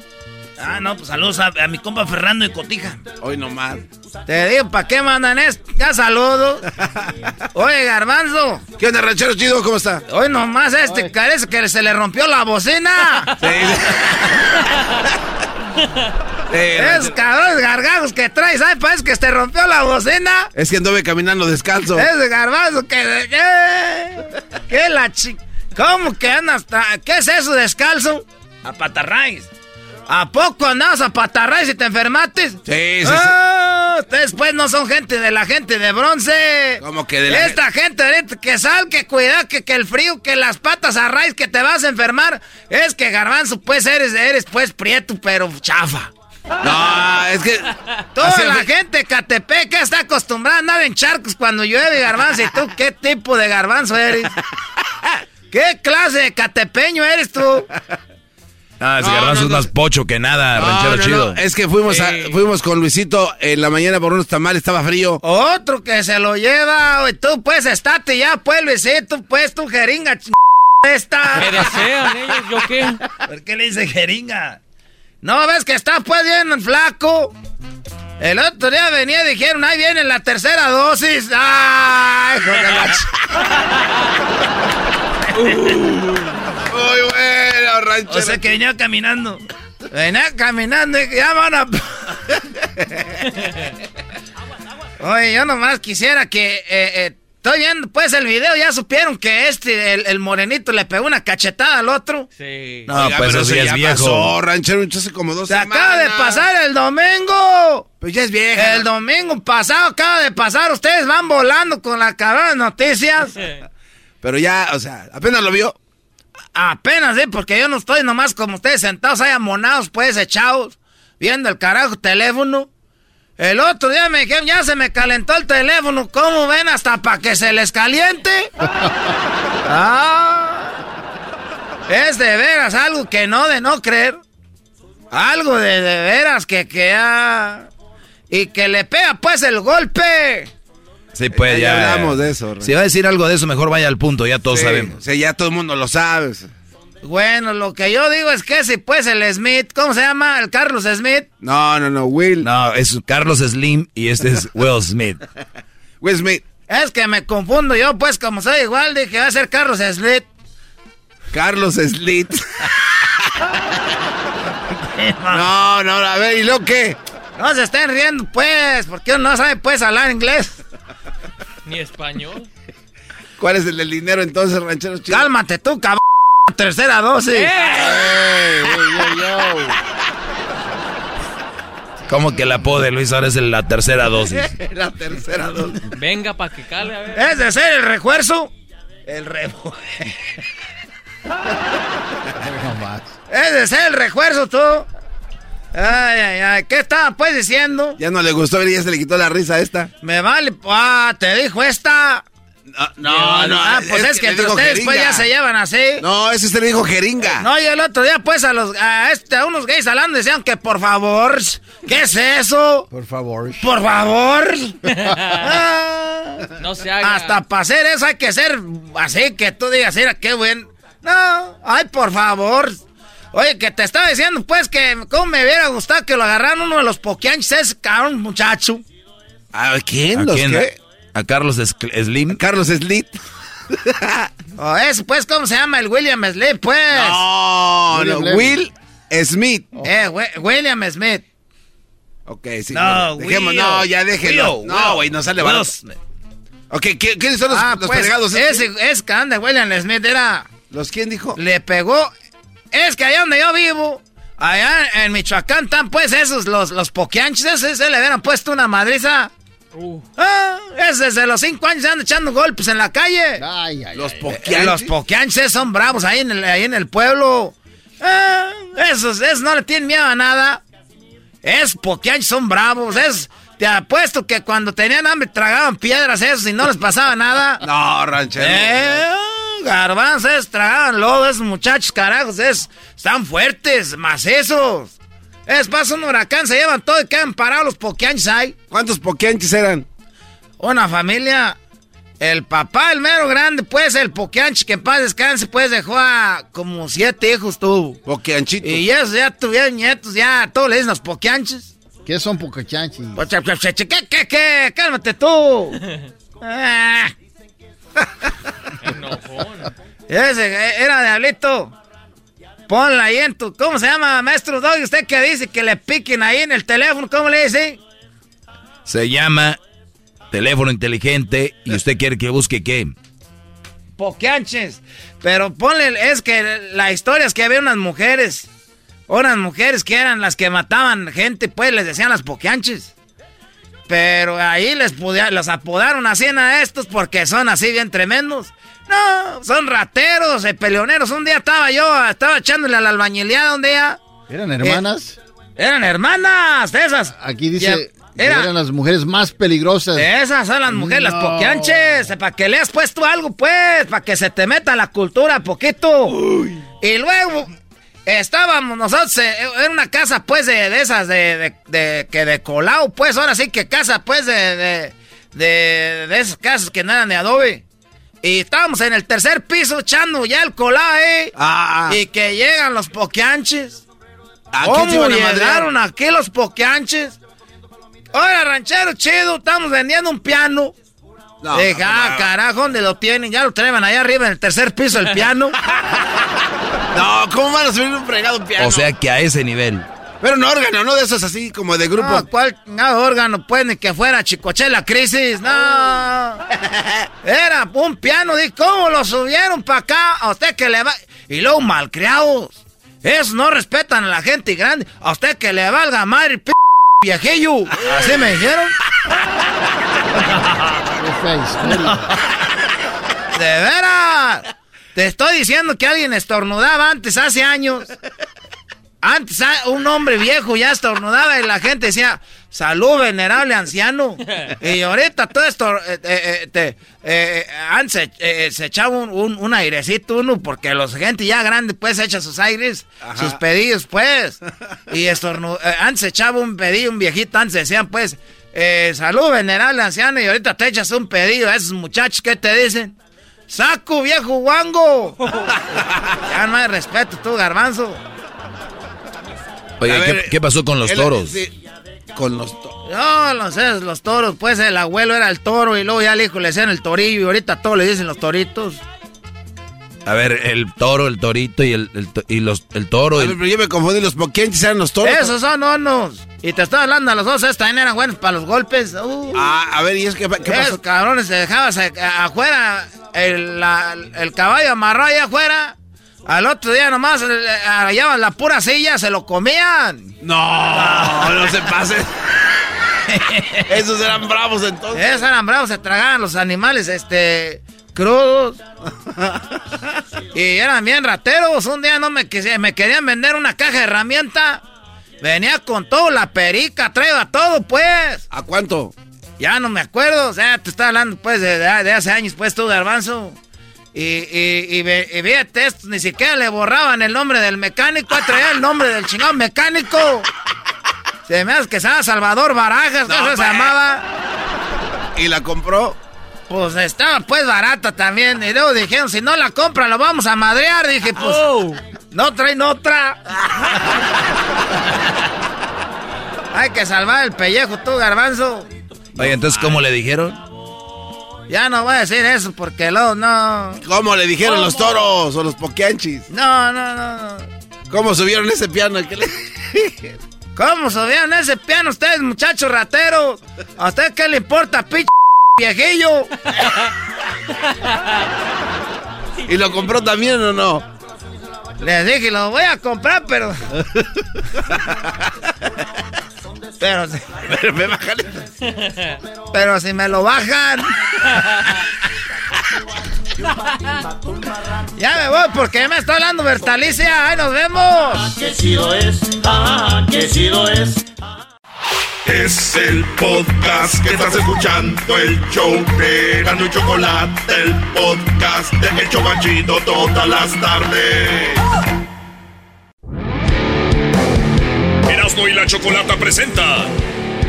Ah, no, pues saludos a, a mi compa Fernando de Cotija. Hoy nomás. Te digo, ¿para qué mandan esto? Ya saludo. Oye, Garbanzo. ¿Qué onda, ranchero chido? ¿Cómo está? Hoy nomás este parece que se le rompió la bocina. es cabrones gargajos que traes, ¿sabes? Parece que se rompió la bocina. Es que anduve caminando descalzo. Ese garbanzo que... ¿Qué? ¿Qué la chi... ¿Cómo que andas? ¿Qué es eso descalzo? A patarraíz. ¿A poco andabas a patarraíz y te enfermaste? Sí, sí, sí. Ah, ustedes pues no son gente de la gente de bronce. ¿Cómo que de la Esta gente que sal, que cuidado, que, que el frío, que las patas a raíz, que te vas a enfermar. Es que garbanzo, pues eres, eres pues prieto, pero chafa. No, es que. Toda la gente de Catepec está acostumbrada a andar en charcos cuando llueve garbanzo. ¿Y tú qué tipo de garbanzo eres? ¿Qué clase de catepeño eres tú? Ah, ese No, garbanzo no, es más pocho que nada, No, ranchero no, chido. no, Es que fuimos, a- fuimos con Luisito en la mañana por unos tamales, estaba frío. Otro que se lo lleva, güey. Tú pues estate ya, pues Luisito, pues tu jeringa ch... esta. Me desean ellos, ¿yo qué? ¿Por qué le dice jeringa? No, ves que está pues bien flaco. El otro día venía y dijeron, ahí viene la tercera dosis. ¡Ay, hijo de la ch- Muy bueno, ranchero. O sea que venía caminando. Venía caminando y ya van a... Oye, yo nomás quisiera que... eh, eh, estoy viendo pues el video, ya supieron que este, el, el morenito, le pegó una cachetada al otro. Sí. No, Oiga, pues pero eso ya es viejo. pasó, ranchero, hace como dos Se semanas. acaba de pasar el domingo. Pues ya es vieja. El domingo pasado acaba de pasar. Ustedes van volando con la cabrona de noticias. Pero ya, o sea, apenas lo vio. Apenas, ¿eh? Porque yo no estoy nomás como ustedes sentados ahí amonados, pues, echados, viendo el carajo teléfono. El otro día me dijeron, ya se me calentó el teléfono. ¿Cómo ven? Hasta para que se les caliente. ah, es de veras algo que no de no creer. Algo de, de veras que, que ah, Y que le pega pues el golpe. Sí, pues Ya ya. hablamos de eso, Si va a decir algo de eso, mejor vaya al punto, ya todos Sí, sabemos. Sí, ya todo el mundo lo sabe. Bueno, lo que yo digo es que si pues el Smith, ¿cómo se llama? El Carlos Smith. No, no, no, Will. No, es Carlos Slim y este es Will Smith. Will Smith. Es que me confundo yo, pues como soy igual, dije va a ser Carlos Smith. Carlos Slit. no, no, a ver, ¿y lo qué? No se estén riendo, pues, porque uno no sabe, pues, hablar inglés. Ni español. ¿Cuál es el del dinero entonces, ranchero chido? Cálmate tú, cabrón. Tercera dosis. ¡Eh! ¿Cómo que el apodo de Luis ahora es la tercera dosis? La tercera dosis. Venga, pa' que cale, a ver. Es de ser el refuerzo. El refuerzo. Es de ser el refuerzo, tú. Ay, ay, ay. ¿Qué estaba, pues, diciendo? Ya no le gustó y ya se le quitó la risa a esta. Me vale. Ah, te dijo esta. No, no, Ah, pues es, que entre ustedes, pues, ya se llevan así. No, ese se le dijo jeringa. No, y el otro día, pues, a los a este, a unos gays hablando decían que por favor, ¿qué es eso? Por favor. Por favor. Ah, No se haga. hasta para hacer eso hay que ser así que tú digas, mira, qué buen. No, ay, por favor. Oye, que te estaba diciendo, pues, que cómo me hubiera gustado que lo agarraran uno de los poquianches, ese cabrón, muchacho. ¿A quién? ¿A ¿Los quién? qué? ¿A Carlos Slim? Carlos Slit. O ese, pues, ¿cómo se llama? El William Smith, pues. No, no, Will Smith. Eh, Wi- William Smith. Ok, sí. No, dejemos, Will. no, ya déjenlo. Will, No, güey, no sale barato. Ok, ¿qué- ¿quiénes son los, Ah, los pues, fregados? ese, ese cabrón de William Smith era... ¿Los quién dijo? Le pegó... Es que allá donde yo vivo, allá en Michoacán están pues esos, los, los poquianches, ese, ese le hubieran puesto una madriza. Ah, es desde los cinco años andan echando golpes en la calle. Ay, ay, Los ay. Eh, poquianches. los poquianches son bravos ahí en el, ahí en el pueblo. Ah, esos, esos no le tienen miedo a nada. Es poquianches son bravos. Es, te apuesto que cuando tenían hambre tragaban piedras esos y no les pasaba nada. No, ranchero. Eh, garbanzos, tragaban lodo, esos muchachos, carajos, es, están fuertes, macizos. Es pasa un huracán, se llevan todo y quedan parados los poquianches ahí. ¿Cuántos poquianches eran? Una familia, el papá, el mero grande, pues, el poquianche que en paz descanse, pues, dejó a como siete hijos tuvo. Poquianchitos. Y ellos ya tuvieron nietos, ya, todos le dicen los poquianches. ¿Qué son pocachanchis? Pues, ¿Qué, qué, qué? Cálmate tú. Ah. Ese eh, era diablito. Ponla ahí en tu. ¿Cómo se llama, maestro Doggy? ¿Usted qué dice? Que le piquen ahí en el teléfono. ¿Cómo le dice? Se llama teléfono inteligente y usted quiere que busque qué. Poquianches. Pero ponle. Es que la historia es que había unas mujeres. Unas mujeres que eran las que mataban gente, pues les decían las poquianches. Pero ahí les pudia- los apodaron así a estos porque son así bien tremendos. No, son rateros, eh, peleoneros. Un día estaba yo, estaba echándole a la albañileada un día. ¿Eran hermanas? Eran hermanas, de esas. Aquí dice Ya, era- eran las mujeres más peligrosas. Esas son las mujeres, las poquianches. Para que le has puesto algo, pues. Para que se te meta la cultura poquito. Y luego estábamos nosotros. Era una casa, pues, de, de esas, de, de, de- que de colado, pues. Ahora sí que casa, pues, de, de, esas casas que no eran de adobe. Y estábamos en el tercer piso echando ya el colado, ¿eh? Ah, Y que llegan los poquianches. ¿A quién se ¿Cómo iban a llegaron aquí los poquianches? Oiga, ranchero chido, estamos vendiendo un piano. No, Dije, no, ah, no. carajo, ¿dónde lo tienen? Ya lo traen allá arriba en el tercer piso el piano. No, ¿cómo van a subir un fregado piano? O sea que a ese nivel. Pero un órgano, no de esos así como de grupo. No, ¿cuál chingado órgano? Pues ni que fuera Chicochela Crisis, no. Era un piano, dije, ¿cómo lo subieron para acá? A usted que le va... Y luego malcriados. Esos no respetan a la gente grande. A usted que le valga madre, p viejillo. Así me dijeron. De veras. Te estoy diciendo que alguien estornudaba antes, hace años. Antes ah, un hombre viejo ya estornudaba y la gente decía, salud venerable anciano. Y ahorita todo esto, eh, eh, eh, te- eh, antes se, echaba un, un- un airecito uno porque los gente ya grande pues echa sus aires, sus pedidos pues. Y estornu- antes se echaba un pedillo, un viejito, antes decían pues, eh, salud, venerable anciano, y ahorita te echas un pedido a esos muchachos que te dicen, saco, viejo guango. ya no hay respeto, tú, garbanzo. Oye, ¿qué, pasó con los él- toros? sí. Con los toros. No, no sé, los toros, pues el abuelo era el toro y luego ya el hijo le decían el torillo y ahorita todos le dicen los toritos. A ver, el toro, el torito y el, el y los, el toro. A el- ver, pero yo me confundí, los poquienches eran los toros. Esos son onos. Y te estoy hablando, a los dos estos también eran buenos para los golpes. Uh. Ah, a ver, ¿y es que qué Esos pasó? cabrones se dejaban se- afuera, el, la- el caballo amarrado allá afuera. Al otro día nomás hallaban la pura silla, se lo comían. No, no se pase. Esos eran bravos entonces. Esos eran bravos, se tragaban los animales, este, crudos. y eran bien rateros. Un día no me, me querían vender una caja de herramienta. Venía con todo, la perica, traía todo, pues. ¿A cuánto? Ya no me acuerdo, o sea, te estaba hablando, pues, de, hace años, pues, tú, Garbanzo. Y, y, y, ve- y ni siquiera le borraban el nombre del mecánico, traía el nombre del chingado mecánico. Se me hace que se llama Salvador Barajas, No, eso se pues. llamaba. ¿Y la compró? Pues estaba pues barata también. Y luego dijeron, si no la compra, lo vamos a madrear. Dije, pues, no traen otra. Hay que salvar el pellejo, tú, garbanzo. Oye, entonces, ¿cómo le dijeron? Ya no voy a decir eso porque luego no. ¿Cómo le dijeron ¿Cómo? los toros o los poquianchis? No, no, no, no. ¿Cómo subieron ese piano? ¿Qué le- ¿Cómo subieron ese piano ustedes, muchachos rateros? ¿A usted qué le importa, pinche viejillo? ¿Y lo compró también o no? Les dije, lo voy a comprar, pero. pero. si- Pero me bájale. Pero si me lo bajan. ya me voy porque me está hablando Bertalicia. ¡Ahí nos vemos! ¡Qué chido es! ¡Ah, qué chido es! Es el podcast que estás escuchando, el show de Gano y Chocolate, el podcast de El Chobachito todas las tardes. Erasmo y la Chocolata presenta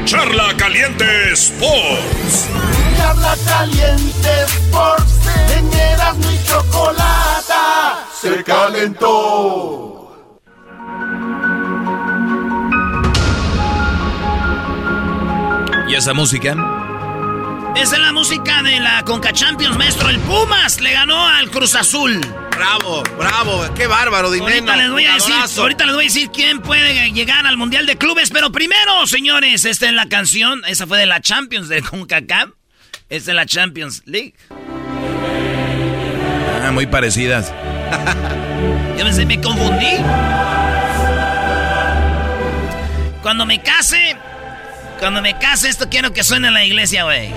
Charla Caliente Sports. Charla caliente Sports, en Erasmo y Chocolata se calentó. ¿Y esa música? Esa es la música de la Conca Champions, maestro. El Pumas le ganó al Cruz Azul. Bravo, bravo, qué bárbaro, Dineno. Ahorita les voy a decir, Jugadorazo. ahorita les voy a decir quién puede llegar al Mundial de Clubes, pero primero, señores, esta es la canción, esa fue de la Champions de CONCACAF. Esta es la Champions League. Ah, muy parecidas. Yo me, me confundí. Cuando me case, cuando me case, esto quiero que suene en la iglesia, güey.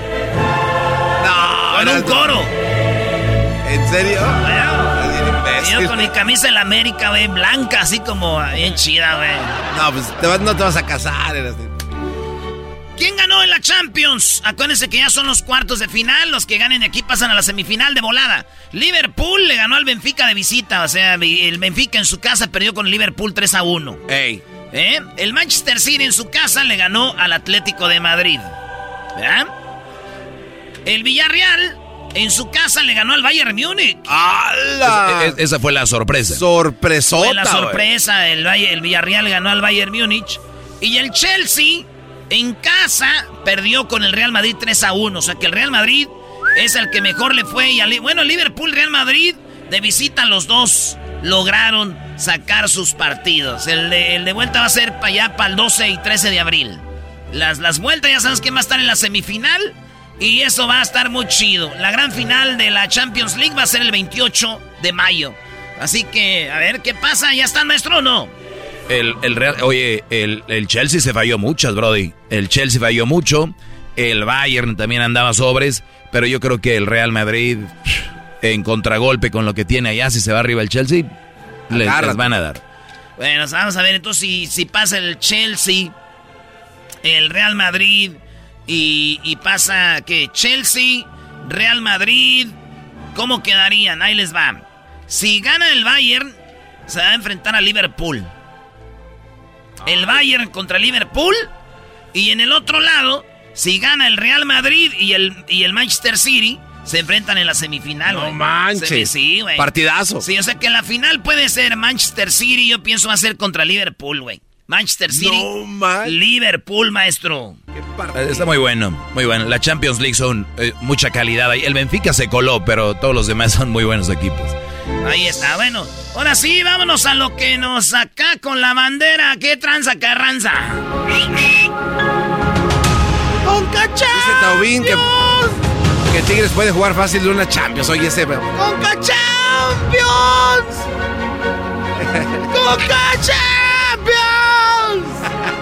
No, Con un coro. ¿En serio? Bueno, yo con mi camisa de la América, güey, blanca, así como bien chida, güey. No, pues te vas- no te vas a casar. Erasmo. ¿Quién ganó en la Champions? Acuérdense que ya son los cuartos de final. Los que ganen de aquí pasan a la semifinal de volada. Liverpool le ganó al Benfica de visita. O sea, el Benfica en su casa perdió con Liverpool 3 a 1. Ey. ¿Eh? El Manchester City en su casa le ganó al Atlético de Madrid. ¿Verdad? El Villarreal en su casa le ganó al Bayern Múnich. ¡Hala! Es- es- esa fue la sorpresa. Sorpresota. Fue la sorpresa. El Villarreal ganó al Bayern Múnich. Y el Chelsea en casa perdió con el Real Madrid 3 a 1. O sea que el Real Madrid es el que mejor le fue. Y al- bueno, Liverpool, Real Madrid, de visita los dos lograron sacar sus partidos. El de, el de vuelta va a ser para allá, para el 12 y 13 de abril. Las, las vueltas ya sabes quién va a estar en la semifinal. Y eso va a estar muy chido. La gran final de la Champions League va a ser el 28 de mayo. Así que, a ver qué pasa. ¿Ya está maestro o no? El, el Real, oye, el, el Chelsea se falló muchas, Brody. El Chelsea falló mucho. El Bayern también andaba sobres. Pero yo creo que el Real Madrid, en contragolpe con lo que tiene allá, si se va arriba el Chelsea, les, van a dar. Bueno, vamos a ver entonces si, si pasa el Chelsea, el Real Madrid y, y pasa que Chelsea, Real Madrid, ¿cómo quedarían? Ahí les va. Si gana el Bayern, se va a enfrentar a Liverpool. El Bayern contra Liverpool. Y en el otro lado, Si gana el Real Madrid y el, y el Manchester City, se enfrentan en la semifinal, No güey. manches. Se- Sí, güey. Partidazo. Sí, o sea que en la final puede ser Manchester City, yo pienso va a ser contra Liverpool, güey. Manchester City, Liverpool, maestro. Eh, Está muy bueno, muy bueno. La Champions League son eh, mucha calidad ahí. El Benfica se coló, pero todos los demás son muy buenos equipos. Ahí está, bueno. Ahora sí, vámonos a lo que nos acá con la bandera. ¿Qué tranza, carranza? Con Dice Taubín que, que Tigres puede jugar fácil de una Champions. Oye, ese. ¡Conca Champions! ¡Conca Champions!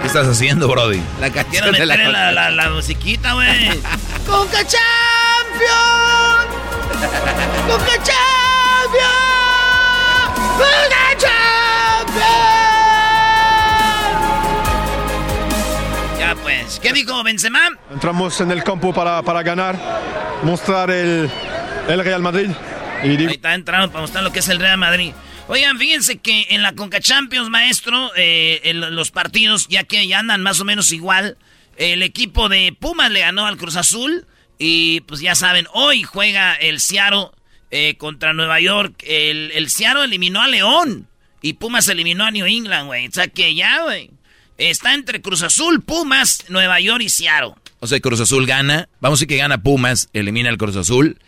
¿Qué estás haciendo, Brody? La canción de la, la, la, la musiquita, güey. ¡Conca Champions! ¡Conca Champions! ¡Conca Champions! Pues, ¿qué dijo Benzema? Entramos en el campo para, para ganar, mostrar el, el Real Madrid. Y digo, Ahí está entrando para mostrar lo que es el Real Madrid. Oigan, fíjense que en la Conca Champions, maestro, eh, en los partidos, ya que ya andan más o menos igual, el equipo de Pumas le ganó al Cruz Azul. Y pues ya saben, hoy juega el Seattle eh, contra Nueva York. El, el Seattle eliminó a León. Y Pumas eliminó a New England, güey. O sea que ya, güey. Está entre Cruz Azul, Pumas, Nueva York y Seattle. O sea, Cruz Azul gana. Vamos a decir que gana Pumas, elimina al Cruz Azul.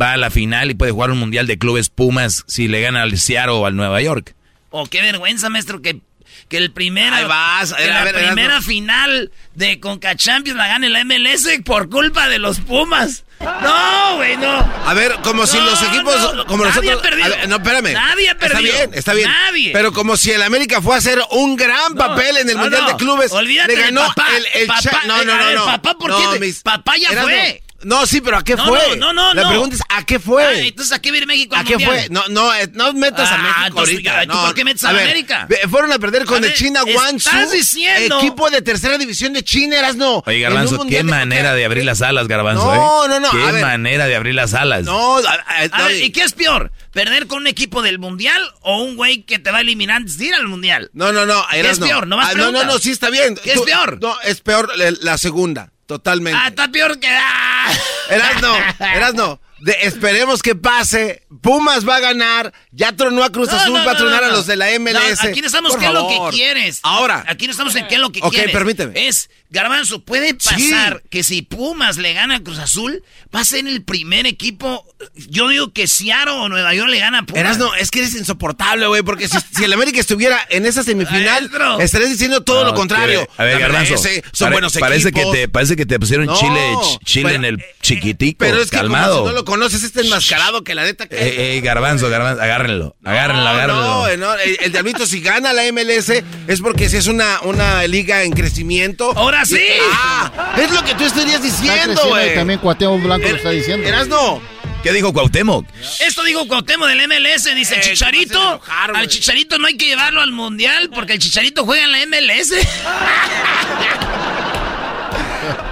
Va a la final y puede jugar un mundial de clubes Pumas si le gana al Seattle o al Nueva York. Oh, qué vergüenza, maestro, que, que el primero, Ahí vas, a que ver, a la ver, primera final de Conca Champions la gane la MLS por culpa de los Pumas. No, güey, no. A ver, como si No, los equipos, no, como nadie nosotros. ha perdido. ver, no, espérame. Nadie ha perdido. Está bien, está bien. Nadie. Pero como si el América fue a hacer un gran papel en el no, Mundial no. de Clubes. Olvídate le ganó de papá. el, el Papá, Cha- No, no, no, ver, no. papá, ¿por No, qué mis- papá ya fue. No, sí, pero ¿a qué No, fue? no, no, La no. pregunta es ¿a qué fue? Ah, entonces, ¿a qué viene México al ¿A qué fue? No, no, eh, no metas a Ah, México entonces, ahorita. ¿tú no. por qué metes a ver, América? Fueron a perder con A el China Guangzhou. estás diciendo- Equipo de tercera división de China, eras no. Oye, Garbanzo, qué de manera de abrir las alas, Garbanzo, No, ¿eh? no, no, Qué a ver. manera de abrir las alas. No, a- a- A no, ver, ¿y qué es peor? ¿Perder con un equipo del Mundial o un güey que te va a eliminar antes de ir al Mundial? No, no, no. ¿Qué es no. peor? No más Ah, no, no, no, sí está bien. ¿Qué es peor? No, es peor la, la segunda, totalmente. Ah, está peor que... ¡Ah! Eras no, eras no. De- esperemos que pase. Pumas va a ganar. Ya tronó a Cruz No, Azul, no, va a no, tronar no, a los de la MLS. No, aquí no estamos Por qué es lo que quieres. Ahora. Aquí no estamos en qué es lo que Ok, quieres. permíteme. Es, Garbanzo, puede pasar que si Pumas le gana a Cruz Azul, va a ser el primer equipo. Yo digo que Seattle o Nueva York le gana a Pumas. Eras no, es que eres insoportable, güey, porque si, si el América estuviera en esa semifinal, estarías diciendo todo No, lo contrario. A ver, Garbanzo. Son pare- buenos parece equipos. Que te, parece que te pusieron No, chile, ch- chile pero- en el chiquitico. Pero es que calmado. como si no lo conoces, este enmascarado que la neta que... Eh, eh, garbanzo, garbanzo, agárrenlo, agárrenlo, No, agárrenlo. no, eh, no, el, el diablito si gana la MLS es porque si es una, una liga en crecimiento. ¡Ahora sí! Ah, es lo que tú estarías diciendo, güey. también Cuauhtémoc Blanco lo está diciendo. Eras no. ¿Qué dijo Cuauhtémoc? Esto dijo Cuauhtémoc del MLS, dice Eh, Chicharito. enojar, al Chicharito no hay que llevarlo al Mundial porque el Chicharito juega en la MLS.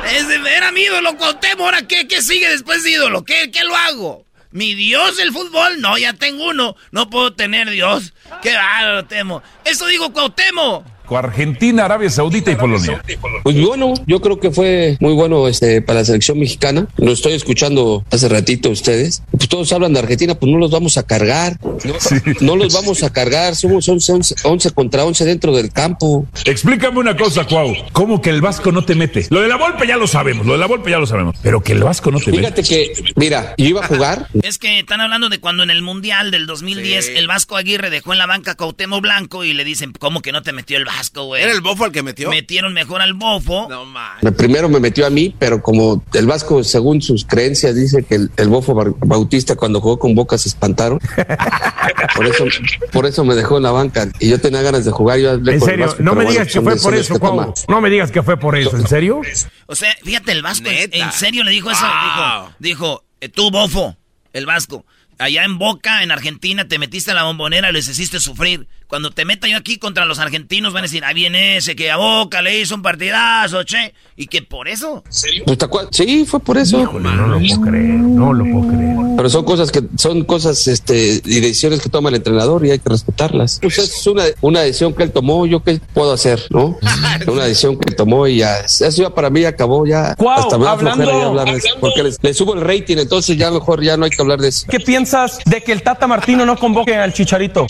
Era mi ídolo, Cuauhtémoc. ¿Ahora qué, qué sigue después de ídolo? ¿Qué, ¿Qué lo hago? ¿Mi Dios del fútbol? No, ya tengo uno. No puedo tener Dios. Qué bárbaro, temo. Eso digo Cuauhtémoc. Argentina, Arabia Saudita y Polonia. Pues bueno, yo creo que fue muy bueno este para la selección mexicana. Lo estoy escuchando hace ratito a ustedes. Pues todos hablan de Argentina, pues no los vamos a cargar. No, no los vamos a cargar. Somos 11, 11, 11 contra 11 dentro del campo. Explícame una cosa, Cuau. ¿Cómo que el Vasco no te mete? Lo de la Volpe ya lo sabemos, lo de la Volpe ya lo sabemos. Pero que el Vasco no te mete. Fíjate que, mira, yo iba a jugar. Es que están hablando de cuando en el Mundial del 2010 el Vasco Aguirre dejó en la banca a Cuauhtémoc Blanco y le dicen, ¿cómo que no te metió el Vasco, güey? ¿Era el bofo el que metió? Metieron mejor al bofo. No. Primero me metió a mí, pero como el Vasco, según sus creencias, dice que el, el bofo Bautista cuando jugó con Boca se espantaron. Por eso, por eso me dejó en la banca. Y yo tenía ganas de jugar. Yo hablé En con el serio, Vasco, no me bueno, digas que fue por eso, Cuau. No me digas que fue por eso, ¿en serio? O sea, fíjate, el Vasco, Neta. en serio le dijo eso. Wow. Dijo, dijo eh, tú, bofo, el Vasco. Allá en Boca, en Argentina, te metiste a la bombonera y les hiciste sufrir. Cuando te meta yo aquí contra los argentinos, van a decir, ahí viene ese que a Boca le hizo un partidazo, che. Y que por eso. Pues, ¿te acuerdas? Sí, fue por eso. no lo puedo creer, no lo puedo creer. Pero son cosas que son cosas este y decisiones que toma el entrenador y hay que respetarlas. Pues es una, una decisión que él tomó, yo qué puedo hacer, ¿no? una decisión que él tomó y ya eso ya para mí acabó ya Cuau, hasta me hablando- ya hablar de eso, porque le, le subo el rating, entonces ya mejor ya no hay que hablar de eso. ¿Qué piensas de que el Tata Martino no convoque al Chicharito?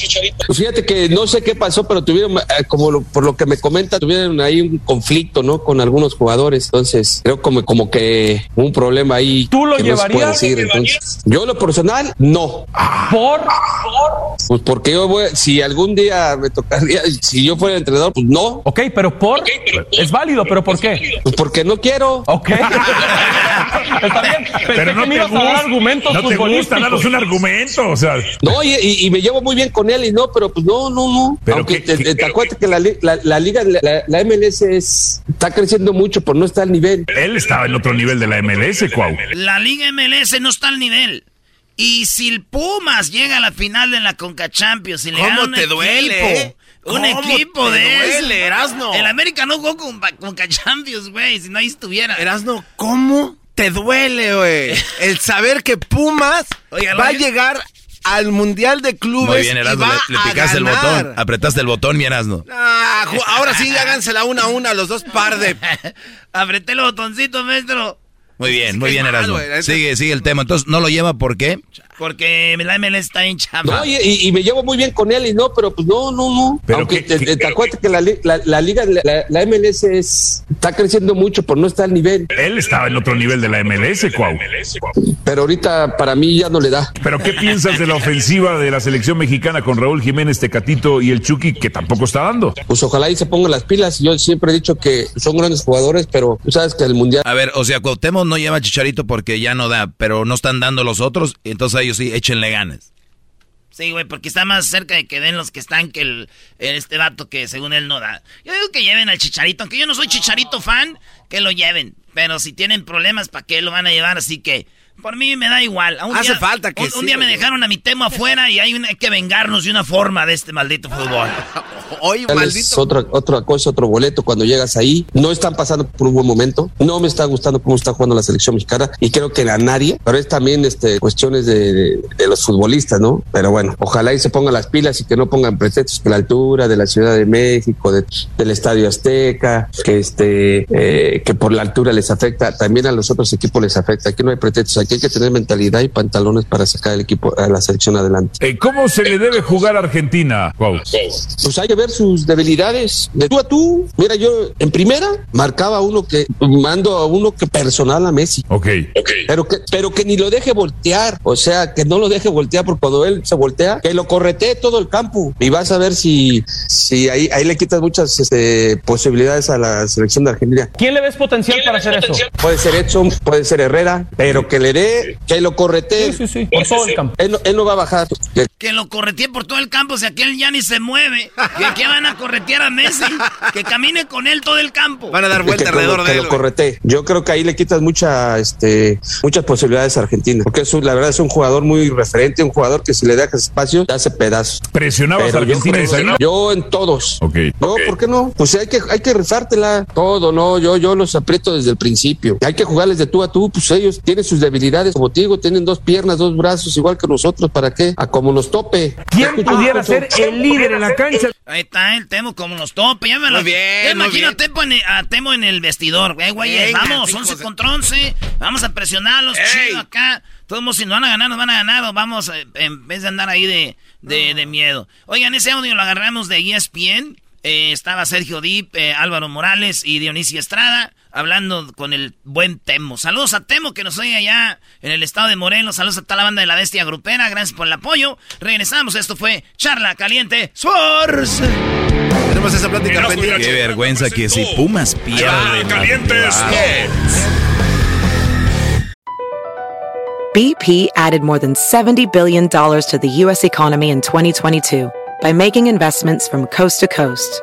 Pues fíjate que no sé qué pasó, pero tuvieron, eh, como lo- por lo que me comenta, tuvieron ahí un conflicto, ¿no? Con algunos jugadores. Entonces, creo como, como que un problema ahí. ¿Tú lo que no se puede llevarías? decir, entonces. Yo, lo personal, no. ¿Por? Pues porque yo voy, si algún día me tocaría, si yo fuera entrenador, pues no. Ok, pero ¿por? Es válido, pero ¿por qué? Pues porque no quiero. Ok. Está bien. Pensé Pero no que me ibas a dar argumentos no te gusta, danos un argumento, o sea. No, y, y- y me llevo muy bien con él y no, pero pues no, no, no. Pero Aunque qué- te, te acuerdas que la, la, la liga, la, la MLS es, está creciendo mucho, pero no está al nivel. Él estaba en otro nivel de la MLS, Cuau. La Liga MLS no está al nivel. Y si el Pumas llega a la final de la Conca Champions y le ¿Cómo te duele, equipo, un ¿Cómo equipo te de duele, Erasno? El América no jugó con Conca Champions, güey, si no ahí estuviera. Erasno, ¿cómo te duele, güey? El saber que Pumas va a llegar al Mundial de Clubes Muy bien, Erasmo, le, le picaste el botón, apretaste el botón, mi Erasmo. Ah, ahora sí, hágansela una a una, los dos par de... Apreté el botoncito, maestro. Muy bien, muy bien, Erasmo. es- Sigue, sigue el tema. Entonces, ¿no lo lleva por qué? Porque la MLS está en chamba. No, y, y- y me llevo muy bien con él y no, pero pues no, no, no. Pero Aunque qué- te, qué- te acuerdas que la, la, la liga, la, la MLS es, está creciendo mucho, pero no está al nivel. Él estaba en otro nivel de la MLS, Cuau. Pero ahorita para mí ya no le da. Pero ¿qué piensas de la ofensiva de la selección mexicana con Raúl Jiménez, Tecatito y el Chucky, que tampoco está dando? Pues ojalá y se pongan las pilas. Yo siempre he dicho que son grandes jugadores, pero tú sabes que el mundial. A ver, o sea, Cuauhtémoc no lleva a Chicharito porque ya no da, pero no están dando los otros, entonces ellos sí, échenle ganas. Sí, güey, porque está más cerca de que den los que están que el, este vato que según él no da. Yo digo que lleven al Chicharito, aunque yo no soy Chicharito fan, que lo lleven. Pero si tienen problemas, ¿para qué lo van a llevar? Así que, por mí me da igual. Un Hace día- falta que Un, un sí, día me dejaron a mi tema afuera y hay, una- hay que vengarnos de una forma de este maldito fútbol. Es maldito... otra, otra cosa, otro boleto cuando llegas ahí. No están pasando por un buen momento. No me está gustando cómo está jugando la selección mexicana y creo que la nadie, pero es también este, cuestiones de, de- de los futbolistas, ¿no? Pero bueno, ojalá y se pongan las pilas y que no pongan pretextos que la altura de la Ciudad de México, de- del Estadio Azteca, que este, eh, que por la altura les afecta, también a los otros equipos les afecta. Aquí no hay pretextos, aquí hay que tener mentalidad y pantalones para sacar el equipo, a la selección adelante. Eh, ¿Cómo se le debe jugar a Argentina, Cuau? Pues hay que ver sus debilidades de tú a tú. Mira, yo en primera marcaba uno que mando a uno que personal a Messi. Ok. Pero que, pero que ni lo deje voltear. O sea, que no lo deje voltear porque cuando él se voltea, que lo corretee todo el campo. Y vas a ver si, si ahí, ahí le quitas muchas este, posibilidades a la selección de Argentina. ¿Quién le ves potencial para hacer eso? Puede ser Edson, puede ser Herrera, pero que le que lo corretee. Sí, sí, sí, por todo el campo. Él, no- él no va a bajar. Que- Que lo corretee por todo el campo, si aquel ya ni se mueve. ¿Que, que van a corretear a Messi? Que camine con él todo el campo. Van a dar que, vuelta que alrededor lo, de que él, lo güey. corretee. Yo creo que ahí le quitas mucha, este, muchas posibilidades a Argentina. Porque es un- la verdad es un jugador muy referente, un jugador que si le dejas espacio, te hace pedazos. ¿Presionabas a yo, Argentina, creo- Isaías? yo en todos. Ok. No, ¿por qué no? Pues hay que, hay que rifártela todo, no, yo, yo los aprieto desde el principio. Hay que jugarles de tú a tú, pues ellos tienen sus debilidades, como te digo, tienen dos piernas, dos brazos, igual que nosotros, ¿para qué? A como nos tope. ¿Quién pudiera ser el líder en la cancha? Ahí está el Temo como nos tope. Ya me lo Muy bien, ya muy imagino bien. a Temo, en el, a Temo en el vestidor. Eh, güey, Venga, vamos, hijos 11 de- contra 11. Vamos a presionarlos, Ey. chido acá. Todos si nos van a ganar, nos van a ganar. o Vamos, eh, en vez de andar ahí de, de, de miedo. Oigan, ese audio lo agarramos de ESPN. Eh, estaba Sergio Dip, eh, Álvaro Morales y Dionisio Estrada hablando con el buen Temo. Saludos a Temo que nos oye allá en el estado de Morelos. Saludos a toda la banda de la bestia grupera. Gracias por el apoyo. Regresamos. Esto fue Charla Caliente Sports. Tenemos esa plática pendiente. Qué vergüenza que si Pumas pierde. Calientes BP added more than $70 billion to the U.S. economy in 2022 by making investments from coast to coast.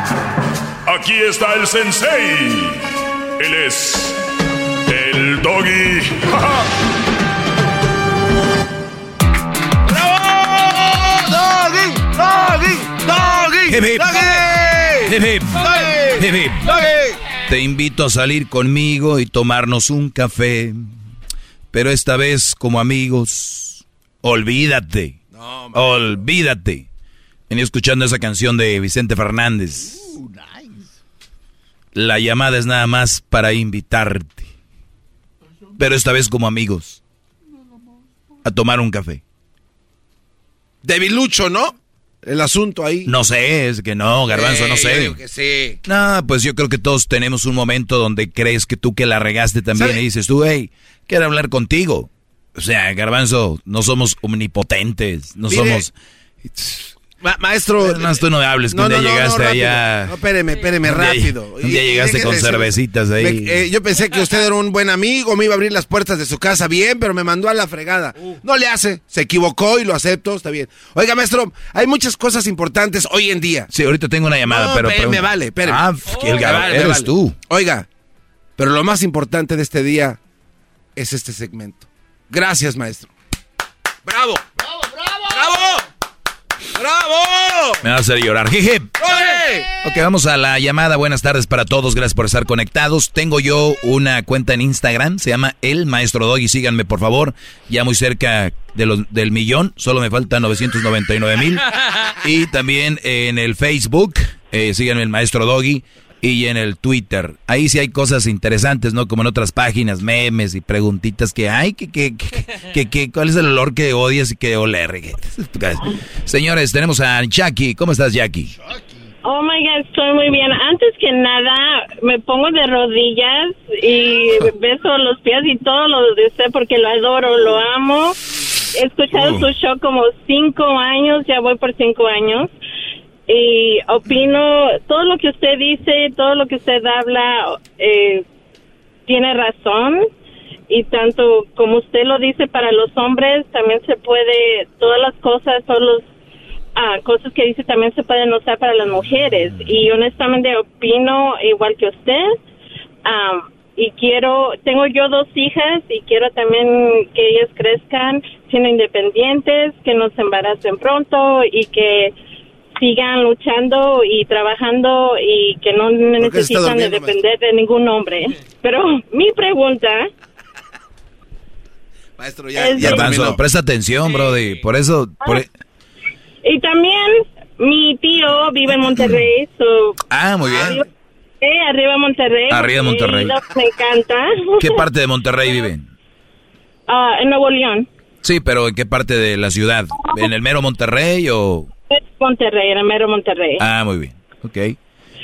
Aquí está el sensei. Él es el doggy. ¡Doggy! ¡Doggy! ¡Doggy! Hip, hip. ¡Doggy! Hip, hip. ¡Doggy! Hip, hip. ¡Doggy! Te invito a salir conmigo y tomarnos un café. Pero esta vez como amigos, olvídate. olvídate. Venía escuchando esa canción de Vicente Fernández. La llamada es nada más para invitarte. Pero esta vez como amigos. A tomar un café. Debilucho, ¿no? El asunto ahí. No sé, es que no, garbanzo, no yo sé. digo que sí. No, pues yo creo que todos tenemos un momento donde crees que tú que la regaste también ¿Sabe? y dices tú, hey, quiero hablar contigo. O sea, garbanzo, no somos omnipotentes, no Mire, somos... Ma- maestro. Es más, tú no me hables, que un día llegaste allá- No, espéreme, espéreme, Un día- rápido. un día llegaste con decir- cervecitas ahí. Me- eh, yo pensé que usted era un buen amigo, me iba a abrir las puertas de su casa bien, pero me mandó a la fregada. Uh. No le hace, se equivocó y lo acepto, está bien. Oiga, maestro, hay muchas cosas importantes hoy en día. Sí, ahorita tengo una llamada, No, pero... espéreme, vale, espéreme. Ah, el gar- vale, eres vale. tú. Oiga, pero lo más importante de este día es este segmento. Gracias, maestro. ¡Bravo, bravo! ¡Bravo! Me va a hacer llorar. Jeje. Ok, vamos a la llamada. Buenas tardes para todos. Gracias por estar conectados. Tengo yo una cuenta en Instagram. Se llama El Maestro Doggy. Síganme, por favor. Ya muy cerca de los, del millón. Solo me faltan 999 mil. Y también en el Facebook. eh, síganme, El Maestro Doggy. Y en el Twitter. Ahí sí hay cosas interesantes, ¿no? Como en otras páginas, memes y preguntitas que hay. Que, que, que, que- ¿Cuál es el olor que odias y que oler? Señores, tenemos a Jackie. ¿Cómo estás, Jackie? Oh my God, estoy muy bien. Antes que nada, me pongo de rodillas y beso los pies y todo lo de usted porque lo adoro, lo amo. He escuchado Oh. su show como cinco años, ya voy por cinco años. Y opino, todo lo que usted dice, todo lo que usted habla, eh, tiene razón. Y tanto como usted lo dice para los hombres, también se puede, todas las cosas, todos los ah, cosas que dice también se pueden usar para las mujeres. Y honestamente opino igual que usted. Y quiero, tengo yo dos hijas y quiero también que ellas crezcan siendo independientes, que no se embaracen pronto y que sigan luchando y trabajando y que no necesitan de depender de ningún hombre. Pero mi pregunta Maestro, ya- ya Garbanzo, terminó. presta atención, Brody. Por eso... por e- y también mi tío vive en Monterrey, so Ah, muy bien. Arriba, eh, arriba Monterrey. Arriba Monterrey. Me encanta. ¿Qué parte de Monterrey viven? Ah, en Nuevo León. Sí, pero ¿en qué parte de la ciudad? ¿En el mero Monterrey o...? Monterrey, mero Monterrey. Ah, muy bien. Ok.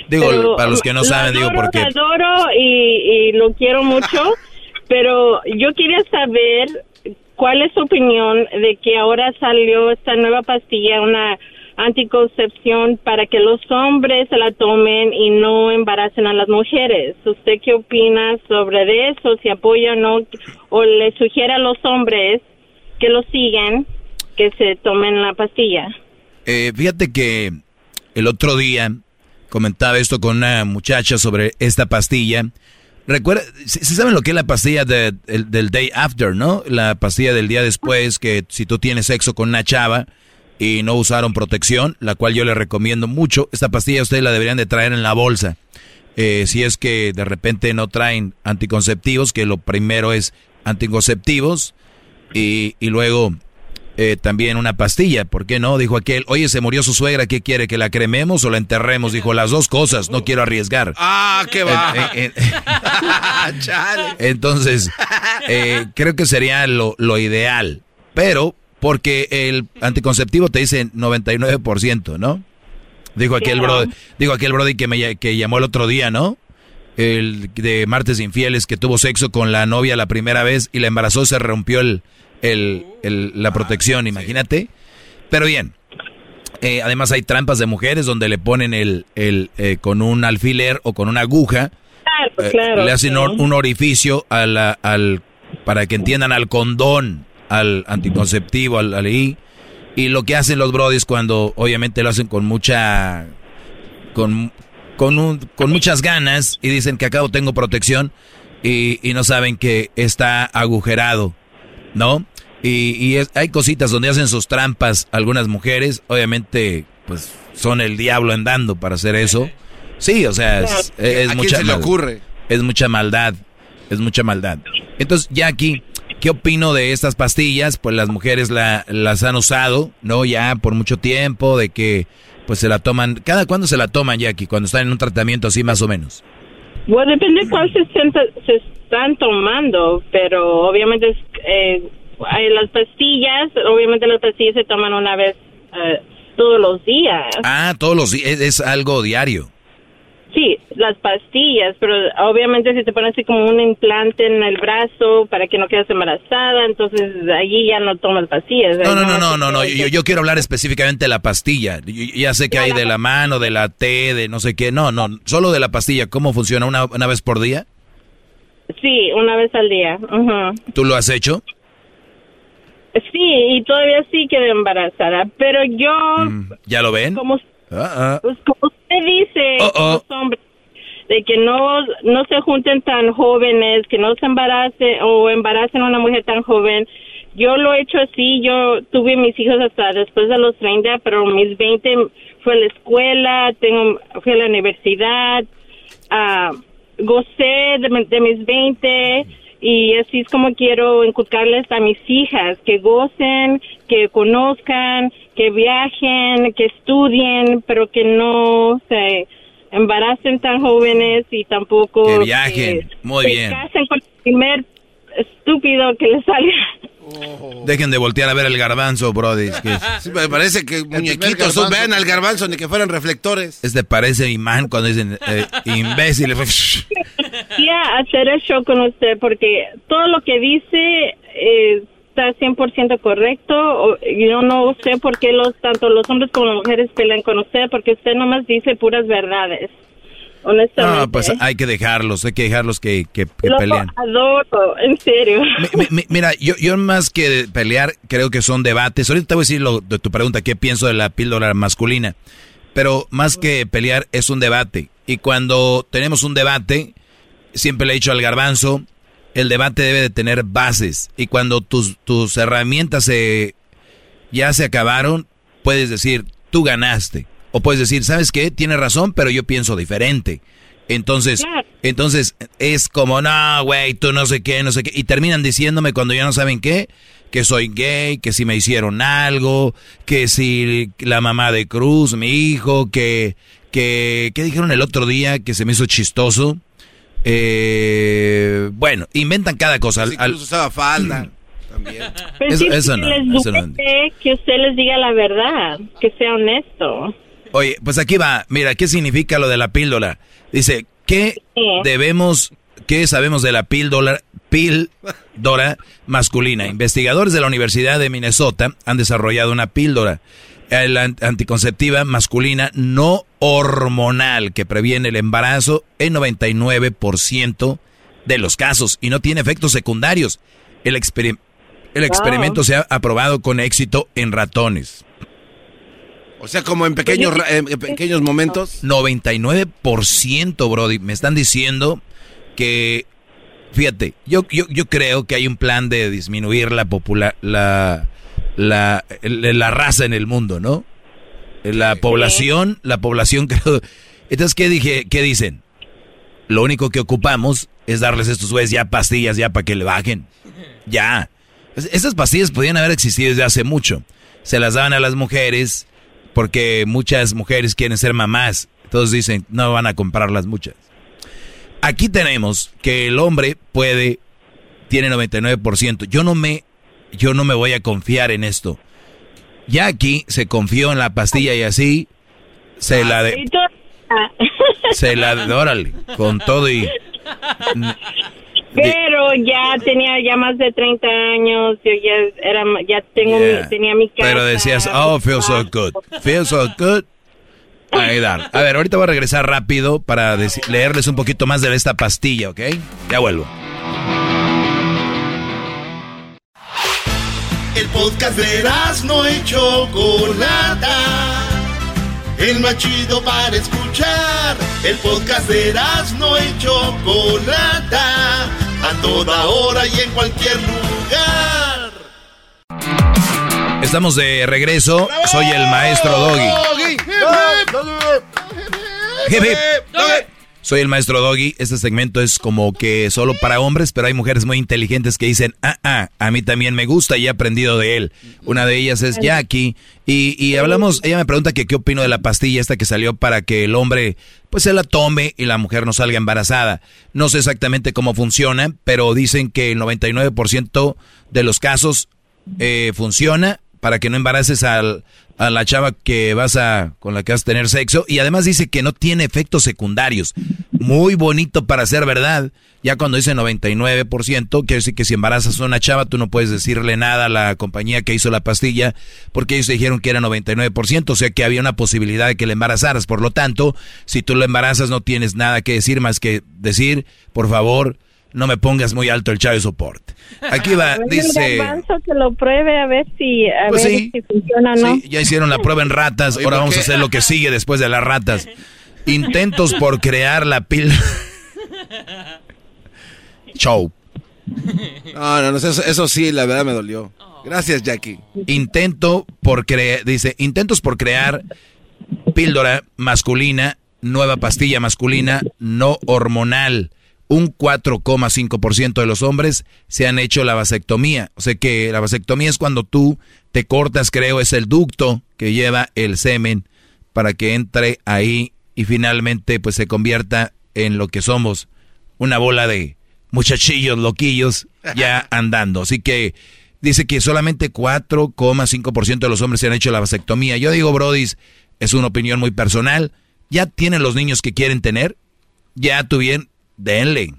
Digo, Pero, para los que no saben, digo adoro, porque... Lo adoro y, y lo quiero mucho, pero yo quería saber cuál es su opinión de que ahora salió esta nueva pastilla, una anticoncepción para que los hombres se la tomen y no embaracen a las mujeres. ¿Usted qué opina sobre eso? Si apoya o no, o le sugiere a los hombres que lo sigan, que se tomen la pastilla. Eh, fíjate que el otro día comentaba esto con una muchacha sobre esta pastilla. Recuerda, si saben lo que es la pastilla de- el- del day after, ¿no? La pastilla del día después, que si tú tienes sexo con una chava y no usaron protección, la cual yo le recomiendo mucho, esta pastilla ustedes la deberían de traer en la bolsa. Eh, si es que de repente no traen anticonceptivos, que lo primero es anticonceptivos y, y luego eh, también una pastilla, ¿por qué no? Dijo aquel, oye, se murió su suegra, ¿qué quiere? ¿Que la crememos o la enterremos? Dijo, las dos cosas, no quiero arriesgar. Ah, qué va. Eh, eh, Entonces, eh, creo que sería lo, lo ideal, pero porque el anticonceptivo te dice 99%, ¿no? Dijo aquel brody, dijo aquel brody que me que llamó el otro día, ¿no? El de martes infieles que tuvo sexo con la novia la primera vez y la embarazó, se rompió el, el- el- la protección, imagínate. Pero bien, eh, además hay trampas de mujeres donde le ponen el, el eh, con un alfiler o con una aguja, Claro, eh, claro, le hacen or- un orificio a la- al, para que entiendan al condón, al anticonceptivo, al, al I. Y lo que hacen los brodis cuando obviamente lo hacen con mucha con, con, un- con muchas ganas y dicen que acabo tengo protección y, y no saben que está agujerado, ¿no? Y, y es- hay cositas donde hacen sus trampas algunas mujeres, obviamente pues son el diablo andando para hacer eso. Sí, o sea, es, es ¿A quién mucha se le ocurre? Es mucha maldad, es mucha maldad. Entonces, ya aquí, ¿qué opino de estas pastillas? Pues las mujeres la- las han usado, ¿no? Ya por mucho tiempo, de que pues se la toman. ¿Cada cuándo se la toman, Jackie? Cuando están en un tratamiento así más o menos. Bueno, depende cuál se, están tomando, pero obviamente es, eh, las pastillas, obviamente las pastillas se toman una vez eh, todos los días. Ah, todos los días, es algo diario. Sí, las pastillas, pero obviamente si te ponen así como un implante en el brazo para que no quedes embarazada, entonces allí ya no tomas pastillas. No, no, no, no, no, no. Yo, yo quiero hablar específicamente de la pastilla. Yo- ya sé que hay de la mano, de la T, de no sé qué. No, no, solo de la pastilla. ¿Cómo funciona? ¿Una, una vez por día? Sí, una vez al día. ujú. ¿Tú lo has hecho? Sí, y todavía sí quedé embarazada, pero yo, ¿Ya lo ven? como, Ah, ah. pues, como usted dice, Oh, oh. los hombres, de que no, no se junten tan jóvenes, que no se embaracen o embaracen a una mujer tan joven. Yo lo he hecho así, yo tuve mis hijos hasta después de los 30, pero mis 20 fue a la escuela, tengo, fui a la universidad, ah, gocé de mis 20 y así es como quiero inculcarles a mis hijas, que gocen, que conozcan, que viajen, que estudien, pero que no se embaracen tan jóvenes y tampoco Que viajen. Muy se bien. casen con el primer estúpido que les salga. Dejen de voltear a ver el garbanzo, brody. Es que Sí, me parece que muñequitos, vean al garbanzo ni que fueran reflectores. este parece imán cuando dicen eh, imbécil. Quería hacer el show con usted porque todo lo que dice eh, está 100% correcto. Yo no sé por qué los tanto los hombres como las mujeres pelean con usted porque usted nomás dice puras verdades. Honestamente. No, pues hay que dejarlos, hay que dejarlos que, que, que Lo peleen. adoro, en serio. Mi- mi- mira, yo, yo más que pelear, creo que son debates. Ahorita te voy a decir lo de tu pregunta, qué pienso de la píldora masculina. Pero más que pelear, es un debate. Y cuando tenemos un debate, siempre le he dicho al garbanzo, el debate debe de tener bases. Y cuando tus, tus herramientas se, ya se acabaron, puedes decir, tú ganaste. O puedes decir, ¿sabes qué? Tienes razón, pero yo pienso diferente. Entonces, entonces es como, no, güey, tú no sé qué, no sé qué. Y terminan diciéndome cuando ya no saben qué, que soy gay, que si me hicieron algo, que si la mamá de Cruz, mi hijo, que, que, ¿qué dijeron el otro día que se me hizo chistoso? Eh, bueno, inventan cada cosa. Al- al- Incluso usaba falda. También. Pero Eso- que no, les eso no. duele que usted les diga la verdad, que sea honesto. Oye, pues aquí va. Mira, ¿qué significa lo de la píldora? Dice, ¿qué debemos, qué sabemos de la píldora, píldora masculina? Investigadores de la Universidad de Minnesota han desarrollado una píldora la an- anticonceptiva masculina no hormonal que previene el embarazo en 99% de los casos y no tiene efectos secundarios. El, experim- el experimento se ha aprobado con éxito en ratones. O sea, como en pequeños, en pequeños momentos. 99%, Brody. Me están diciendo que, fíjate, yo, yo, yo creo que hay un plan de disminuir la popular, la, la, la raza en el mundo, ¿no? La población, la población creo. Entonces, ¿qué dije? ¿Qué dicen? Lo único que ocupamos es darles a estos güeyes ya pastillas ya para que le bajen. Ya. Es- Esas pastillas podían haber existido desde hace mucho. Se las daban a las mujeres porque muchas mujeres quieren ser mamás. Entonces dicen, no van a comprarlas muchas. Aquí tenemos que el hombre puede, tiene 99%. Yo no me, yo no me voy a confiar en esto. Ya aquí se confió en la pastilla y así se la de, se la de, órale, con todo y Pero ya tenía ya más de 30 años, yo ya era ya tengo Yeah. mi- tenía mi casa. Pero decías, oh, feel so good. Feel so good. Ahí. A ver, ahorita voy a regresar rápido para leerles un poquito más de esta pastilla, ¿ok? Ya vuelvo. El podcast de no y Chocolata. El más chido para escuchar. El podcast de no y Chocolata. A toda hora y en cualquier lugar. Estamos de regreso. Soy el maestro Doggy. Hip, hip. Soy el maestro Doggy. Este segmento es como que solo para hombres, pero hay mujeres muy inteligentes que dicen, ah, ah, a mí también me gusta y he aprendido de él. Una de ellas es Jackie. Y, y hablamos, ella me pregunta que qué opino de la pastilla esta que salió para que el hombre pues se la tome y la mujer no salga embarazada. No sé exactamente cómo funciona, pero dicen que el 99% de los casos eh, funciona para que no embaraces al, a la chava que vas a con la que vas a tener sexo y además dice que no tiene efectos secundarios. Muy bonito para ser verdad. Ya cuando dice 99%, quiere decir que si embarazas a una chava tú no puedes decirle nada a la compañía que hizo la pastilla porque ellos dijeron que era 99%, o sea que había una posibilidad de que le embarazaras. Por lo tanto, si tú lo embarazas no tienes nada que decir más que decir, por favor, no me pongas muy alto el child support. Aquí va, A ver, dice... que lo pruebe a ver si a Pues ver sí. si funciona o no. Sí, ya hicieron la prueba en ratas, Oye, ahora ¿por vamos qué? a hacer lo que sigue después de las ratas. Intentos por crear la pila. Show. No, no, no, eso, eso sí, la verdad me dolió. Gracias, Jackie. Intento por crear, dice, intentos por crear píldora masculina, nueva pastilla masculina no hormonal. Un 4,5% de los hombres se han hecho la vasectomía. O sea que la vasectomía es cuando tú te cortas, creo, es el ducto que lleva el semen para que entre ahí y finalmente pues se convierta en lo que somos, una bola de muchachillos loquillos ya andando. Así que dice que solamente 4,5% de los hombres se han hecho la vasectomía. Yo digo, Brody, es una opinión muy personal. Ya tienen los niños que quieren tener, ya tuvieron, denle,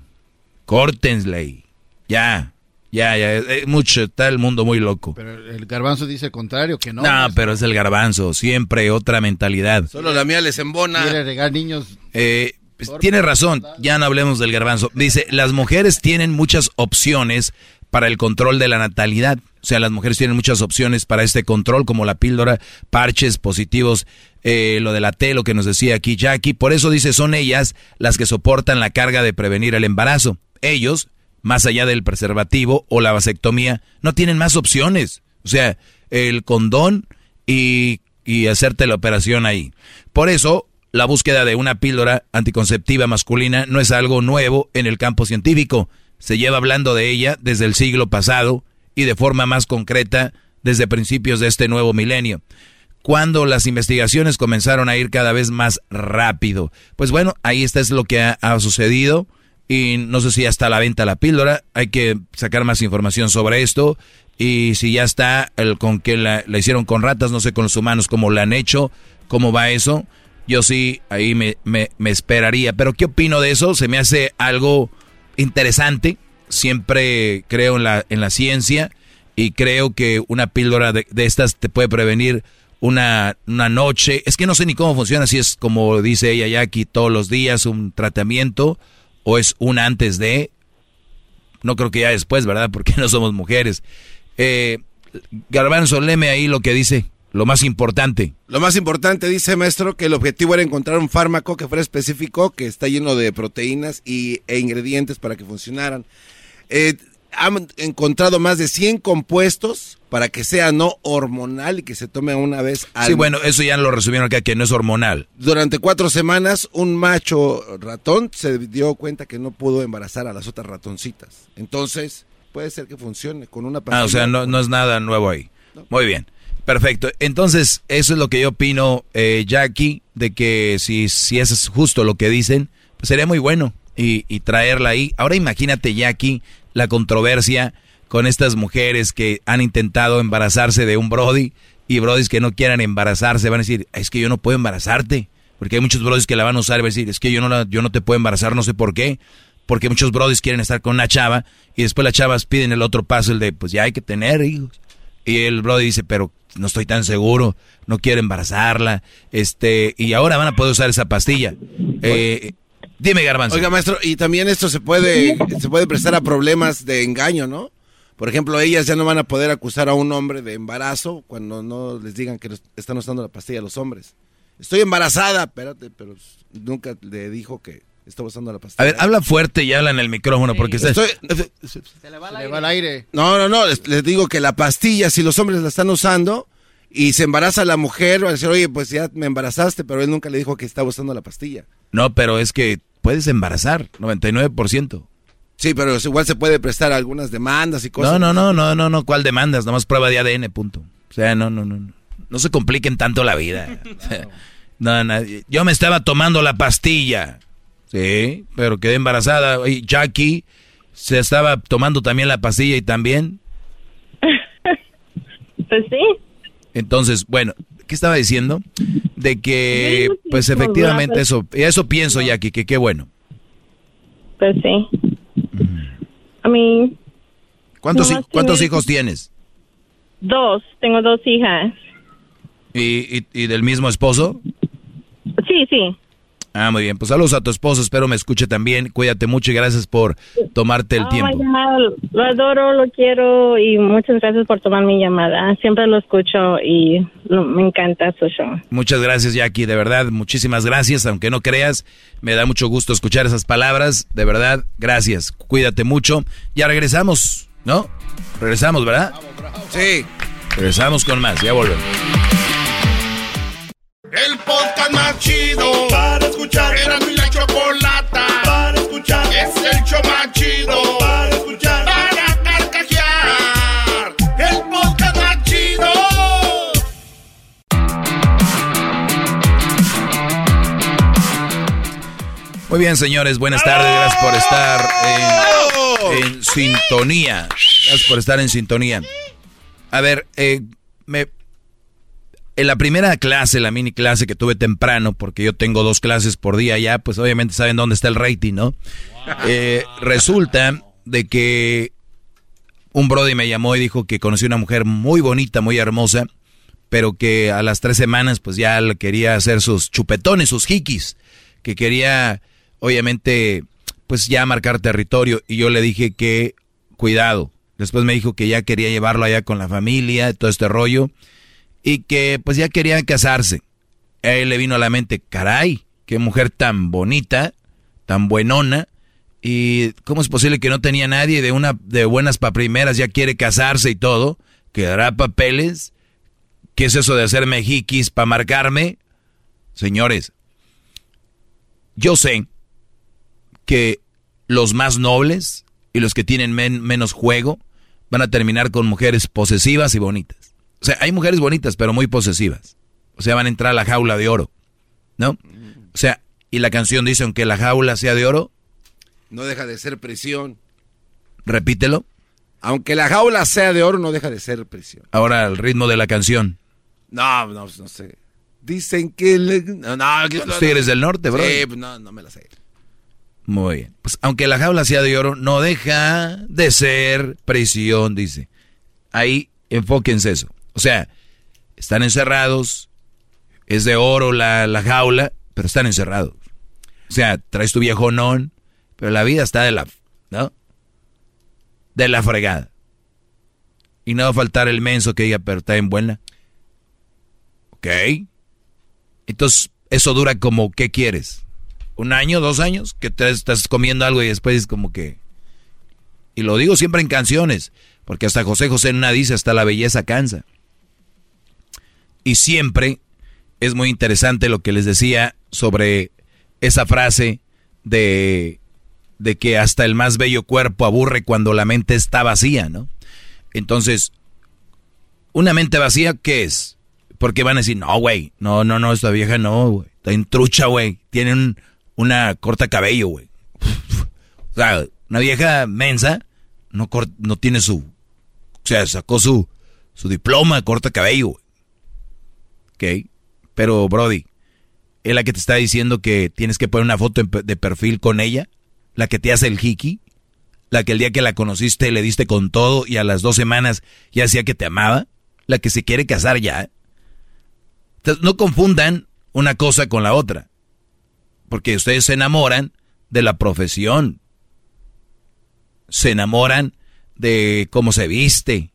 córtenle, ya, ya, ya, eh, mucho, está el mundo muy loco. Pero el garbanzo dice el contrario, que no. No, pero es el garbanzo, siempre otra mentalidad. Solo la mía les embona. Quiere regar niños. Eh, pues, tiene razón, ya no hablemos del garbanzo. Dice, las mujeres tienen muchas opciones para el control de la natalidad. O sea, las mujeres tienen muchas opciones para este control, como la píldora, parches positivos, eh, lo de la T, lo que nos decía aquí Jackie. Por eso dice, son ellas las que soportan la carga de prevenir el embarazo. Ellos, más allá del preservativo o la vasectomía, no tienen más opciones. O sea, el condón y, y hacerte la operación ahí. Por eso, la búsqueda de una píldora anticonceptiva masculina no es algo nuevo en el campo científico. Se lleva hablando de ella desde el siglo pasado y de forma más concreta desde principios de este nuevo milenio, cuando las investigaciones comenzaron a ir cada vez más rápido. Pues bueno, ahí está es lo que ha, sucedido y no sé si ya está a la venta la píldora, hay que sacar más información sobre esto y si ya está el con que la, hicieron con ratas, no sé con los humanos cómo la han hecho, cómo va eso. Yo sí, ahí me, me, esperaría. Pero ¿qué opino de eso? Se me hace algo interesante. Siempre creo en la, en la ciencia y creo que una píldora de estas te puede prevenir una, una noche. Es que no sé ni cómo funciona, si es como dice ella ya aquí todos los días un tratamiento o es un antes de. No creo que ya después, ¿verdad? Porque no somos mujeres. Eh, Garbanzo, leme ahí lo que dice, lo más importante. Lo más importante, dice maestro, que el objetivo era encontrar un fármaco que fuera específico, que está lleno de proteínas y, e ingredientes para que funcionaran. Eh, han encontrado más de 100 compuestos para que sea no hormonal y que se tome una vez al Sí, bueno, eso ya lo resumieron acá, que no es hormonal. Durante cuatro semanas, un macho ratón se dio cuenta que no pudo embarazar a las otras ratoncitas. Entonces, puede ser que funcione con una pastilla. Ah, o sea, no, no es nada nuevo ahí. Muy bien. Perfecto. Entonces, eso es lo que yo opino, eh, Jackie, de que si, si eso es justo lo que dicen, pues sería muy bueno y, y traerla ahí. Ahora imagínate, Jackie, la controversia con estas mujeres que han intentado embarazarse de un Brody y Brodis que no quieran embarazarse van a decir, es que yo no puedo embarazarte. Porque hay muchos Brodis que la van a usar y van a decir, es que yo no, la- yo no te puedo embarazar, no sé por qué. Porque muchos Brodis quieren estar con una chava y después las chavas piden el otro paso, el de, pues ya hay que tener hijos. Y el Brody dice, pero no estoy tan seguro, no quiero embarazarla. este Y ahora van a poder usar esa pastilla. Eh, dime, Garbanzo. Oiga, maestro, y también esto se puede, se puede prestar a problemas de engaño, ¿no? Por ejemplo, ellas ya no van a poder acusar a un hombre de embarazo cuando no les digan que están usando la pastilla a los hombres. Estoy embarazada, espérate, pero nunca le dijo que estaba usando la pastilla. A ver, habla fuerte y habla en el micrófono porque está- Estoy- Se le va al aire. No, no, no, les, les digo que la pastilla, si los hombres la están usando y se embaraza la mujer, va a decir, oye, pues ya me embarazaste, pero él nunca le dijo que estaba usando la pastilla. No, pero es que puedes embarazar, 99%. Sí, pero igual se puede prestar algunas demandas y cosas. No, no, no, no, no, no, ¿cuál demandas? Nomás prueba de ADN, punto. O sea, no, no, no. No, no se compliquen tanto la vida. No, no, yo me estaba tomando la pastilla. Sí, pero quedé embarazada. Y Jackie se estaba tomando también la pastilla y también. Pues sí. Entonces, bueno, ¿qué estaba diciendo? De que, pues efectivamente eso, eso pienso, Jackie, que qué bueno. Pues sí. A mí, ¿Cuántos, hijos tienes? dos. Tengo dos hijas. ¿Y, y, y del mismo esposo? Sí, sí. Ah, muy bien. Pues saludos a tu esposo, espero me escuche también. Cuídate mucho y gracias por tomarte el Oh, tiempo. Lo adoro, lo quiero y muchas gracias por tomar mi llamada. Siempre lo escucho y lo- me encanta su show. Muchas gracias, Jackie, de verdad, muchísimas gracias. Aunque no creas, me da mucho gusto escuchar esas palabras. De verdad, gracias. Cuídate mucho. Ya regresamos, ¿no? Regresamos, ¿verdad? Sí. Regresamos con más, ya volvemos. El podcast más chido escuchar. Era mi la chocolata para escuchar. Es el show más chido para escuchar. Para carcajear. El podcast más chido. Muy bien, señores, buenas tardes. Gracias por estar en, en sintonía. Gracias por estar en sintonía. A ver, eh, me, en la primera clase, la mini clase que tuve temprano, porque yo tengo dos clases por día ya, pues obviamente saben dónde está el rating, ¿no? Eh, resulta de que un brody me llamó y dijo que conoció una mujer muy bonita, muy hermosa, pero que a las tres semanas pues ya le quería hacer sus chupetones, sus hikis, que quería obviamente pues ya marcar territorio y yo le dije que cuidado. Después me dijo que ya quería llevarlo allá con la familia, todo este rollo, y que pues ya quería casarse. A él le vino a la mente, caray, qué mujer tan bonita, tan buenona, y cómo es posible que no tenía nadie de una de buenas pa primeras, ya quiere casarse y todo, que dará papeles. ¿Qué es eso de hacer mejiquis para marcarme? Señores, yo sé que los más nobles y los que tienen men- menos juego van a terminar con mujeres posesivas y bonitas. O sea, hay mujeres bonitas, pero muy posesivas. O sea, van a entrar a la jaula de oro. ¿No? O sea, y la canción dice, aunque la jaula sea de oro, No deja de ser prisión. repítelo. Aunque la jaula sea de oro, no deja de ser prisión. Ahora el ritmo de la canción. No, no, no sé. Dicen que... le- No, no, que- Los Tigres del Norte, bro. Sí, pues no, no me la sé. Muy bien. Pues aunque la jaula sea de oro, no deja de ser prisión, dice. Ahí enfóquense eso. O sea, están encerrados, es de oro la, la jaula, pero están encerrados. O sea, traes tu viejo non, pero la vida está de la, ¿no? De la fregada. Y no va a faltar el menso que diga, pero está en buena. Ok. Entonces, eso dura como, ¿qué quieres? ¿Un año, dos años? Que te estás comiendo algo y después es como que... Y lo digo siempre en canciones, porque hasta José José en dice, hasta la belleza cansa. Y siempre es muy interesante lo que les decía sobre esa frase de de que hasta el más bello cuerpo aburre cuando la mente está vacía, ¿no? Entonces, una mente vacía, ¿qué es? Porque van a decir, no, güey, no, no, no, esta vieja no, güey, está en trucha, güey, tiene un- una corta cabello, güey. o sea, una vieja mensa no, no tiene su, o sea, sacó su, su diploma, corta cabello, güey. Ok, pero Brody, es la que te está diciendo que tienes que poner una foto de perfil con ella, la que te hace el hiki, la que el día que la conociste le diste con todo y a las dos semanas ya decía que te amaba, la que se quiere casar ya. Entonces, no confundan una cosa con la otra, porque ustedes se enamoran de la profesión, se enamoran de cómo se viste,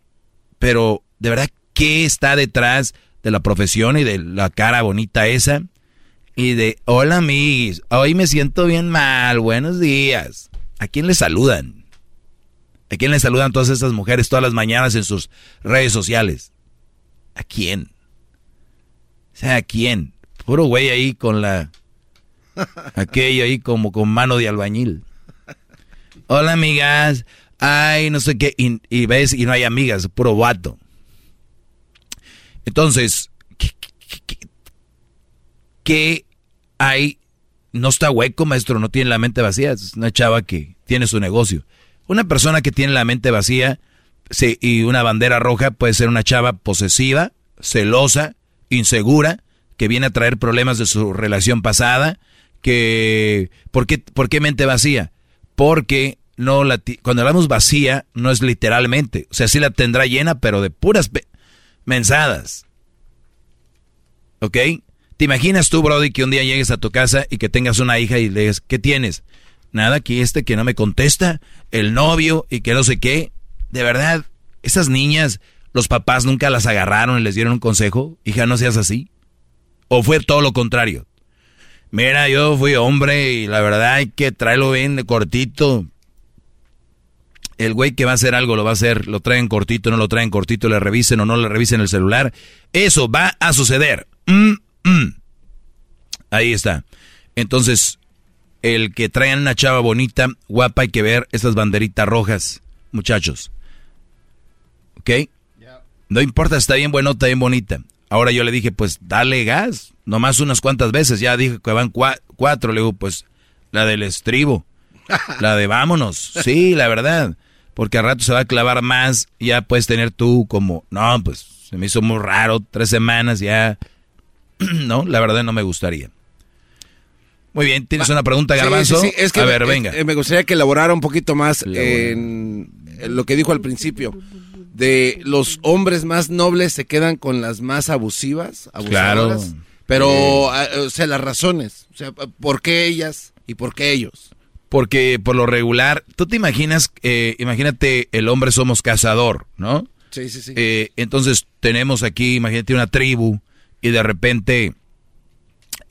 pero de verdad, ¿qué está detrás de la profesión y de la cara bonita esa? Y de, hola amigos, hoy me siento bien mal, buenos días. ¿A quién le saludan? ¿A quién le saludan todas estas mujeres todas las mañanas en sus redes sociales? ¿A quién? O sea, ¿a quién? Puro güey ahí con la... Aquello ahí como con mano de albañil. Hola amigas. Ay, no sé qué. Y, y ves, y no hay amigas, puro vato. Entonces, ¿qué, hay? No está hueco, maestro, no tiene la mente vacía. Es una chava que tiene su negocio. Una persona que tiene la mente vacía y una bandera roja puede ser una chava posesiva, celosa, insegura, que viene a traer problemas de su relación pasada, que... ¿Por qué, por qué mente vacía? Porque no la cuando hablamos vacía no es literalmente, o sea, sí la tendrá llena, pero de puras mensadas. ¿Ok? ¿Te imaginas tú, Brody, que un día llegues a tu casa y que tengas una hija y le digas, ¿qué tienes? Nada, que este que no me contesta, el novio y que no sé qué. De verdad, esas niñas, los papás nunca las agarraron y les dieron un consejo. Hija, no seas así. ¿O fue todo lo contrario? Mira, yo fui hombre y la verdad hay que traerlo bien de cortito. El güey que va a hacer algo lo va a hacer, lo traen cortito, no lo traen cortito, le revisen o no le revisen el celular. Eso va a suceder. Mm, mm. Ahí está. Entonces, el que traen una chava bonita, guapa, hay que ver estas banderitas rojas, muchachos. ¿Ok? No importa, está bien está bien bonita. Ahora yo le dije, pues dale gas, nomás unas cuantas veces. Ya dije que van cua- cuatro. Le digo, pues la del estribo, la de vámonos. Sí, la verdad. Porque al rato se va a clavar más. y Ya puedes tener tú como, no, pues se me hizo muy raro, tres semanas ya. no, la verdad no me gustaría. Muy bien, ¿tienes una pregunta, Garbanzo? sí, sí, es que a me- ver, eh, venga. eh, me gustaría que elaborara un poquito más en, en lo que dijo al principio. De los hombres más nobles se quedan con las más abusivas. abusadoras. Claro. Pero, ah, o sea, las razones. O sea, ¿por qué ellas y por qué ellos? Porque por lo regular, tú te imaginas, eh, imagínate, el hombre somos cazador, ¿no? Sí, sí, sí. Eh, entonces tenemos aquí, imagínate una tribu y de repente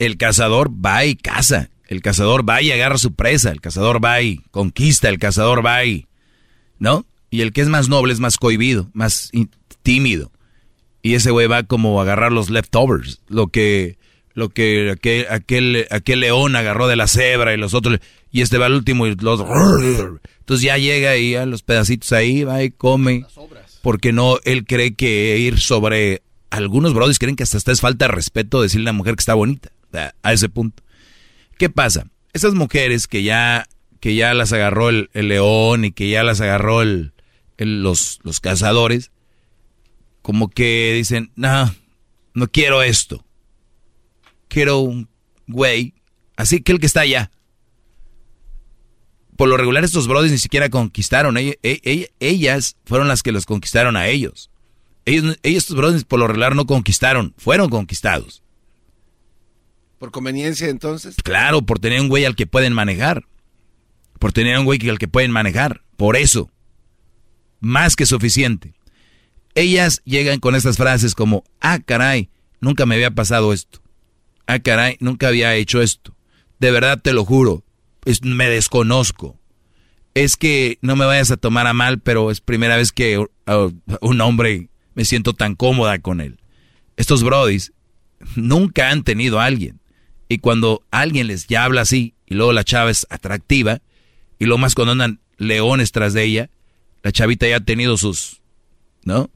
el cazador va y caza, el cazador va y agarra su presa, el cazador va y conquista, el cazador va y, ¿no? Y el que es más noble es más cohibido, más tímido. Y ese güey va como a agarrar los leftovers, lo que, lo que aquel, aquel, aquel león agarró de la cebra y los otros, y este va al último y los... Entonces ya llega y a los pedacitos ahí, va y come. Porque no, él cree que ir sobre... Algunos brodis creen que hasta, hasta es falta de respeto decirle a la mujer que está bonita, a, a ese punto. ¿Qué pasa? Esas mujeres que ya, que ya las agarró el, el león y que ya las agarró el, el- los, los cazadores, como que dicen, no, no quiero esto. Un güey, así que el que está allá. Por lo regular estos brothers ni siquiera conquistaron, e- e- ellas fueron las que los conquistaron a ellos. Ellos, estos brothers por lo regular no conquistaron, fueron conquistados. ¿Por conveniencia entonces? Claro, por tener un güey al que pueden manejar. Por tener un güey que- al que pueden manejar. Por eso. Más que suficiente. Ellas llegan con estas frases como, ah, caray, nunca me había pasado esto. Ah, caray, nunca había hecho esto. De verdad te lo juro, me desconozco. Es que no me vayas a tomar a mal, pero es primera vez que uh, un hombre me siento tan cómoda con él. Estos brodis nunca han tenido a alguien. Y cuando alguien les ya habla así, y luego la chava es atractiva, Y lo más cuando andan leones tras de ella, la chavita ya ha tenido sus, ¿no?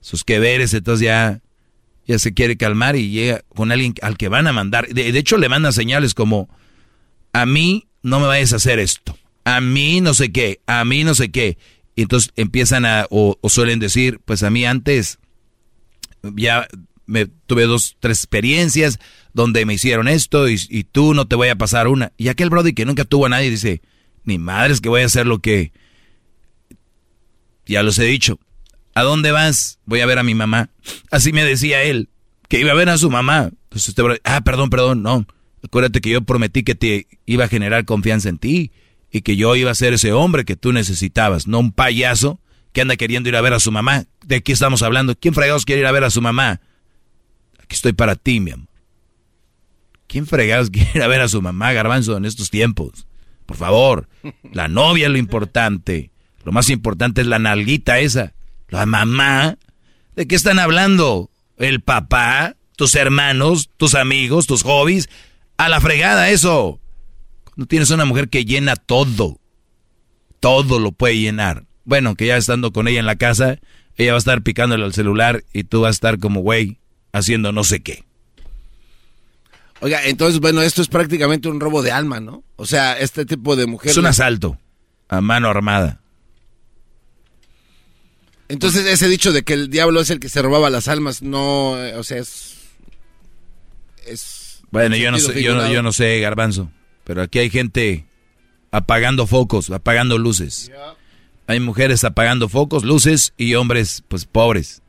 Sus que veres, entonces ya, ya se quiere calmar y llega con alguien al que van a mandar. De, hecho, le mandan señales como, a mí no me vayas a hacer esto, a mí no sé qué, a mí no sé qué. Y entonces empiezan a, o, suelen decir, pues a mí antes ya me tuve dos, tres experiencias donde me hicieron esto y, tú no te voy a pasar una. Y aquel Brody que nunca tuvo a nadie dice, ni madres que voy a hacer lo que... Ya los he dicho. ¿A dónde vas? Voy a ver a mi mamá. Así me decía él, que iba a ver a su mamá. Entonces Brody, ah, perdón, perdón, no. Acuérdate que yo prometí que te iba a generar confianza en ti y que yo iba a ser ese hombre que tú necesitabas, no un payaso que anda queriendo ir a ver a su mamá. ¿De qué estamos hablando? ¿Quién fregados quiere ir a ver a su mamá? Aquí estoy para ti, mi amor. ¿Quién fregados quiere ir a ver a su mamá, garbanzo, en estos tiempos? Por favor, la novia es lo importante. Lo más importante es la nalguita esa. La mamá. ¿De qué están hablando? ¿El papá? ¿Tus hermanos? ¿Tus amigos? ¿Tus hobbies? A la fregada eso. Cuando tienes una mujer que llena todo. Todo lo puede llenar. Bueno, que ya estando con ella en la casa, ella va a estar picándole al celular y tú vas a estar como güey haciendo no sé qué. Oiga, entonces, bueno, esto es prácticamente un robo de alma, ¿no? O sea, este tipo de mujer... Es un asalto a mano armada. Entonces, ese dicho de que el diablo es el que se robaba las almas, no, eh, o sea, es... es bueno, yo no, sé, yo, no, yo no sé, garbanzo, pero aquí hay gente apagando focos, apagando luces. Yeah. Hay mujeres apagando focos, luces y hombres, pues, pobres.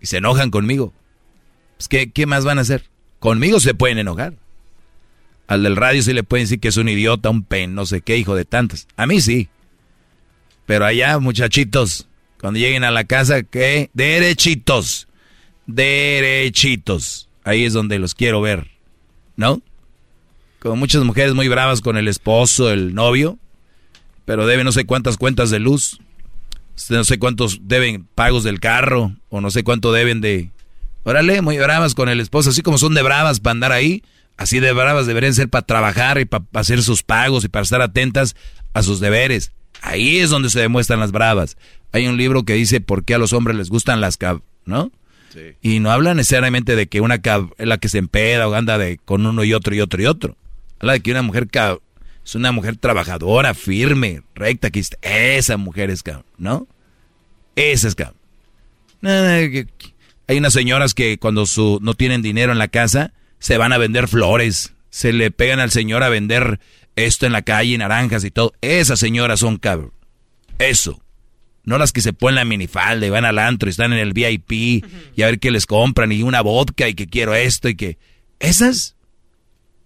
Y se enojan conmigo. Pues, ¿qué, ¿qué más van a hacer? Conmigo se pueden enojar. Al del radio sí le pueden decir que es un idiota, un pen, no sé qué, hijo de tantas. A mí sí. Pero allá, muchachitos, cuando lleguen a la casa, ¿qué? Derechitos. Derechitos. Ahí es donde los quiero ver. ¿No? Como muchas mujeres muy bravas con el esposo, el novio, pero deben no sé cuántas cuentas de luz, no sé cuántos deben pagos del carro, o no sé cuánto deben de... Órale, muy bravas con el esposo, así como son de bravas para andar ahí, así de bravas deberían ser para trabajar y para hacer sus pagos y para estar atentas a sus deberes. Ahí es donde se demuestran las bravas. Hay un libro que dice por qué a los hombres les gustan las cab, ¿no? Sí. Y no habla necesariamente de que una cab es la que se empeda o anda de, con uno y otro y otro y otro. Habla de que una mujer cab es una mujer trabajadora, firme, recta, que esa mujer es cabrón, ¿no? Esa es cabrón. Hay unas señoras que cuando su, no tienen dinero en la casa, se van a vender flores, se le pegan al señor a vender esto en la calle, naranjas y todo. Esas señoras son cabrón. Eso. No las que se ponen la minifalda y van al antro y están en el VIP y a ver qué les compran y una vodka y que quiero esto y que... Esas,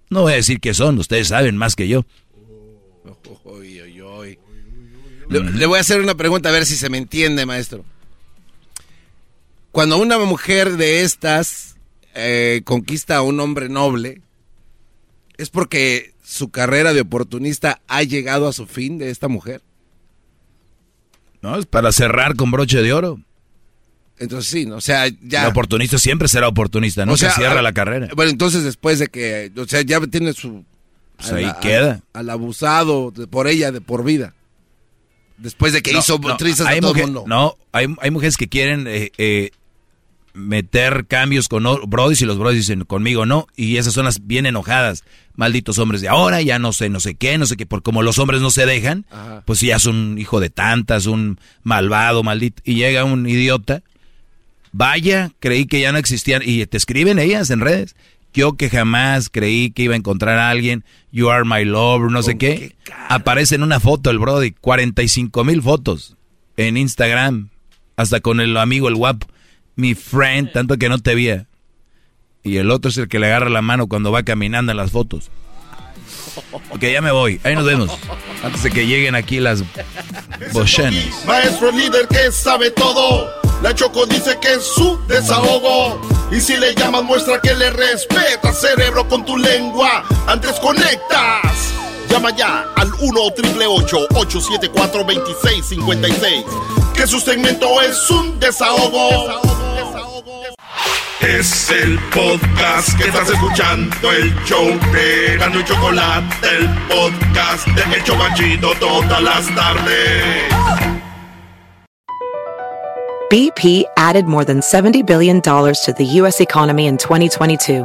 no voy a decir que son, ustedes saben más que yo. Le, le, voy a hacer una pregunta a ver si se me entiende, maestro. Cuando una mujer de estas eh, conquista a un hombre noble, ¿es porque su carrera de oportunista ha llegado a su fin de esta mujer? No, es para cerrar con broche de oro. Entonces sí, o sea, ya... El oportunista siempre será oportunista, no o sea, se cierra a, la carrera. Bueno, entonces después de que, o sea, ya tiene su... Pues ahí la, queda. Al, al abusado de, por ella de por vida. Después de que no, hizo no, trizas hay a todo mujer, mundo. No, hay, hay mujeres que quieren eh, eh, meter cambios con brodis y los brodis dicen conmigo no. Y esas son las bien enojadas. Malditos hombres de ahora, ya no sé, no sé qué, no sé qué. Por como los hombres no se dejan, Ajá. pues ya es un hijo de tantas, un malvado, maldito. Y llega un idiota. Vaya, creí que ya no existían. Y te escriben ellas en redes. Yo que jamás creí que iba a encontrar a alguien, you are my lover, no sé qué. qué Aparece en una foto el Brody, 45 mil fotos en Instagram, hasta con el amigo el guapo, mi friend, tanto que no te veía. Y el otro es el que le agarra la mano cuando va caminando en las fotos. Ok, ya me voy, ahí nos vemos. Antes de que lleguen aquí las bochenas. Maestro líder que sabe todo. La Choco dice que es su desahogo. Y si le llamas, muestra que le respeta, cerebro, con tu lengua. Antes conectas. Llama ya al 1-888-874-2656. Que su segmento es un desahogo. desahogo, desahogo. Es el podcast que estás escuchando, el show de Gano y Chocolate, el podcast de El Chocachito todas las tardes. BP added more than $70 billion to the U.S. economy in 2022.